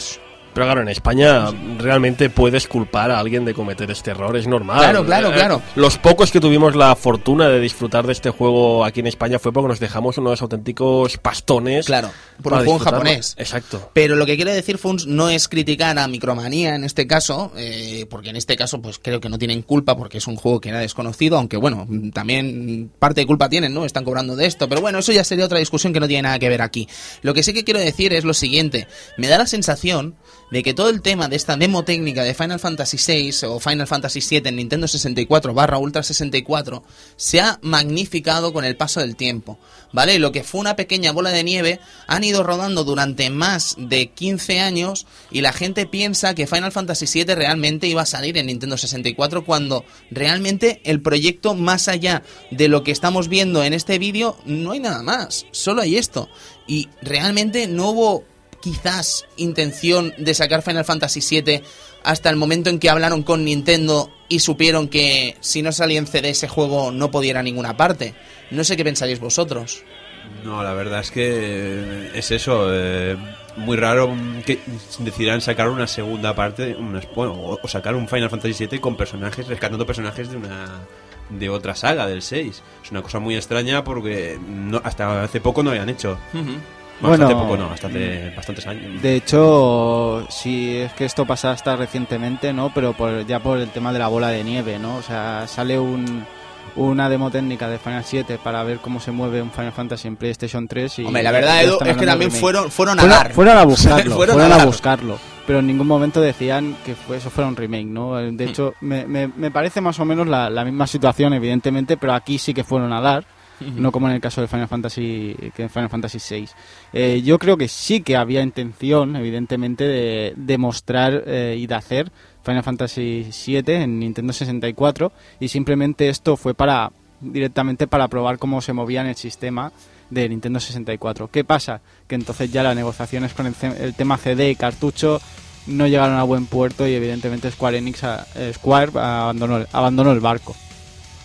Pero claro, en España realmente puedes culpar a alguien de cometer este error, es normal. Claro, claro, Eh, claro. Los pocos que tuvimos la fortuna de disfrutar de este juego aquí en España fue porque nos dejamos unos auténticos pastones. Claro, por un juego disfrutarlo. japonés. Exacto. Pero lo que quiere decir Funs no es criticar a Micromanía en este caso, eh, porque en este caso pues creo que no tienen culpa porque es un juego que era desconocido, aunque bueno, también parte de culpa tienen, ¿no? Están cobrando de esto, pero bueno, eso ya sería otra discusión que no tiene nada que ver aquí. Lo que sí que quiero decir es lo siguiente, me da la sensación de que todo el tema de esta demo técnica de Final Fantasy VI o Final Fantasy VII en Nintendo 64 barra Ultra 64 se ha magnificado con el paso del tiempo, ¿vale? Lo que fue una pequeña bola de nieve han ido rodando durante más de 15 años y la gente piensa que Final Fantasy VII realmente iba a salir en Nintendo 64 cuando realmente el proyecto más allá de lo que estamos viendo en este vídeo no hay nada más, solo hay esto y realmente no hubo quizás intención de sacar Final Fantasy VII hasta el momento en que hablaron con Nintendo y supieron que si no salía en CD ese juego no podía ir a ninguna parte. No sé qué pensaréis vosotros. No, la verdad es que es eso. eh, muy raro que decidan sacar una segunda parte, una- bueno, o, o sacar un Final Fantasy VII con personajes, rescatando personajes de una de otra saga del 6. Es una cosa muy extraña porque no- hasta hace poco no habían hecho. Bueno, hasta Bueno, hace poco no, hasta hace bastantes años. De hecho, sí es que esto pasa hasta recientemente, ¿no? Pero por, ya por el tema de la bola de nieve, ¿no? O sea, sale un, una demo técnica de Final 7 para ver cómo se mueve un Final Fantasy en PlayStation 3 y Hombre, la verdad, Edu, es que también fueron, fueron a Fueron, dar. fueron a buscarlo, Fueron fueron, a a, buscarlo, pero en ningún momento decían que fue, eso fuera un remake, ¿no? Hmm. De hecho, me, me, me parece más o menos la, la misma situación, evidentemente, pero aquí sí que fueron a dar, no como en el caso de Final Fantasy que Final Fantasy VI. Eh, yo creo que sí que había intención, evidentemente, de demostrar eh, y de hacer Final Fantasy VII en Nintendo 64 y simplemente esto fue para directamente para probar cómo se movía en el sistema de Nintendo 64. ¿Qué pasa? Que entonces ya las negociaciones con el, el tema CD y cartucho no llegaron a buen puerto y evidentemente Square Enix eh, Square abandonó el barco.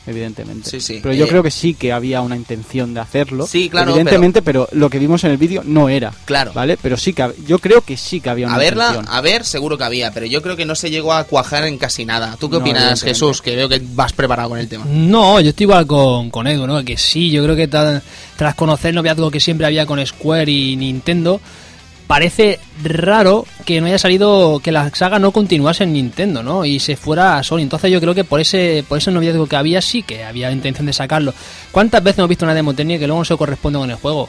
Evidentemente. Sí, sí. Pero yo Eh, creo que sí que había una intención de hacerlo. Sí, claro, Evidentemente, pero... lo que vimos en el vídeo no era. Claro. ¿Vale? Pero sí que yo creo que sí que había una A verla, intención. a ver, seguro que había, pero yo creo que no se llegó a cuajar en casi nada. ¿Tú qué No, opinas. Jesús? Que veo que vas preparado con el tema. No, yo estoy igual con, con Edu, ¿no? Que sí, yo creo que tras conocer el noviazgo que siempre había con Square y Nintendo, parece raro que no haya salido, que la saga no continuase en Nintendo, ¿no? Y se fuera a Sony. Entonces yo creo que por ese, por ese noviazgo que había, sí que había intención de sacarlo. ¿Cuántas veces hemos visto una demo técnica que luego no se corresponde con el juego?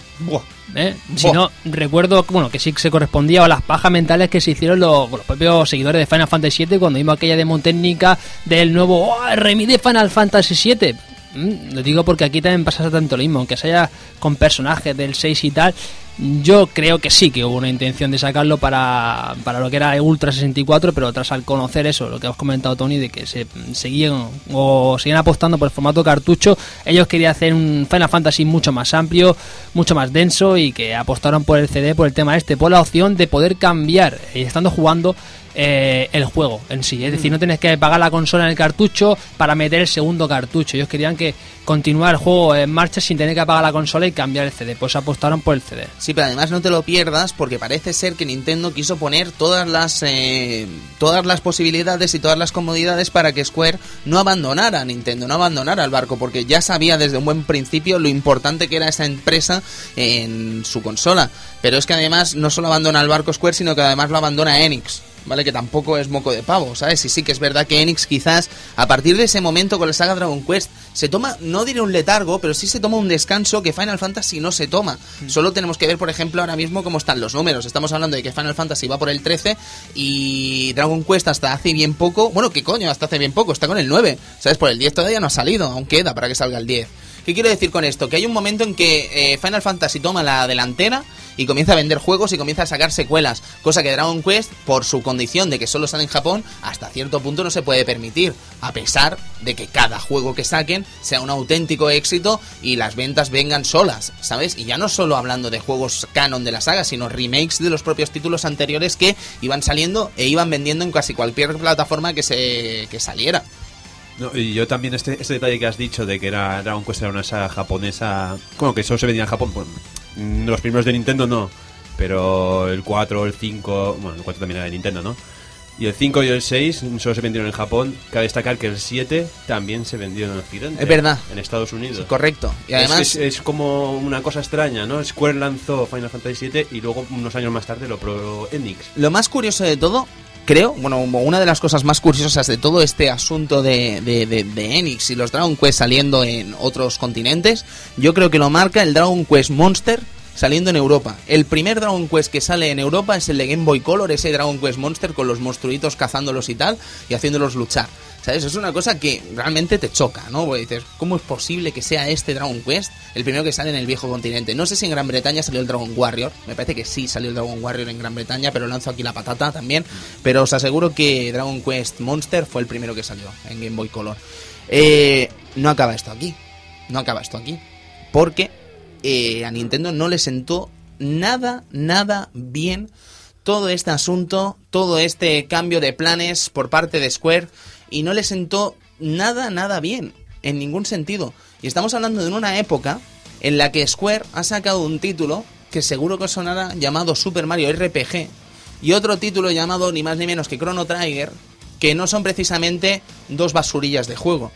¿Eh? Si no, recuerdo bueno, que sí que se correspondía a las pajas mentales que se hicieron los, los propios seguidores de Final Fantasy VII cuando vimos aquella demo técnica del nuevo oh, de Final Fantasy VII. Mm, lo digo porque aquí también pasa tanto lo mismo, aunque sea con personajes del 6 y tal. Yo creo que sí que hubo una intención de sacarlo para, para lo que era el Ultra 64, pero tras al conocer eso, lo que has comentado Tony, de que se seguían o seguían apostando por el formato cartucho, ellos querían hacer un Final Fantasy mucho más amplio, mucho más denso y que apostaron por el CD, por el tema este, por la opción de poder cambiar, eh, estando jugando eh, el juego en sí. Es decir, no tienes que pagar la consola en el cartucho para meter el segundo cartucho. Ellos querían que continuar el juego en marcha sin tener que apagar la consola y cambiar el CD. Pues apostaron por el CD. Sí, pero además no te lo pierdas porque parece ser que Nintendo quiso poner todas las eh, todas las posibilidades y todas las comodidades para que Square no abandonara a Nintendo, no abandonara el barco, porque ya sabía desde un buen principio lo importante que era esa empresa en su consola. Pero es que además no solo abandona el barco Square, sino que además lo abandona Enix. ¿Vale? Que tampoco es moco de pavo, ¿sabes? Y sí que es verdad que Enix quizás a partir de ese momento con la saga Dragon Quest se toma, no diré un letargo, pero sí se toma un descanso que Final Fantasy no se toma. Solo tenemos que ver, por ejemplo, ahora mismo cómo están los números. Estamos hablando de que Final Fantasy va por el 13 y Dragon Quest hasta hace bien poco, bueno, ¿qué coño? Hasta hace bien poco, está con el 9. ¿Sabes? Por el 10 todavía no ha salido, aún queda para que salga el 10. ¿Qué quiero decir con esto? Que hay un momento en que eh, Final Fantasy toma la delantera y comienza a vender juegos y comienza a sacar secuelas, cosa que Dragon Quest, por su condición de que solo sale en Japón, hasta cierto punto no se puede permitir, a pesar de que cada juego que saquen sea un auténtico éxito y las ventas vengan solas, ¿sabes? Y ya no solo hablando de juegos canon de la saga, sino remakes de los propios títulos anteriores que iban saliendo e iban vendiendo en casi cualquier plataforma que se que saliera. No, y yo también este, este detalle que has dicho de que era Dragon Quest era una saga japonesa, bueno, que solo se vendía en Japón, pues, mm, los primeros de Nintendo no, pero el 4, el 5, bueno, el 4 también era de Nintendo, ¿no? Y el 5 y el 6 solo se vendieron en Japón. Cabe destacar que el 7 también se vendió en Occidente. Es verdad. En Estados Unidos. Sí, correcto. Y Es- además es, es como una cosa extraña, ¿no? Square lanzó Final Fantasy VII y luego unos años más tarde lo probó Enix. Lo más curioso de todo, creo, bueno, una de las cosas más curiosas de todo este asunto de, de, de- Enix y los Dragon Quest saliendo en otros continentes, yo creo que lo marca el Dragon Quest Monster saliendo en Europa. El primer Dragon Quest que sale en Europa es el de Game Boy Color, ese Dragon Quest Monster con los monstruitos cazándolos y tal y haciéndolos luchar. ¿Sabes? Es una cosa que realmente te choca, ¿no? Dices, ¿cómo es posible que sea este Dragon Quest el primero que sale en el viejo continente? No sé si en Gran Bretaña salió el Dragon Warrior, me parece que sí salió el Dragon Warrior en Gran Bretaña, pero lanzo aquí la patata también. Pero os aseguro que Dragon Quest Monster fue el primero que salió en Game Boy Color. Eh, no acaba esto aquí, no acaba esto aquí, porque eh, a Nintendo no le sentó nada, nada bien todo este asunto, todo este cambio de planes por parte de Square y no le sentó nada, nada bien, en ningún sentido. Y estamos hablando de una época en la que Square ha sacado un título que seguro que sonará llamado Super Mario RPG y otro título llamado ni más ni menos que Chrono Trigger, que no son precisamente dos basurillas de juego.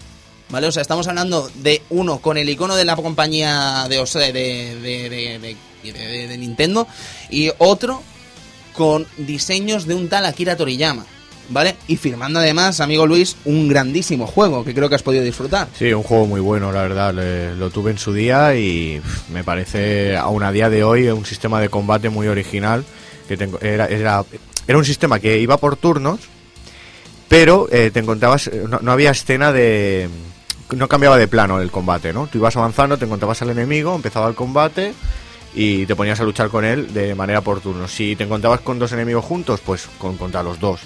¿Vale? O sea, estamos hablando de uno con el icono de la compañía de, o sea, de- de- de- de Nintendo y otro con diseños de un tal Akira Toriyama. ¿Vale? Y firmando además, amigo Luis, un grandísimo juego que creo que has podido disfrutar. Sí, un juego muy bueno, la verdad. lo tuve en su día y me parece, aún a día de hoy, un sistema de combate muy original. Que tengo- era, era, era un sistema que iba por turnos, pero eh, te encontrabas, eh, no, no había escena de... No cambiaba de plano el combate, ¿no? Tú ibas avanzando, te encontrabas al enemigo, empezaba el combate y te ponías a luchar con él de manera por turnos. Si te encontrabas con dos enemigos juntos, pues con, contra los dos.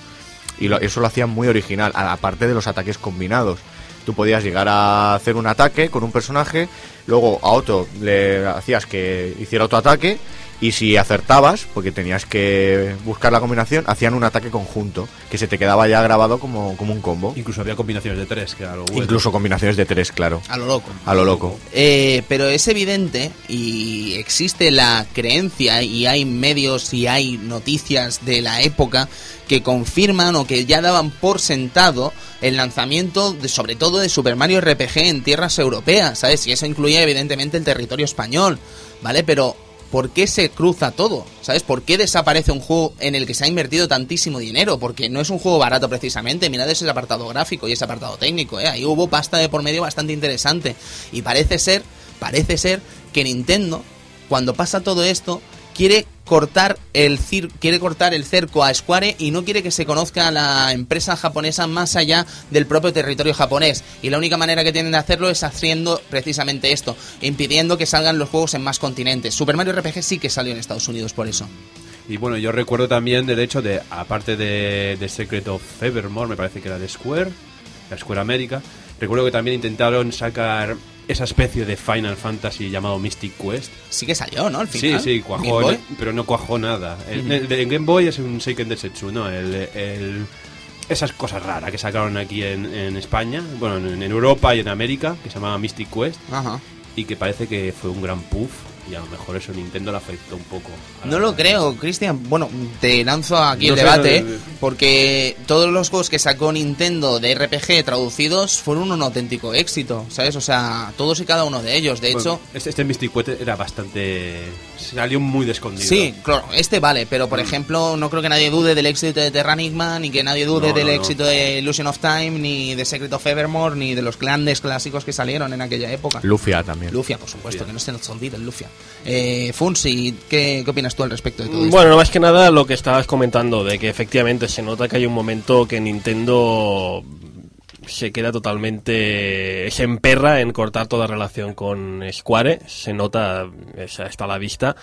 Y lo- eso lo hacía muy original, aparte de los ataques combinados. Tú podías llegar a hacer un ataque con un personaje, luego a otro le hacías que hiciera otro ataque y si acertabas, porque tenías que buscar la combinación, hacían un ataque conjunto que se te quedaba ya grabado como, como un combo. Incluso había combinaciones de tres, que era lo bueno. Incluso combinaciones de tres, claro. A lo loco. A lo loco. Eh, pero es evidente y existe la creencia y hay medios y hay noticias de la época que confirman o que ya daban por sentado el lanzamiento de, sobre todo de Super Mario RPG en tierras europeas, ¿sabes? Y eso incluía evidentemente el territorio español, ¿vale? Pero ¿por qué se cruza todo? ¿Sabes? ¿Por qué desaparece un juego en el que se ha invertido tantísimo dinero? Porque no es un juego barato precisamente. Mirad ese apartado gráfico y ese apartado técnico, ¿eh? Ahí hubo pasta de por medio bastante interesante. Y parece ser, parece ser que Nintendo, cuando pasa todo esto, quiere cortar el cir quiere cortar el cerco a Square y no quiere que se conozca la empresa japonesa más allá del propio territorio japonés. Y la única manera que tienen de hacerlo es haciendo precisamente esto impidiendo que salgan los juegos en más continentes. Super Mario RPG sí que salió en Estados Unidos por eso. Y bueno, yo recuerdo también del hecho de, aparte de, de Secret of Evermore, me parece que era de Square, la Square América, recuerdo que también intentaron sacar esa especie de Final Fantasy llamado Mystic Quest. sí que salió ¿no? al Sí, final sí, Game cuajó, pero no cuajó nada. El, Game Boy es un Seiken Densetsu, ¿no? El, el- esas cosas raras que sacaron aquí en, en España, bueno, en, en Europa y en América, que se llamaba Mystic Quest, Ajá. y que parece que fue un gran puff, y a lo mejor eso Nintendo le afectó un poco. a la- No lo creo, Cristian. Bueno, te lanzo aquí No el sé, debate, porque todos los juegos que sacó Nintendo de RPG traducidos fueron un auténtico éxito, ¿sabes? O sea, todos y cada uno de ellos. De Bueno, hecho, este, este Mystic Quest era bastante... salió muy de escondido. sí, claro, este vale, pero por ejemplo, no creo que nadie dude del éxito de Terranigma, ni que nadie dude No, del no, no. éxito de Illusion of Time, ni de Secret of Evermore, ni de los grandes clásicos que salieron en aquella época. Lufia también. Lufia, por supuesto, Lufia. que no se nos olvide el Lufia. Eh, Funsi, ¿qué, ¿qué opinas tú al respecto de todo esto? Bueno, no más que nada lo que estabas comentando, de que efectivamente se nota que hay un momento que Nintendo se queda totalmente. se emperra en cortar toda relación con Square, se nota, está a la vista.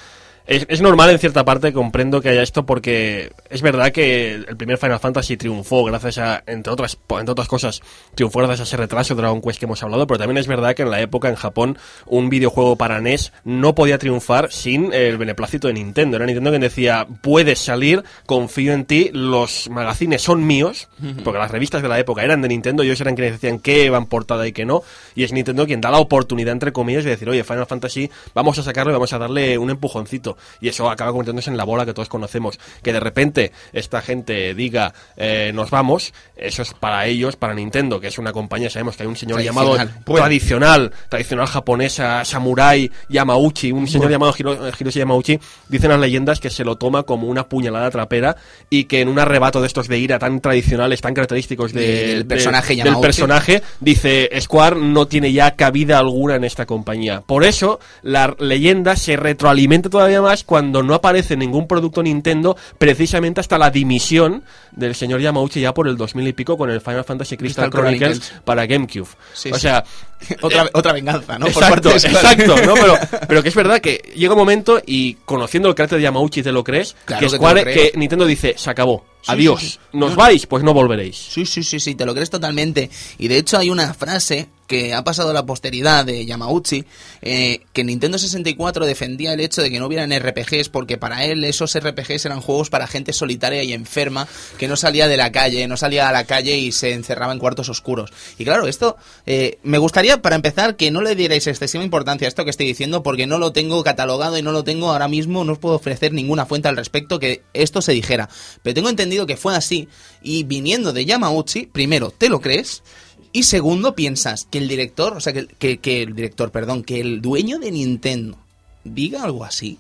Es, es normal en cierta parte, comprendo que haya esto porque es verdad que el primer Final Fantasy triunfó gracias a, entre otras, entre otras cosas, triunfó gracias a ese retraso de Dragon Quest que hemos hablado, pero también es verdad que en la época en Japón un videojuego para NES no podía triunfar sin el beneplácito de Nintendo. Era Nintendo quien decía, puedes salir, confío en ti, los magazines son míos, porque las revistas de la época eran de Nintendo, ellos eran quienes decían qué van portada y qué no, y es Nintendo quien da la oportunidad, entre comillas, de decir, oye, Final Fantasy, vamos a sacarlo y vamos a darle un empujoncito. Y eso acaba convirtiéndose en la bola que todos conocemos. Que de repente esta gente diga, eh, nos vamos, eso es para ellos, para Nintendo, que es una compañía, sabemos que hay un señor llamado Tradicional. tradicional, tradicional japonesa, samurai, Yamauchi, un señor llamado Hiro- Hiroshi Yamauchi, dicen las leyendas que se lo toma como una puñalada trapera y que en un arrebato de estos de ira tan tradicionales, tan característicos de- Del de- personaje del personaje, dice Square no tiene ya cabida alguna en esta compañía. Por eso la leyenda se retroalimenta todavía más cuando no aparece ningún producto Nintendo, precisamente hasta la dimisión del señor Yamauchi ya por el 2000 y pico con el Final Fantasy Crystal, Crystal Chronicles, Chronicles. para GameCube. Sí, o sí. sea, otra, otra venganza, ¿no? Por exacto, parte exacto, ¿no? Pero, pero que es verdad que llega un momento y conociendo el carácter de Yamauchi te lo crees, Claro que que Square, lo que Nintendo dice, se acabó, Sí, adiós, sí, sí. nos No, vais, pues no volveréis. Sí, sí, sí, sí, te lo crees totalmente. Y de hecho hay una frase que ha pasado a la posteridad de Yamauchi, eh, que Nintendo 64 defendía el hecho de que no hubieran RPGs porque para él esos RPGs eran juegos para gente solitaria y enferma que no salía de la calle, no salía a la calle y se encerraba en cuartos oscuros. Y claro, esto eh, me gustaría para empezar que no le dierais excesiva importancia a esto que estoy diciendo porque no lo tengo catalogado y no lo tengo ahora mismo, no os puedo ofrecer ninguna fuente al respecto que esto se dijera. Pero tengo entendido que fue así y viniendo de Yamauchi, primero, ¿te lo crees? Y segundo, piensas que el director, o sea, que, que- el director, perdón, que el dueño de Nintendo diga algo así.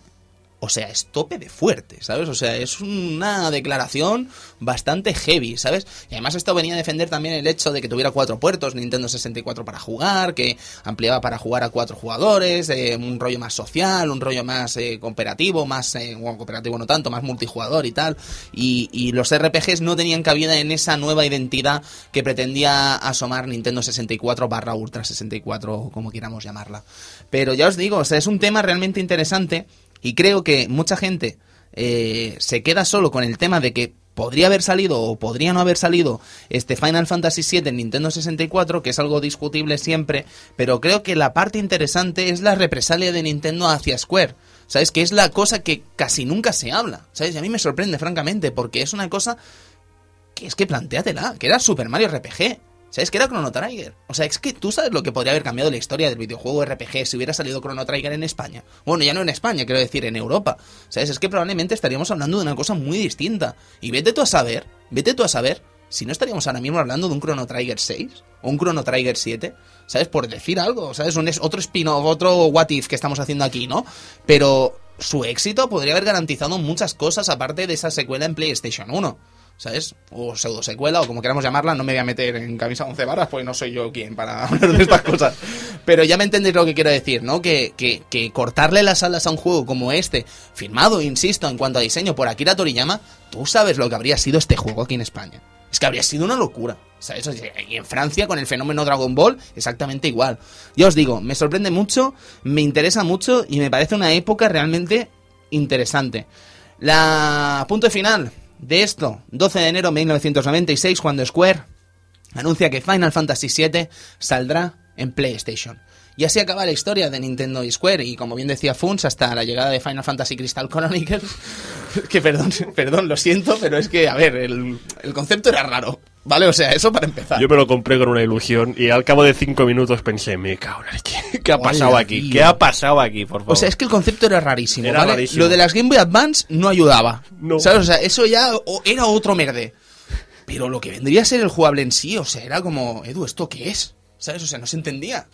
O sea, es tope de fuerte, ¿sabes? O sea, es una declaración bastante heavy, ¿sabes? Y además esto venía a defender también el hecho de que tuviera cuatro puertos, Nintendo 64 para jugar, que ampliaba para jugar a cuatro jugadores, eh, un rollo más social, un rollo más eh, cooperativo, más, eh, bueno, cooperativo no tanto, más multijugador y tal. Y, y los RPGs no tenían cabida en esa nueva identidad que pretendía asomar Nintendo 64 barra Ultra 64, o como queramos llamarla. Pero ya os digo, o sea, es un tema realmente interesante y creo que mucha gente eh, se queda solo con el tema de que podría haber salido o podría no haber salido este Final Fantasy VII en Nintendo 64, que es algo discutible siempre, pero creo que la parte interesante es la represalia de Nintendo hacia Square. ¿Sabes? Que es la cosa que casi nunca se habla. ¿Sabes? Y a mí me sorprende, francamente, porque es una cosa que es que planteatela, que era Super Mario RPG. ¿Sabes? Que era Chrono Trigger. O sea, es que tú sabes lo que podría haber cambiado la historia del videojuego RPG si hubiera salido Chrono Trigger en España. Bueno, ya no en España, quiero decir, en Europa. ¿Sabes? Es que probablemente estaríamos hablando de una cosa muy distinta. Y vete tú a saber, vete tú a saber si no estaríamos ahora mismo hablando de un Chrono Trigger 6 o un Chrono Trigger 7. ¿Sabes? Por decir algo, ¿sabes? Un otro spin-off, otro what if que estamos haciendo aquí, ¿no? Pero su éxito podría haber garantizado muchas cosas aparte de esa secuela en PlayStation 1. ¿Sabes? O pseudo secuela, o como queramos llamarla, no me voy a meter en camisa 11 varas, pues no soy yo quien para hablar de estas cosas. Pero ya me entendéis lo que quiero decir, ¿no? Que, que, cortarle las alas a un juego como este, firmado, insisto, en cuanto a diseño por Akira Toriyama, tú sabes lo que habría sido este juego aquí en España. Es que habría sido una locura. O sea, y en Francia, con el fenómeno Dragon Ball, exactamente igual. Ya os digo, me sorprende mucho, me interesa mucho y me parece una época realmente interesante. La punto final de esto, 12 de enero de 1996, cuando Square anuncia que Final Fantasy VII saldrá en PlayStation. Y así acaba la historia de Nintendo y Square. Y como bien decía Funs, hasta la llegada de Final Fantasy Crystal Chronicles. que perdón, perdón, lo siento, pero es que, a ver, el, el concepto era raro. ¿Vale? O sea, eso para empezar. Yo me lo compré con una ilusión y al cabo de cinco minutos pensé, me cago leche. ¿Qué ha pasado aquí? tío. ¿Qué ha pasado aquí, por favor? O sea, es que el concepto era rarísimo, Era ¿vale? rarísimo. Lo de las Game Boy Advance no ayudaba. No. ¿Sabes? O sea, eso ya era otro merde. Pero lo que vendría a ser el jugable en sí, o sea, era como, Edu, ¿esto qué es? ¿Sabes? O sea, no se entendía.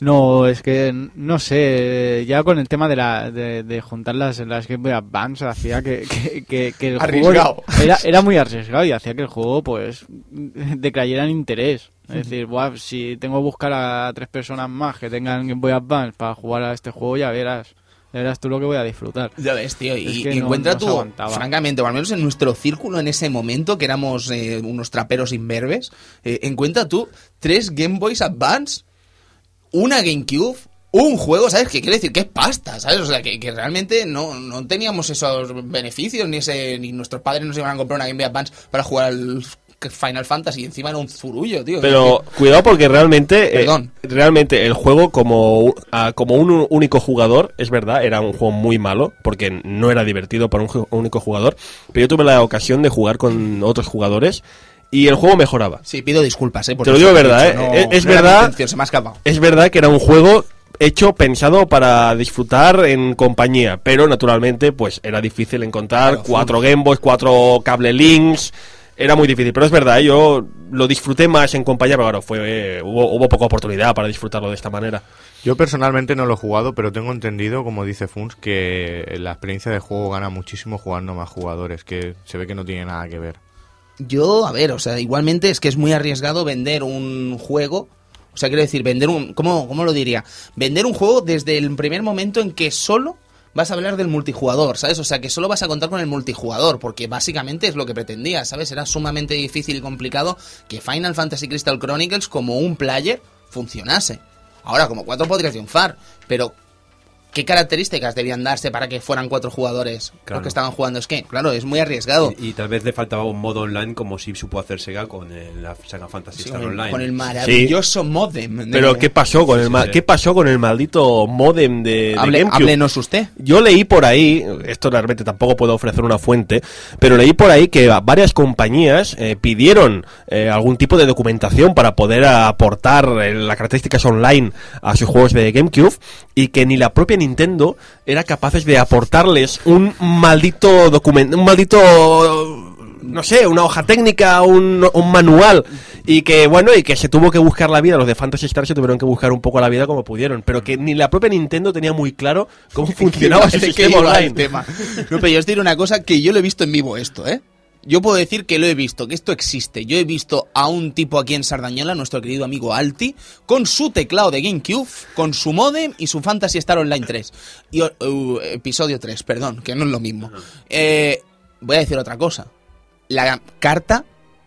No, es que no sé, ya con el tema de, la, de, de juntar las, las Game Boy Advance hacía que, que, que- que el Arriesgado. juego era, era muy arriesgado y hacía que el juego pues decayera en interés. Es decir, buah, si tengo que buscar a tres personas más que tengan Game Boy Advance para jugar a este juego, ya verás, ya verás tú lo que voy a disfrutar. Ya ves, tío. Y, Es que y no- encuentra no tú, aguantaba. francamente, o al menos en nuestro círculo en ese momento, que éramos eh, unos traperos imberbes, eh, encuentra tú tres Game Boys Advance, una GameCube, un juego, ¿sabes? Que quiere decir que es pasta, ¿sabes? O sea, que, que realmente no, no teníamos esos beneficios, ni ese ni nuestros padres nos iban a comprar una Game Boy Advance para jugar al Final Fantasy, y encima era un zurullo, tío. Pero cuidado porque realmente, eh, realmente el juego como, ah, como un único jugador, es verdad, era un juego muy malo porque no era divertido para un único jugador. Pero yo tuve la ocasión de jugar con otros jugadores y el juego mejoraba. Sí, pido disculpas, ¿eh? por Te lo digo verdad, dicho, ¿eh? no- Es- no verdad. intención, se me ha escapado. Es verdad que era un juego hecho pensado para disfrutar en compañía, pero naturalmente pues era difícil encontrar Claro, cuatro Game Boys, cuatro cable links, era muy difícil, pero es verdad, ¿eh? yo lo disfruté más en compañía, pero claro, fue, eh, hubo, hubo poca oportunidad para disfrutarlo de esta manera. Yo personalmente no lo he jugado, pero tengo entendido, como dice Funs, que la experiencia de juego gana muchísimo jugando más jugadores, que se ve que no tiene nada que ver. Yo, a ver, o sea, igualmente es que es muy arriesgado vender un juego. O sea, quiero decir, vender un. ¿Cómo, cómo lo diría? Vender un juego desde el primer momento en que solo vas a hablar del multijugador, ¿sabes? O sea, que solo vas a contar con el multijugador, porque básicamente es lo que pretendía, ¿sabes? Era sumamente difícil y complicado que Final Fantasy Crystal Chronicles, como un player, funcionase. Ahora, como cuatro podría triunfar, pero. ¿Qué características debían darse para que fueran cuatro jugadores Claro. los que estaban jugando? Es que, claro, es muy arriesgado. Y, y tal vez le faltaba un modo online como si supo hacer Sega con el- la Sega Fantasy Sí, Star Online. con el maravilloso modem. de- Pero ¿qué pasó con el sí. qué pasó con el maldito modem de, de Hable- GameCube? háblenos usted. Yo leí por ahí, esto realmente tampoco puedo ofrecer una fuente, pero leí por ahí que varias compañías eh, pidieron eh, algún tipo de documentación para poder aportar eh, las características online a sus juegos de GameCube y que ni la propia Nintendo era capaces de aportarles un maldito documento, un maldito no sé, una hoja técnica, un, un manual y que bueno, y que se tuvo que buscar la vida, los de Fantasy Star se tuvieron que buscar un poco la vida como pudieron, pero que ni la propia Nintendo tenía muy claro cómo funcionaba su ¿De qué sistema online. tema? No, pero yo os diré una cosa que yo lo he visto en vivo esto, ¿eh? Yo puedo decir que lo he visto, que esto existe. Yo he visto a un tipo aquí en Sardañola, nuestro querido amigo Alti, con su teclado de GameCube, con su modem y su Fantasy Star Online 3. Y, uh, episodio 3, perdón, que no es lo mismo. Eh, voy a decir otra cosa. La carta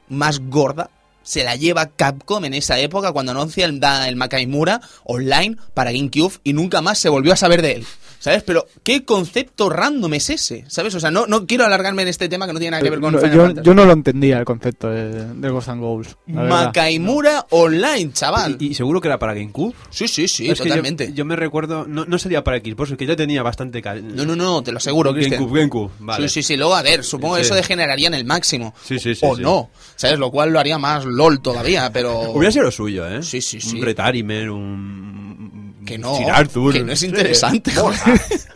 más gorda se la lleva Capcom en esa época cuando anuncia el, el Makaimura online para GameCube y nunca más se volvió a saber de él. ¿Sabes? Pero ¿qué concepto random es ese? ¿Sabes? O sea, no, no quiero alargarme en este tema que no tiene nada que ver con No, Final yo, Fantasy. yo no lo entendía el concepto de, de Ghost and Goals. Makaimura Online, chaval. ¿Y, y seguro que era para GameCube? Sí, sí, sí, Es que yo- totalmente. yo, me recuerdo, no, no sería para Xbox, porque yo tenía bastante... cal- No, no, no, te lo aseguro, Cristian. GameCube, GameCube, vale. Sí, sí, sí. Luego, a ver, supongo que eso degeneraría en el máximo. Sí, sí, sí, O sí. no. ¿Sabes? Lo cual lo haría más LOL todavía, pero... Hubiera sido lo suyo, ¿eh? Sí, sí, sí. Un Retarimer, un... Que no, Sir Arthur. que no es Sí. interesante.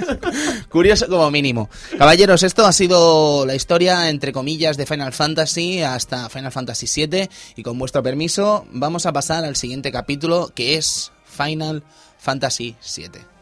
Curioso como mínimo. Caballeros, esto ha sido la historia, entre comillas, de Final Fantasy hasta Final Fantasy VII. Y con vuestro permiso, vamos a pasar al siguiente capítulo, que es Final Fantasy VII.